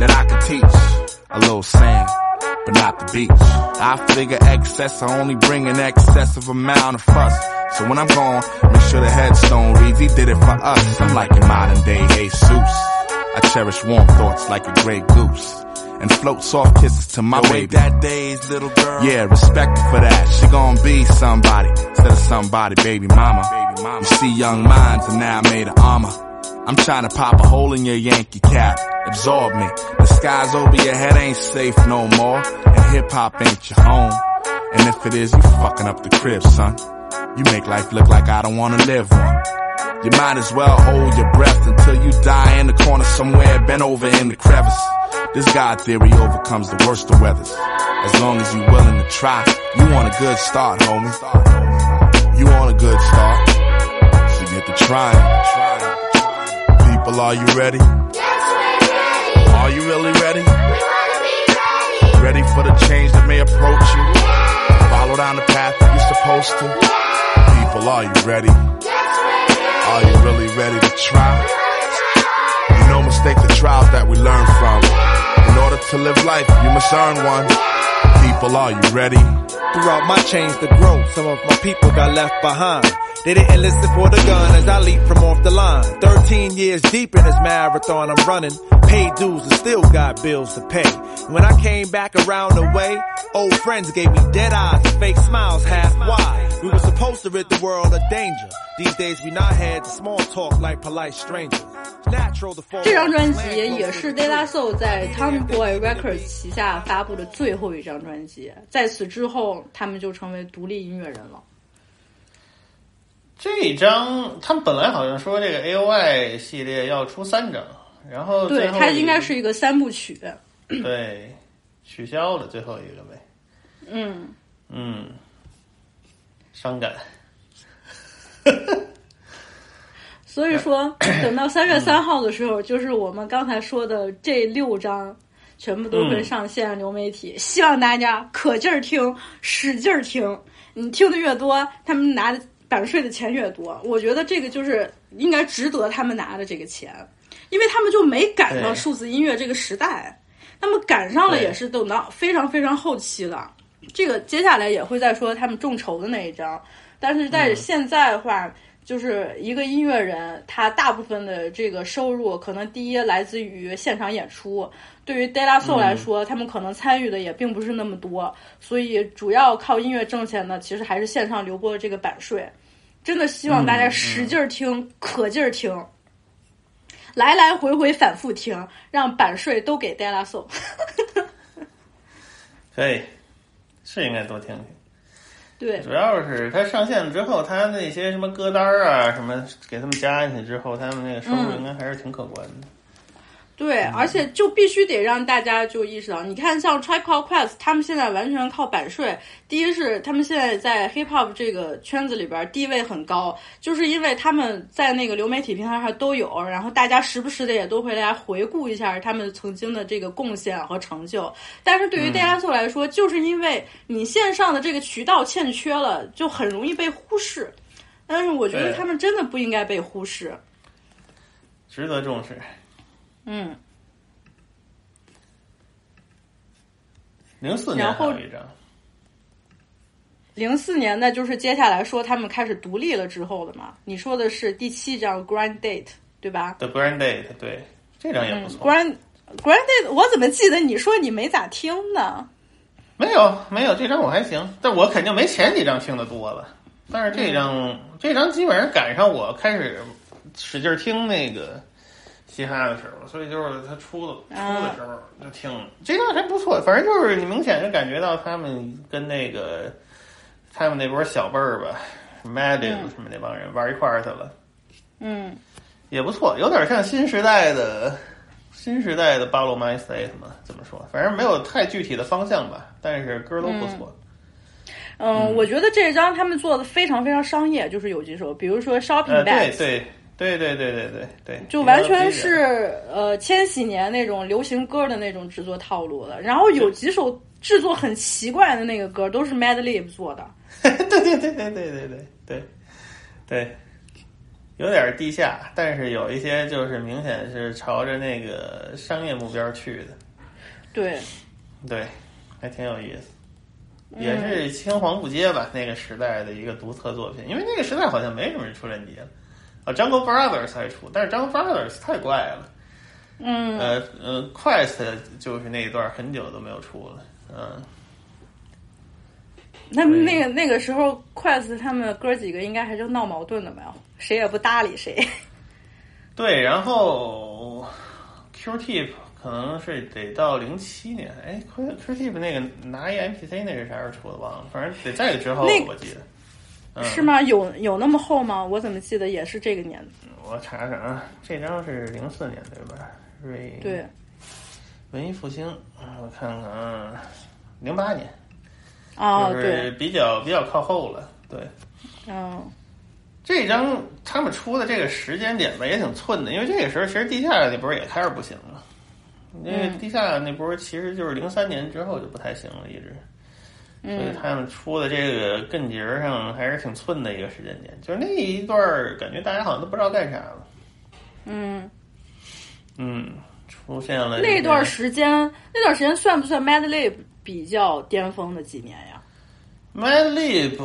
G: that I could teach. A little sand but not the beach. I figure excess, I only bring an excessive amount of fuss. So when I'm gone, make sure the headstone reads, he did it for us. I'm like a modern day Jesus. I cherish warm thoughts like a gray goose. And float soft kisses to my baby. that day's little girl. Yeah, respect for that. She gon' be somebody instead of somebody, baby mama. Baby mama. You see young minds are now I made of armor. I'm trying to pop a hole in your Yankee cap. Absorb me. The skies over your head ain't safe no more. And hip hop ain't your home. And if it is, you fucking up the crib, son. You make life look like I don't wanna live one. You might as well hold your breath until you die in the corner somewhere, bent over in the crevice. This God theory overcomes the worst of weathers. As long as you willing to try, you want a good start, homie. You want a good start. So get to trying people, are you ready?
I: Yes, we're ready.
G: Are you really ready?
I: We wanna be ready.
G: Ready for the change that may approach you?
I: Yeah.
G: Follow down the path that you're supposed to?
I: Yeah.
G: People, are you ready?
I: Yes, we're ready.
G: Are you really ready to try? You know mistake the trials that we learn from. In order to live life, you must earn one. People, are you ready?
F: Throughout my change to grow, some of my people got left behind. They didn't listen for the gun as I leap from off the line. 13 years deep in this marathon I'm running. Paid dues and still got bills to pay. When I came back around the way, old friends gave me dead eyes and fake smiles half wide. We were supposed to rid the world of danger. These days we not had the small talk like polite strangers.
B: 这张专辑也是 De La Soul 在 Tommy Boy Records 旗下发布的最后一张专辑，在此之后，他们就成为独立音乐人了。
C: 这一张他们本来好像说这个 A O I 系列要出三张，然后
B: 对它应该是一个三部曲，
C: 对，取消了最后一个呗。
B: 嗯
C: 嗯，伤感。
B: 所以说，等到三月三号的时候，就是我们刚才说的这六张全部都会上线流媒体，希望大家可劲儿听，使劲儿听。你听的越多，他们拿的。版税的钱越多，我觉得这个就是应该值得他们拿的这个钱，因为他们就没赶上数字音乐这个时代，他们赶上了也是等到非常非常后期了。这个接下来也会再说他们众筹的那一章，但是在
C: 嗯
B: 现在的话，就是一个音乐人，他大部分的这个收入可能第一来自于现场演出，对于 De La Soul 来说，他们可能参与的也并不是那么多，所以主要靠音乐挣钱的，其实还是线上流播的这个版税。真的希望大家使劲儿听，可劲儿听，来来回回反复听，让版税都给 De La Soul。
C: 可以，是应该多听听。
B: 对，
C: 主要是它上线了之后，它那些什么歌单儿啊，什么给他们加进去之后，他们那个收入应该还是挺可观的。
B: 对，而且就必须得让大家就意识到，你看像 Tribe Called Quest，他们现在完全靠版税。第一是他们现在在 hip hop 这个圈子里边地位很高，就是因为他们在那个流媒体平台上都有，然后大家时不时的也都会来回顾一下他们曾经的这个贡献和成就。但是对于 d a 素来说，就是因为你线上的这个渠道欠缺了，就很容易被忽视。但是我觉得他们真的不应该被忽视。
C: 值得重视。
B: 嗯，
C: 零四年
B: 后
C: 还有一张，
B: 零四年的就是接下来说他们开始独立了之后的嘛。你说的是第七张 Grand Date 对吧
C: ？The Grand Date，对，这张也不
B: 嗯
C: 错。
B: ，Grand Grand Date，我怎么记得你说你没咋听呢？
C: 没有没有，这张我还行，但我肯定没前几张听的多了。但是这张、
B: 嗯
C: 这张基本上赶上我开始使劲听那个嘻哈的时候，所以就是他出的出的时候就听了。这张还不错，反正就是你明显就感觉到他们跟那个他们那波小辈儿吧 m a d i 什么那帮人玩一块儿去了，
B: 嗯，
C: 也不错，有点像新时代的。新时代的 Follow My State 嘛，怎么说？反正没有太具体的方向吧，但是歌都不错。
B: 嗯，我觉得这张他们做的非常非常商业，就是有几首，比如说 Shopping
C: 呃，对
B: Bags，、
C: 对对对对对对对，
B: 就完全是呃千禧年那种流行歌的那种制作套路了。然后有几首制作很奇怪的那个歌，都是 Madlib 做的。
C: 对对对对对对对对对，有点地下，但是有一些就是明显是朝着那个商业目标去的，
B: 对，
C: 对，还挺有意思。也是青黄不接吧，那个时代的一个独特作品，因为那个时代好像没什么人出专辑了，啊，Jungle Brothers 才出，但是 Jungle Brothers 太怪了，
B: 嗯，
C: 呃呃，Quest 就是那一段很久都没有出了，嗯，
B: 那那个那个时候，Quest 他们哥几个应该还就闹矛盾的吧，谁也不搭理谁。
C: 对，然后 Q Tip 可能是得到零七年，哎，Q Q Tip 那个拿一 MPC 那是啥时候出的忘了，反正得在之后
B: 那
C: 我记得，嗯、
B: 是？吗？有有那么厚吗？我怎么记得也是这个年代？
C: 我查查啊，这张是零四年对吧？瑞
B: 对，
C: 文艺复兴，我看看啊，零八年，
B: 哦，对，
C: 比较比较靠后了，对。
B: 嗯，
C: 这张他们出的这个时间点吧，也挺寸的，因为这个时候其实地下那波也开始不行了，因为
B: 嗯
C: 地下那波其实就是零三年之后就不太行了，一直，所以
B: 嗯，
C: 他们出的这个根节儿上还是挺寸的一个时间点，就是那一段儿感觉大家好像都不知道干啥了，
B: 嗯，
C: 嗯，出现了
B: 那段
C: 时
B: 时间，那段时间算不算 Madlib 比较巅峰的几年呀
C: ？Madlib，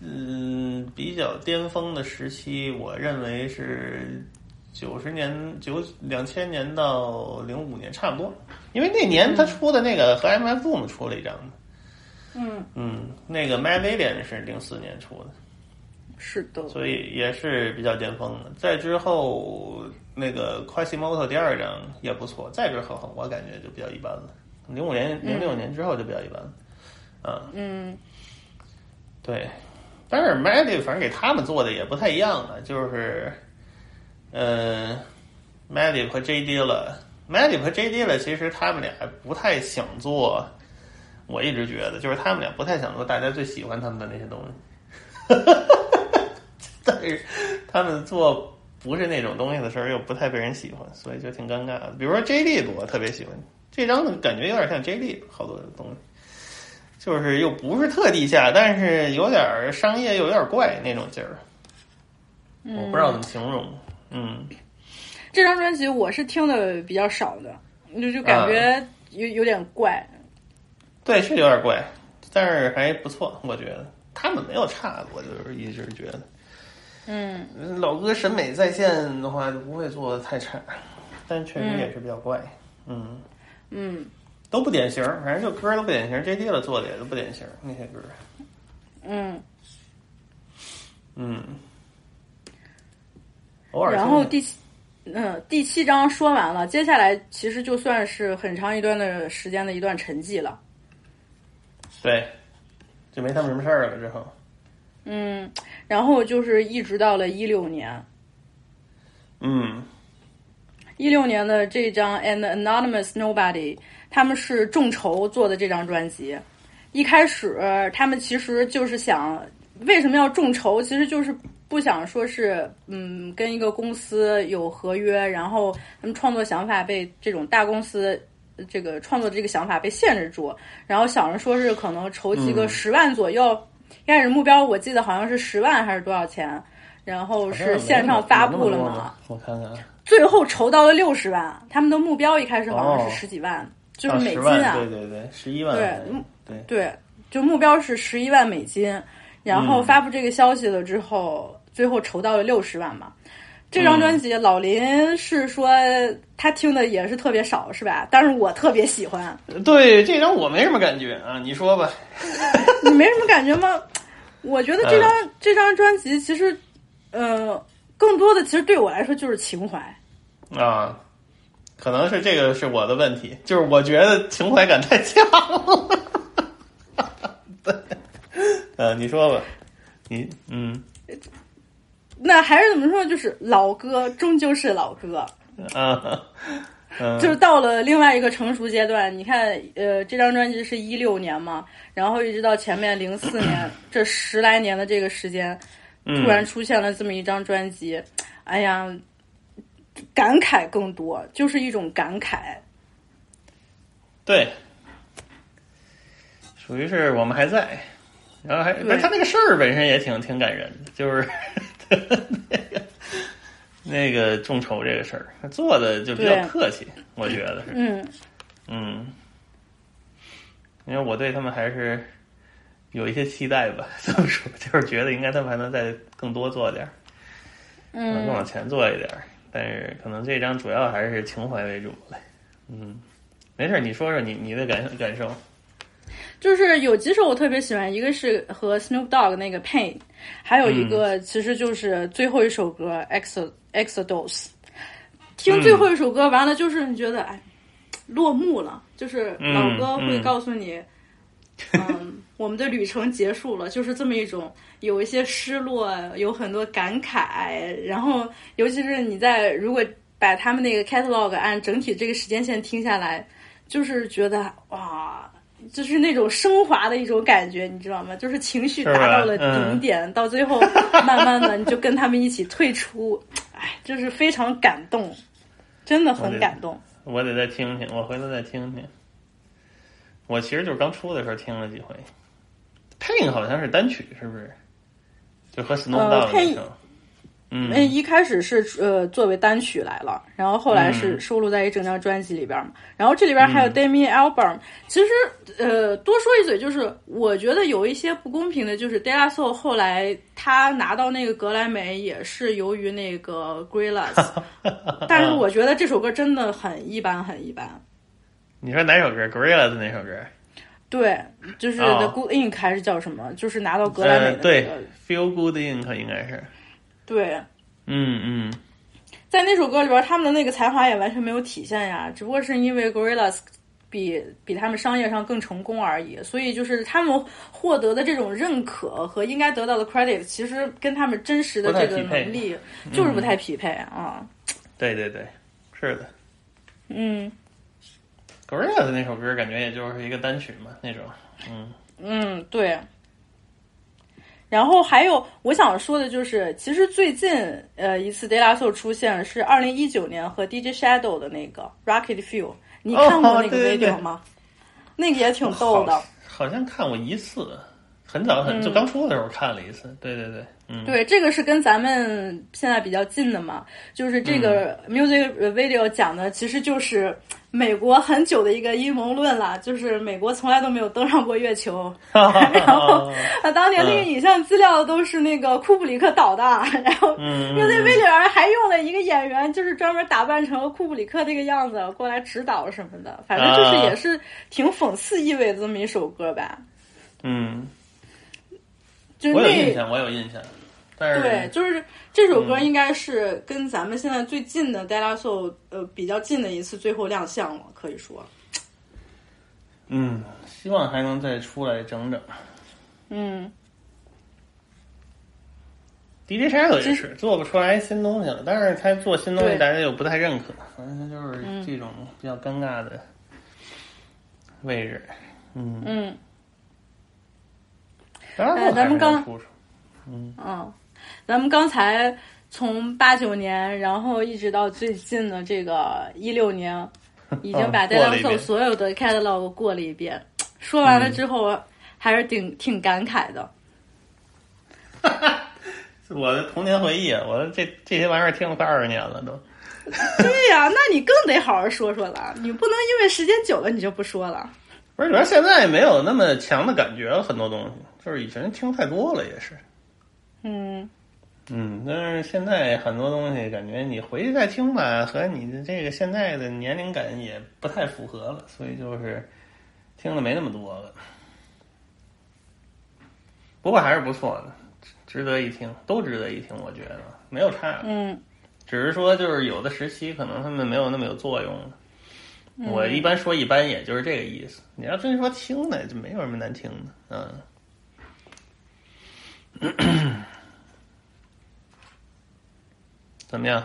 C: 嗯，比较巅峰的时期，我认为是九十年九两千年到零五年差不多，因为那年他出的那个和 MF Doom 出了一张嘛，
B: 嗯，
C: 嗯，那个 Mad Alien 是零四年出的，
B: 是的，
C: 所以也是比较巅峰的。再之后那个 Quasimoto 第二张也不错，再之后我感觉就比较一般了。零五年、零六年之后就比较一般了，啊，
B: 嗯。
C: 对，但是 Madlib 反正给他们做的也不太一样了，就是，呃，Madlib 和 J D 了，Madlib 和 J D 了，其实他们俩不太想做，我一直觉得就是他们俩不太想做大家最喜欢他们的那些东西，但是他们做不是那种东西的时候又不太被人喜欢，所以就挺尴尬的。比如说 J D 我特别喜欢这张，感觉有点像 J D 好多的东西。就是又不是特地下，但是有点商业又有点怪那种劲儿，我不知道怎么形容。嗯，
B: 这张专辑我是听的比较少的，就就感觉有有点怪。
C: 对，是有点怪，但是还不错，我觉得他们没有差，我就是一直觉得。
B: 嗯，
C: 老哥审美在线的话，就不会做的太差，但确实
B: 嗯
C: 也是比较怪。嗯，
B: 嗯
C: 都不典型，反正就歌都不典型，J D 了做的也都不典型，那些歌。
B: 嗯，
C: 嗯，偶尔
B: 然后第七，嗯，第七章说完了，接下来其实就算是很长一段的时间的一段沉寂了。
C: 对，就没他们什么事儿了之后。
B: 嗯，然后就是一直到了一六年，
C: 嗯
B: 一六年的这张《An Anonymous Nobody》，他们是众筹做的这张专辑。一开始他们其实就是想，为什么要众筹？其实就是不想说是，嗯，跟一个公司有合约，然后他们创作想法被这种大公司这个创作的这个想法被限制住，然后想着说是可能筹集个
C: 嗯。
B: 十万左右，一开始目标我记得好像是十万还是多少钱，然后是线上发布了嘛。
C: 我看看，
B: 最后筹到了六十万，他们的目标一开始好像
C: 哦。
B: 是十几万，就是
C: 啊
B: 美金
C: 10万
B: 啊，
C: 对对对，十一万，
B: 对
C: 嗯对，
B: 对，就目标是十一万美金，然后
C: 嗯
B: 发布这个消息了之后，最后筹到了六十万嘛。这张专辑，老林是说他听的也是特别少，是吧？但是我特别喜欢，
C: 对这张我没什么感觉啊，你说吧。
B: 你没什么感觉吗？我觉得这张、
C: 嗯
B: 这张专辑其实，呃，更多的其实对我来说就是情怀。
C: 啊，可能是这个是我的问题，就是我觉得情怀感太强了。对，呃，你说吧，你嗯
B: 那还是怎么说？就是老歌终究是老歌，
C: 啊嗯，
B: 就是到了另外一个成熟阶段。你看，呃，这张专辑是一六年嘛，然后一直到前面零四年 这十来年的这个时间，
C: 嗯
B: 突然出现了这么一张专辑，哎呀，感慨更多，就是一种感慨。
C: 对，属于是我们还在，然后还
B: 但
C: 他那个事儿本身也挺挺感人的，就是那 个那个众筹这个事儿，他做的就比较客气，我觉得是，
B: 嗯。
C: 嗯，因为我对他们还是有一些期待吧，这么说，就是觉得应该他们还能再更多做点儿，嗯，更往
B: 嗯，
C: 前做一点儿，但是可能这张主要还是情怀为主嘞，嗯，没事儿，你说说你你的感感受。
B: 就是有几首我特别喜欢，一个是和 Snoop Dogg 那个 Pain，还有一个其实就是最后一首歌 Ex Exodus。听最后一首歌完了，就是你觉得哎，落幕了，就是老歌会告诉你，嗯，我们的旅程结束了，就是这么一种有一些失落，有很多感慨，然后尤其是你在如果把他们那个 catalog 按整体这个时间线听下来，就是觉得哇。就是那种升华的一种感觉，你知道吗？就是情绪达到了
C: 嗯
B: 顶点，到最后慢慢的你就跟他们一起退出，哎，就是非常感动，真的很感动。
C: 我得再听听，我回头再听听。我其实就是刚出的时候听了几回。Pain 好像是单曲，是不是？就和 Snow
B: 呃
C: Dogg 那首。嗯
B: 那一开始是呃作为单曲来了，然后后来是
C: 嗯
B: 收录在一整张专辑里边嘛。然后这里边还有 Demi Albarn。其实呃多说一嘴，就是我觉得有一些不公平的，就是 De La Soul 后来他拿到那个格莱美也是由于那个 Gorillaz，但是我觉得这首歌真的很一般，很一般。
C: 你说哪首歌？Gorillaz 哪首歌？
B: 对，就是
C: 哦
B: The Good Ink 还是叫什么？就是拿到格莱美的、
C: 呃，
B: 那个
C: 对，Feel Good Ink 应该是。
B: 对，
C: 嗯嗯，
B: 在那首歌里边，他们的那个才华也完全没有体现呀，只不过是因为 Gorillaz 比比他们商业上更成功而已，所以就是他们获得的这种认可和应该得到的 credit，其实跟他们真实的这个能力就是不太匹配啊。
C: 对对对，是的。
B: 嗯
C: Gorillaz 那首歌感觉也就是一个单曲嘛，那种。嗯
B: 嗯，对。然后还有我想说的就是，其实最近呃一次 De La Soul 出现是二零一九年和 DJ Shadow 的那个 Rocket Fuel，你看过那个
C: 哦对对对
B: video 吗？那个也挺逗的。
C: 好好像看过一次，很早很、
B: 嗯
C: 就刚出的时候看了一次。对对对，嗯，
B: 对，这个是跟咱们现在比较近的嘛，就是这个
C: 嗯。
B: music video 讲的其实就是美国很久的一个阴谋论啦，就是美国从来都没有登上过月球，然后啊，当年那个
C: 嗯
B: 影像资料都是那个库布里克导的，然后
C: 嗯
B: music video 还用了一个演员，就是专门打扮成库布里克这个样子过来指导什么的，反正就是
C: 啊
B: 也是挺讽刺意味的这么一首歌吧，
C: 嗯，
B: 就那
C: 我有印象，我有印象，但是
B: 对，就是这首
C: 嗯。
B: 歌应该是跟咱们现在最近的 De La Soul 呃比较近的一次最后亮相了，可以说，
C: 嗯，希望还能再出来整整。
B: 嗯
C: ，DJ Shadow 也是做不出来新东西了，但是他做新东西大家又不太认可，反正他就是
B: 嗯。
C: 这种比较尴尬的位置。嗯，
B: 嗯。
C: 当然
B: 哎咱们刚嗯，咱们刚才从八九年，然后一直到最近的这个一六年，已经把
C: 嗯
B: De
C: 过
B: La
C: 了一
B: Soul 所有的 catalog 过了一遍，说完了
C: 嗯
B: 之后还是挺挺感慨的。
C: 我的童年回忆啊，我的这这些玩意儿听了快二十年了都。
B: 对呀、那你更得好好说说了，你不能因为时间久了你就不说了。
C: 不是，主要现在没有那么强的感觉了，很多东西就是以前听太多了，也是。
B: 嗯，
C: 嗯，但是现在很多东西感觉你回去再听吧，和你的这个现在的年龄感也不太符合了，所以就是听的没那么多了。不过还是不错的，值得一听，都值得一听，我觉得没有差的。
B: 嗯，
C: 只是说就是有的时期可能他们没有那么有作用了。
B: 嗯
C: 我一般说一般，也就是这个意思。你要真说听呢，就没有什么难听的，嗯。怎么样？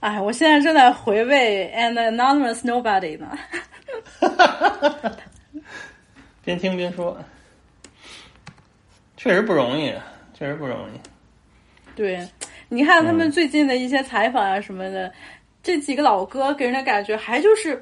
B: 哎，我现在正在回味《And Anonymous Nobody》呢。
C: 边听边说，确实不容易，确实不容易。
B: 对，你看他们
C: 嗯
B: 最近的一些采访啊什么的，这几个老哥给人的感觉还就是，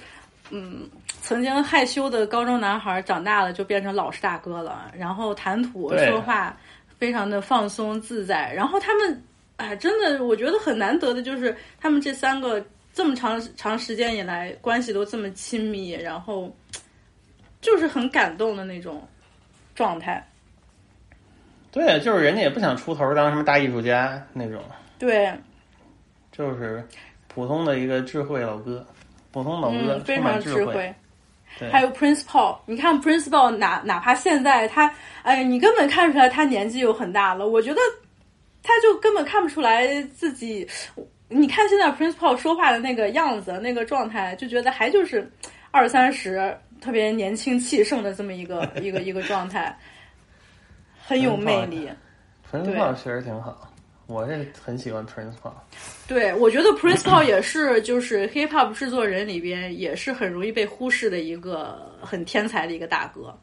B: 嗯，曾经害羞的高中男孩长大了就变成老实大哥了，然后谈吐说话非常的放松自在，然后他们，哎，真的我觉得很难得的就是他们这三个这么长长时间以来关系都这么亲密，然后就是很感动的那种状态。
C: 对，就是人家也不想出头当什么大艺术家那种，
B: 对，
C: 就是普通的一个智慧老哥，普通老哥，
B: 嗯，非常
C: 智慧。
B: 还有 Prince Paul，你看 Prince Paul 哪哪怕现在他，哎，你根本看出来他年纪有很大了。我觉得他就根本看不出来自己。你看现在 Prince Paul 说话的那个样子、那个状态，就觉得还就是二三十，特别年轻气盛的这么一个 一个一个状态，很有魅力。
C: Prince Paul 确实挺好，我是很喜欢 Prince Paul。
B: 对，我觉得 Prince Paul 也是，就是 hip hop 制作人里边也是很容易被忽视的一个很天才的一个大哥。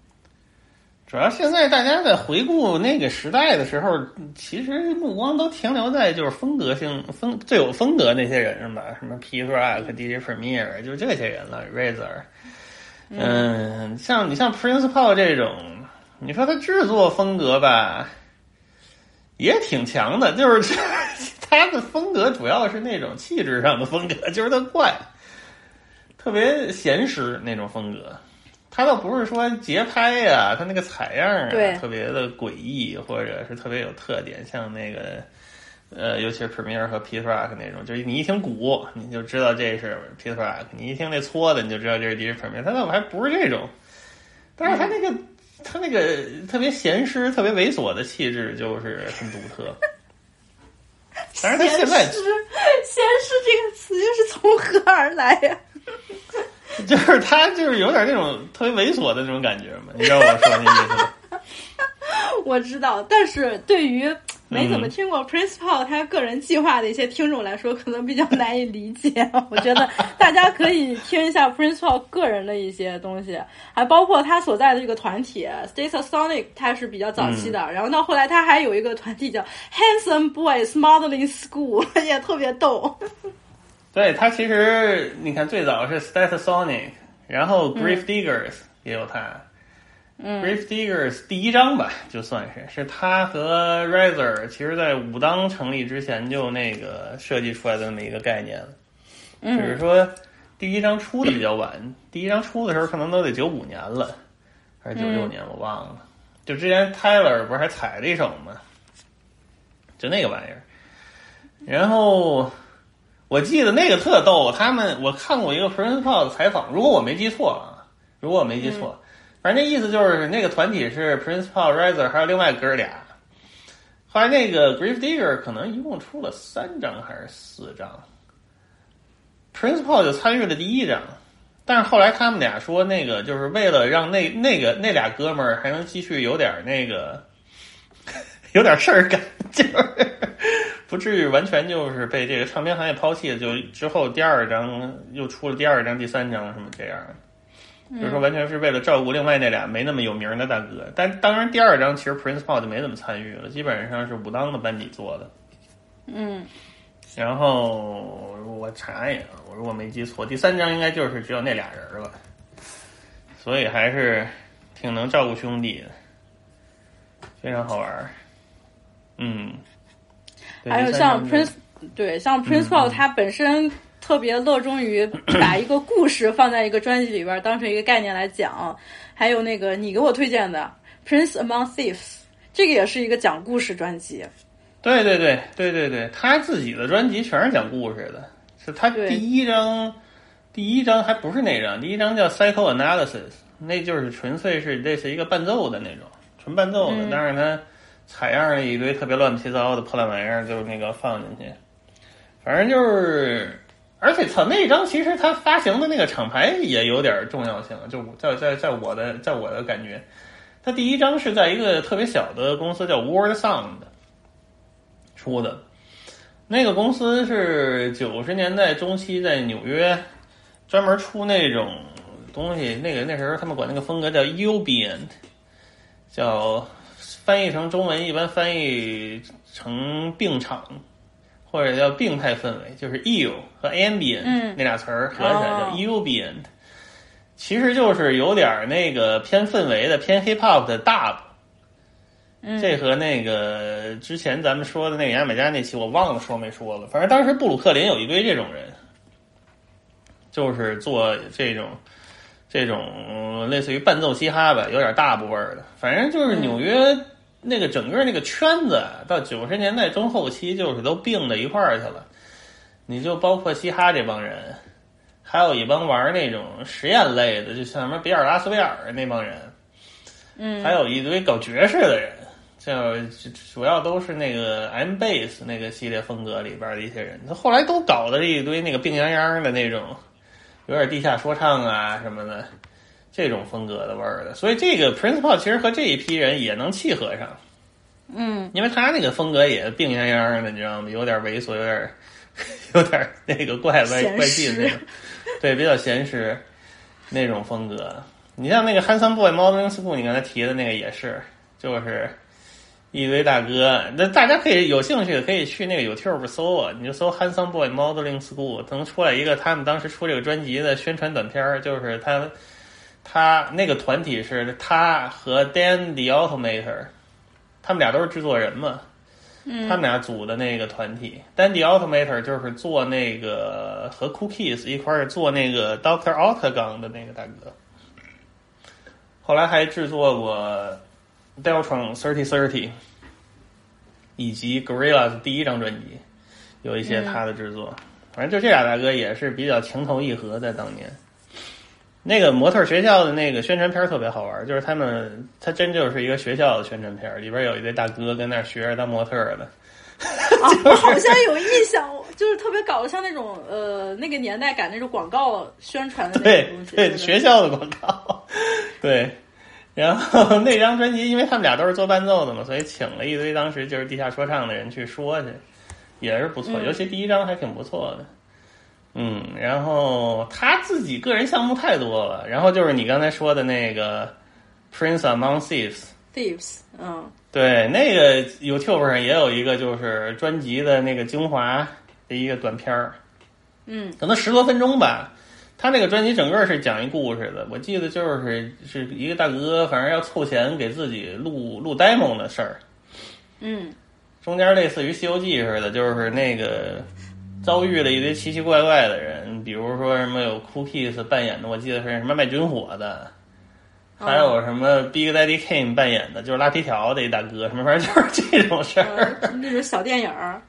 C: 主要现在大家在回顾那个时代的时候，其实目光都停留在就是风格性风最有风格那些人上吧，什么 P Rock、DJ Premier，就这些人了，Razor。嗯，像你像 Prince Paul 这种，你说他制作风格吧，也挺强的，就是 他的风格主要是那种气质上的风格，就是他怪，特别闲适那种风格。他倒不是说节拍呀、他那个采样啊，特别的诡异，或者是特别有特点，像那个呃，尤其是 Premier 和 Pete Rock 那种，就是你一听鼓，你就知道这是 Pete Rock；你一听那搓的，你就知道这是 DJ Premier。他倒还不是这种，但是他那个、他那个特别闲适、特别猥琐的气质，就是很独特。但是他现在
B: 闲适，闲适这个词又是从何而来呀、
C: 就是他就是有点那种特别猥琐的那种感觉嘛，你知道我说那意思吗？
B: 我知道，但是对于没怎么
C: 嗯
B: 听过 Prince Paul 他个人计划的一些听众来说，可能比较难以理解。我觉得大家可以听一下 Prince Paul 个人的一些东西，还包括他所在的这个团体 Stata Sonic，他是比较早期的。然后到后来，他还有一个团体叫 Handsome Boys Modeling School，也特别逗。
C: 对他其实你看最早是 Static Sonic，然后 Grief Diggers 也有他，
B: 嗯。
C: Grave Diggers 第一章吧，就算是是他和 Razer 其实在武当成立之前就那个设计出来的那么一个概念了，只是
B: 嗯
C: 说第一章出的比较晚，第一章出的时候可能都得九五年了，还是九六年，我忘了。就之前 Tyler 不是还踩了一手吗？就那个玩意儿，然后我记得那个特逗，他们我看过一个 Principal 的采访，如果我没记错啊，如果我没记错，反正那意思就是那个团体是 Principal、Razor 还有另外哥俩。后来那个 Grave Digger 可能一共出了三张还是四张，Principal 就参与了第一张，但是后来他们俩说那个就是为了让那那个那俩哥们儿还能继续有点那个 有点事儿干，就是不至于完全就是被这个唱片行业抛弃了。就之后第二张又出了第二张、第三张什么这样，就是说完全是为了照顾另外那俩没那么有名的大哥。但当然第二张其实 Principal 就没怎么参与了，基本上是武当的班底做的。
B: 嗯
C: 然后我查一下，我如果没记错，第三张应该就是只有那俩人了，所以还是挺能照顾兄弟的，非常好玩儿。嗯，对
B: 还有像 Prince，对，像 Prince Paul，他本身特别乐衷于把一个故事放在一个专辑里边，当成一个概念来讲。还有那个你给我推荐的《Prince Among Thieves》，这个也是一个讲故事专辑。
C: 对对对对对对，他自己的专辑全是讲故事的，是他第一张，第一张还不是那张，第一张叫 Psychoanalysis，那就是纯粹是类似一个伴奏的那种，纯伴奏的，
B: 嗯
C: 但是他采样了一堆特别乱七八糟的破烂玩意儿，就那个放进去，反正就是，而且操那张其实他发行的那个厂牌也有点重要性，就在在在我的在我的感觉，他第一张是在一个特别小的公司叫 Word Sound。出的。那个公司是九十年代中期在纽约专门出那种东西，那个那时候他们管那个风格叫 Ubient，叫翻译成中文一般翻译成病场，或者叫病态氛围，就是 ill 和 ambient、
B: 嗯
C: 那俩词儿合起来叫
B: 哦
C: ambient，、其实就是有点那个偏氛围的、偏 hip hop 的 dub。
B: 嗯，
C: 这和那个之前咱们说的那个牙买加那期，我忘了说没说了。反正当时布鲁克林有一堆这种人，就是做这种这种嗯类似于伴奏嘻哈吧，有点大部味儿的。反正就是纽约那个整个那个圈子啊，到九十年代中后期，就是都并到一块儿去了。你就包括嘻哈这帮人，还有一帮玩那种实验类的，就像什么比尔拉斯维尔那帮人，
B: 嗯，
C: 还有一堆搞爵士的人，就主要都是那个 M bass 那个系列风格里边的一些人，他后来都搞的是一堆那个病殃殃的那种，有点地下说唱啊什么的这种风格的味儿的，所以这个 Principal 其实和这一批人也能契合上，
B: 嗯
C: 因为他那个风格也病殃殃的，你知道吗？有点猥琐，有点 有点那个怪
B: 怪
C: 怪气的那种，对，比较闲适那种风格。你像那个 Handsome Boy Modeling School，你刚才提的那个也是，就是一堆大哥。那大家可以有兴趣的可以去那个 YouTube 搜啊，你就搜 Handsome Boy Modeling School，能出来一个他们当时出这个专辑的宣传短片儿，就是他他那个团体是他和 Dan the Automator，他们俩都是制作人嘛。
B: 嗯
C: 他们俩组的那个团体，Dan the Automator 就是做那个和 Cookies 一块儿做那个 Doctor Octagon 的那个大哥，后来还制作过 Deltron Thirty Thirty，以及 Gorillaz 第一张专辑，有一些他的制作。反正就这俩大哥也是比较情投意合，在当年。那个模特学校的那个宣传片特别好玩，就是他们，他真就是一个学校的宣传片，里边有一堆大哥跟那儿学着当模特的。
B: 啊，我 好像有印象，就是特别搞笑像那种呃那个年代感那种广告宣传的那
C: 对
B: 种东西。
C: 对，
B: 不
C: 学校的广告，对。然后那张专辑，因为他们俩都是做伴奏的嘛，所以请了一堆当时就是地下说唱的人去说去，也是不错。
B: 嗯
C: 尤其第一张还挺不错的。嗯，然后他自己个人项目太多了，然后就是你刚才说的那个 Prince Among
B: Thieves，Thieves，嗯。
C: 对，那个 YouTube 上也有一个就是专辑的那个精华的一个短片儿，
B: 嗯。
C: 可能十多分钟吧，他那个专辑整个是讲一故事的，我记得就是是一个大哥，反正要凑钱给自己录录 demo 的事儿，
B: 嗯。
C: 中间类似于《西游记》似的，就是那个遭遇了一堆奇奇怪怪的人，比如说什么有 Cookies 扮演的，我记得是什么卖军火的，还有什么 Big Daddy Kane 扮演的，就是拉皮条的一大哥，什么反正就是这种事儿。
B: 呃那种小电影儿，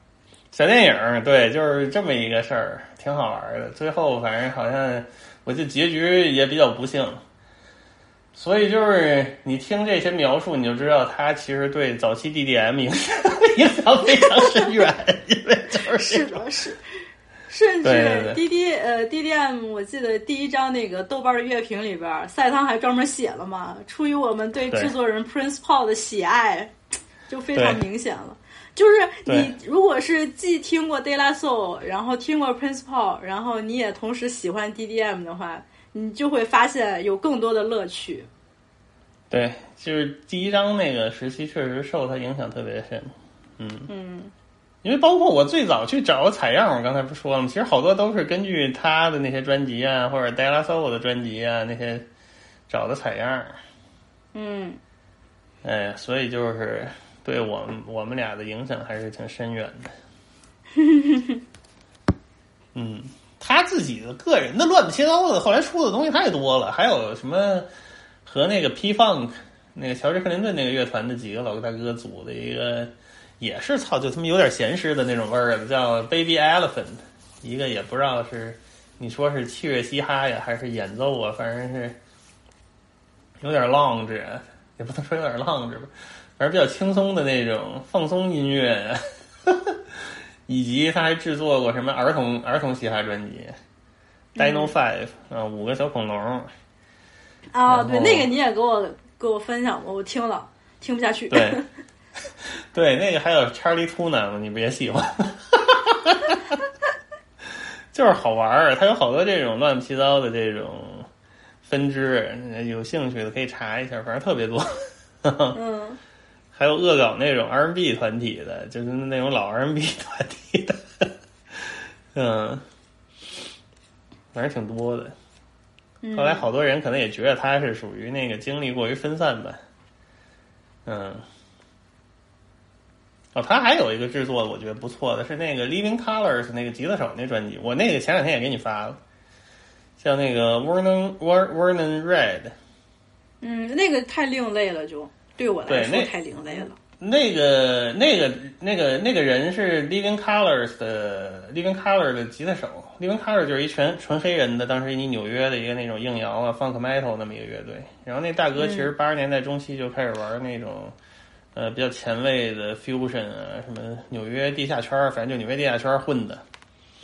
C: 小电影儿，对，就是这么一个事儿，挺好玩的。最后反正好像，我记得结局也比较不幸，所以就是你听这些描述，你就知道他其实对早期 DDM 影响影响非常深远，因为就是
B: 是的，是。甚至
C: 对
B: D D 呃 D D M，我记得第一张那个豆瓣的乐评里边儿，赛汤还专门写了嘛，出于我们对
C: 对
B: 制作人 Prince Paul 的喜爱，就非常明显了。就是你如果是既听过 De La Soul，然后听过 Prince Paul，然后你也同时喜欢 D D M 的话，你就会发现有更多的乐趣。
C: 对，就是第一章那个时期确实受他影响特别深，嗯。
B: 嗯
C: 因为包括我最早去找采样，我刚才不说了吗？其实好多都是根据他的那些专辑啊，或者 De La Soul 的专辑啊那些找的采样。
B: 嗯
C: 哎，所以就是对我们我们俩的影响还是挺深远的。嗯，他自己的个人的乱七八糟的，后来出的东西太多了，还有什么和那个 P Funk 那个乔治克林顿那个乐团的几个老大哥组的一个，也是操，就他妈有点闲诗的那种味儿的，叫 Baby Elephant，一个也不知道是你说是器乐嘻哈呀，还是演奏啊，反正是有点 lounge，也不能说有点 lounge 吧，反正比较轻松的那种放松音乐呀。以及他还制作过什么儿童儿童嘻哈专辑，Dino Five 啊，五个小恐龙，
B: 啊，对，那个你也给我给我分享过，我听了听不下去。
C: 对，对，那个还有 Charlie Tuna 你不也喜欢？就是好玩儿，它有好多这种乱七八糟的这种分支，有兴趣的可以查一下，反正特别多。
B: 嗯，
C: 还有恶搞那种 R&B 团体的，就是那种老 R&B 团体的，嗯，反正挺多的。
B: 嗯。
C: 后来好多人可能也觉得他是属于那个精力过于分散吧，嗯。哦，他还有一个制作我觉得不错的是那个 Living Colors 那个吉他手那专辑，我那个前两天也给你发了，叫那个 Vernon Vernon Red，
B: 嗯，那个太另类了就，对我来说太另类了。
C: 那个、那个、那个、那个人是 Living Colors 的 Living Color 的吉他手，Living Color 就是一全纯黑人的，当时你纽约的一个那种硬摇啊、funk metal 那么一个乐队。然后那大哥其实八十年代中期就开始玩那种、呃比较前卫的 fusion 啊，什么纽约地下圈儿，反正就纽约地下圈儿混的。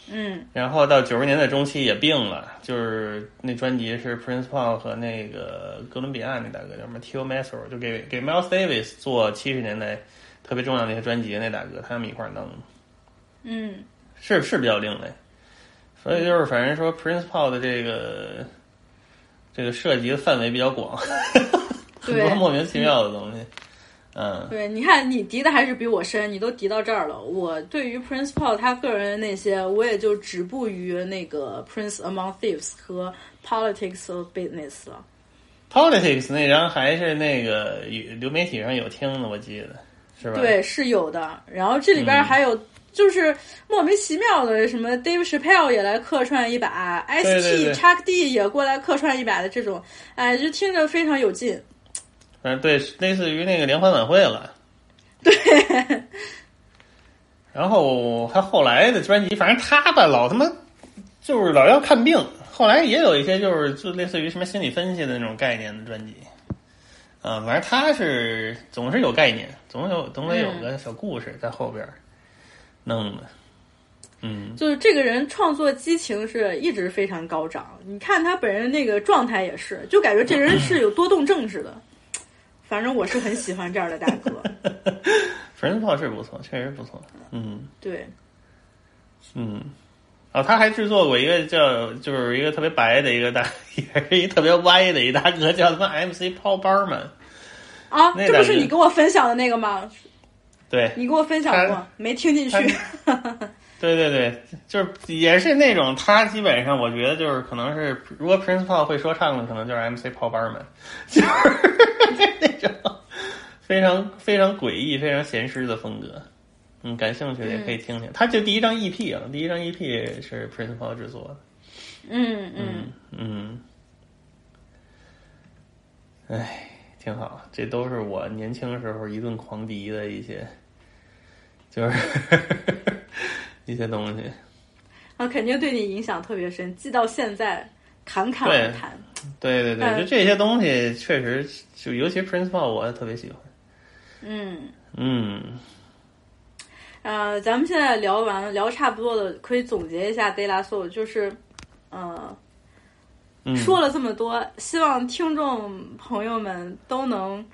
B: 嗯
C: 然后到九十年代中期也病了，就是那专辑是 Prince Paul 和那个哥伦比亚那大哥叫什么 Tio Massaro，就给给 Miles Davis 做七十年代特别重要的那些专辑那大哥，他们一块儿弄，
B: 嗯
C: 是是比较另类。所以就是反正说 Prince Paul 的这个这个涉及的范围比较广，很多莫名其妙的东西。嗯，
B: 对，你看你敌的还是比我深，你都敌到这儿了。我对于 Prince Paul 他个人的那些，我也就止步于那个 Prince Among Thieves 和 Politics of Business 了。
C: Politics 那张还是那个流媒体上有听的，我记得是吧？
B: 对，是有的。然后这里边
C: 嗯
B: 还有就是莫名其妙的，什么 Dave Chappelle 也来客串一把，S.T.
C: 对
B: Chuck D 也过来客串一把的这种，哎，就听着非常有劲。
C: 反正对，类似于那个联欢晚会了。
B: 对，
C: 然后他后来的专辑，反正他吧，老他妈就是老要看病。后来也有一些就是就类似于什么心理分析的那种概念的专辑，啊，反正他是总是有概念，总有总得有个小故事在后边弄的。嗯，
B: 就是这个人创作激情是一直非常高涨，你看他本人那个状态也是，就感觉这人是有多动症似的。反正我是很喜欢这样的大哥。
C: 粉丝炮是不错，确实不错。嗯
B: 对，
C: 嗯，哦，他还制作过一个叫就是一个特别白的一个大，也是一特别歪的一大哥，叫他妈 MC Paul Barman。
B: 啊，这不是你跟我分享的那个吗？
C: 对，
B: 你给我分享过，没听进去。
C: 对对对，就是也是那种他基本上我觉得就是可能是如果 Prince Paul 会说唱的，可能就是 MC 泡班们，就是 非常非常诡异、非常闲适的风格。嗯，感兴趣的也可以听听。他就第一张 EP 啊，第一张 EP 是 Prince Paul 制作的。
B: 嗯嗯，
C: 嗯，哎，挺好，这都是我年轻时候一顿狂迪的一些，就是 一些东西。
B: 啊，肯定对你影响特别深，记到现在侃侃而谈。
C: 对对对，
B: 嗯。
C: 就这些东西确实，就尤其 Prince Paul 我特别喜欢。
B: 嗯，
C: 嗯，
B: 呃，咱们现在聊完聊差不多了，可以总结一下 De La Soul，就是，呃，
C: 嗯。
B: 说了这么多，希望听众朋友们都能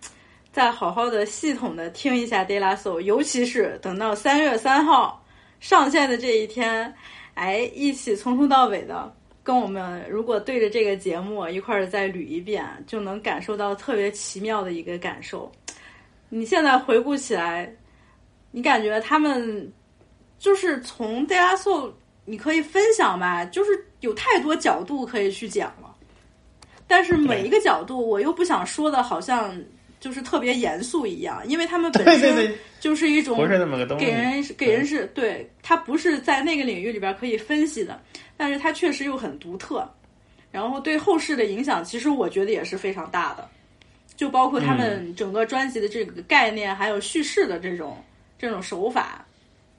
B: 再好好的、系统的听一下 De La Soul，尤其是等到三月三号上线的这一天，哎，一起从头到尾的跟我们，如果对着这个节目一块儿再捋一遍，就能感受到特别奇妙的一个感受。你现在回顾起来，你感觉他们就是从 De La Soul，你可以分享吧，就是有太多角度可以去讲了。但是每一个角度，我又不想说的好像就是特别严肃一样，因为他们本身就是一种
C: 不是那么个东西
B: 给人给人是对他不是在那个领域里边可以分析的，但是它确实又很独特，然后对后世的影响，其实我觉得也是非常大的，就包括他们整个专辑的这个概念，还有叙事的这种这种手法，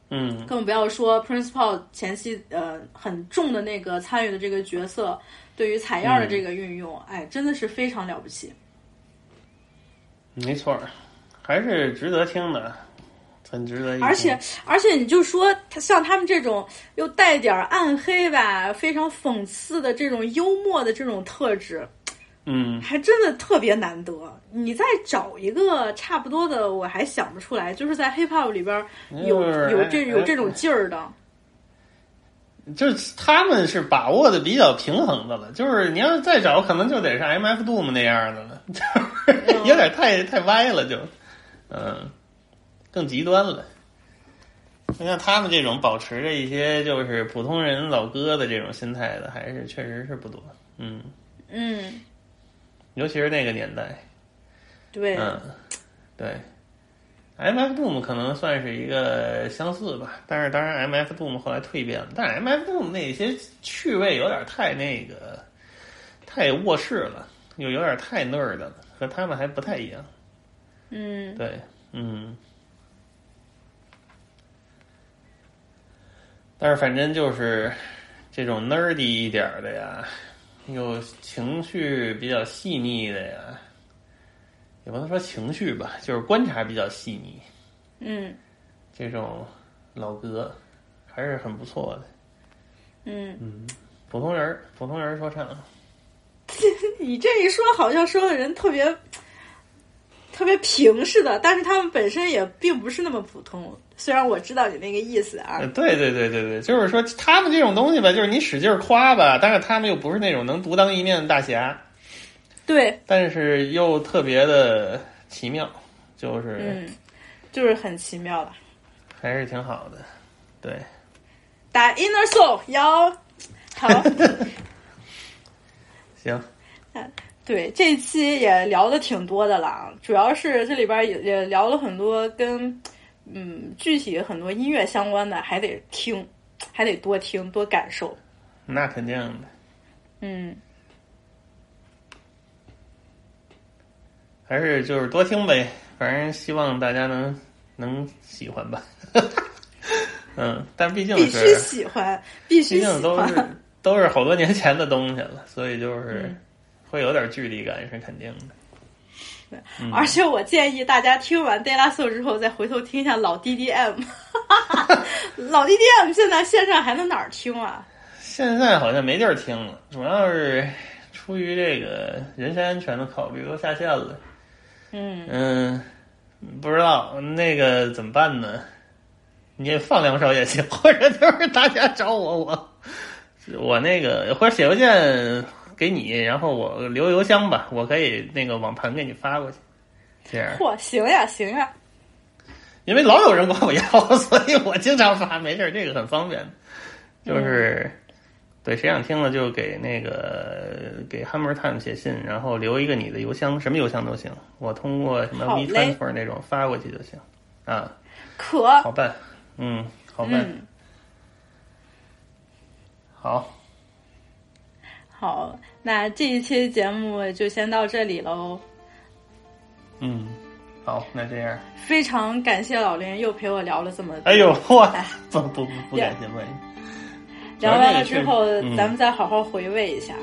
C: 嗯。
B: 更不要说 Prince Paul 前期呃很重的那个参与的这个角色，对于采样的这个运用，哎，真的是非常了不起。
C: 没错儿，还是值得听的，很值得一。
B: 而且而且，你就说他像他们这种又带点暗黑吧，非常讽刺的这种幽默的这种特质，
C: 嗯，
B: 还真的特别难得。你再找一个差不多的，我还想不出来，就是在 hip hop 里边有
C: 就是
B: 有这
C: 哎
B: 有这种劲儿的。
C: 就是他们是把握的比较平衡的了，就是你要是再找，可能就得是 M F Doom 那样的了，就是 有点太太歪了就，嗯，更极端了。你看他们这种保持着一些就是普通人老哥的这种心态的，还是确实是不多，嗯，
B: 嗯，
C: 尤其是那个年代，
B: 对，
C: 嗯，对，M F Doom 可能算是一个相似吧，但是当然 M F Doom 后来蜕变了，但是 M F Doom 那些趣味有点太那个，太卧室了，又有点太 nerd 了，和他们还不太一样。
B: 嗯，
C: 对，嗯，但是反正就是这种 nerdy 一点儿的呀，有情绪比较细腻的呀，也不能说情绪吧，就是观察比较细腻，
B: 嗯
C: 这种老哥还是很不错的。
B: 嗯嗯，
C: 普通人，普通人说唱，
B: 你这一说，好像说的人特别特别平似的，但是他们本身也并不是那么普通。虽然我知道你那个意思啊
C: 呃，，对对对对对，就是说他们这种东西吧，就是你使劲儿夸吧，但是他们又不是那种能独当一面的大侠，
B: 对，
C: 但是又特别的奇妙，就是
B: 嗯，就是很奇妙的。
C: 还是挺好的。对，
B: 打 Inner Soul 摇，好，
C: 行，
B: 对，这期也聊的挺多的了，主要是这里边也也聊了很多跟嗯具体很多音乐相关的，还得听，还得多听多感受。
C: 那肯定的。
B: 嗯，
C: 还是就是多听呗，反正希望大家能能喜欢吧。嗯，但毕竟
B: 必须
C: 是，
B: 喜欢，必须
C: 毕
B: 喜欢。
C: 竟都是都是好多年前的东西了，所以就是
B: 嗯
C: 会有点距离感，是肯定的。嗯
B: 而且我建议大家听完 De La Soul 之后，再回头听一下老 DDM。老 DDM 现在线上还能哪儿听啊？
C: 现在好像没地儿听了，主要是出于这个人身安全的考虑，都下线了。
B: 嗯，
C: 嗯，不知道那个怎么办呢？你也放两首也行，或者就是大家找我，我我那个或者写邮件给你，然后我留邮箱吧，我可以那个网盘给你发过去。这样。
B: 嚯，行呀，行呀。
C: 因为老有人管我要，所以我经常发，没事儿，这个很方便。就是，对，谁想听了就给那个给 Hammer Time 写信，然后留一个你的邮箱，什么邮箱都行，我通过什么 WeTransfer 那种发过去就行。啊，
F: 可。
C: 好办，嗯，好办，
F: 嗯，
C: 好，
F: 好，那这一期节目就先到这里喽。
C: 嗯，好，那这样，
F: 非常感谢老林又陪我聊了这么多。
C: 哎呦，我
F: 哎
C: 不不不不感谢不感谢。
F: 聊完了之后，
C: 嗯
F: 咱们再好好回味一下。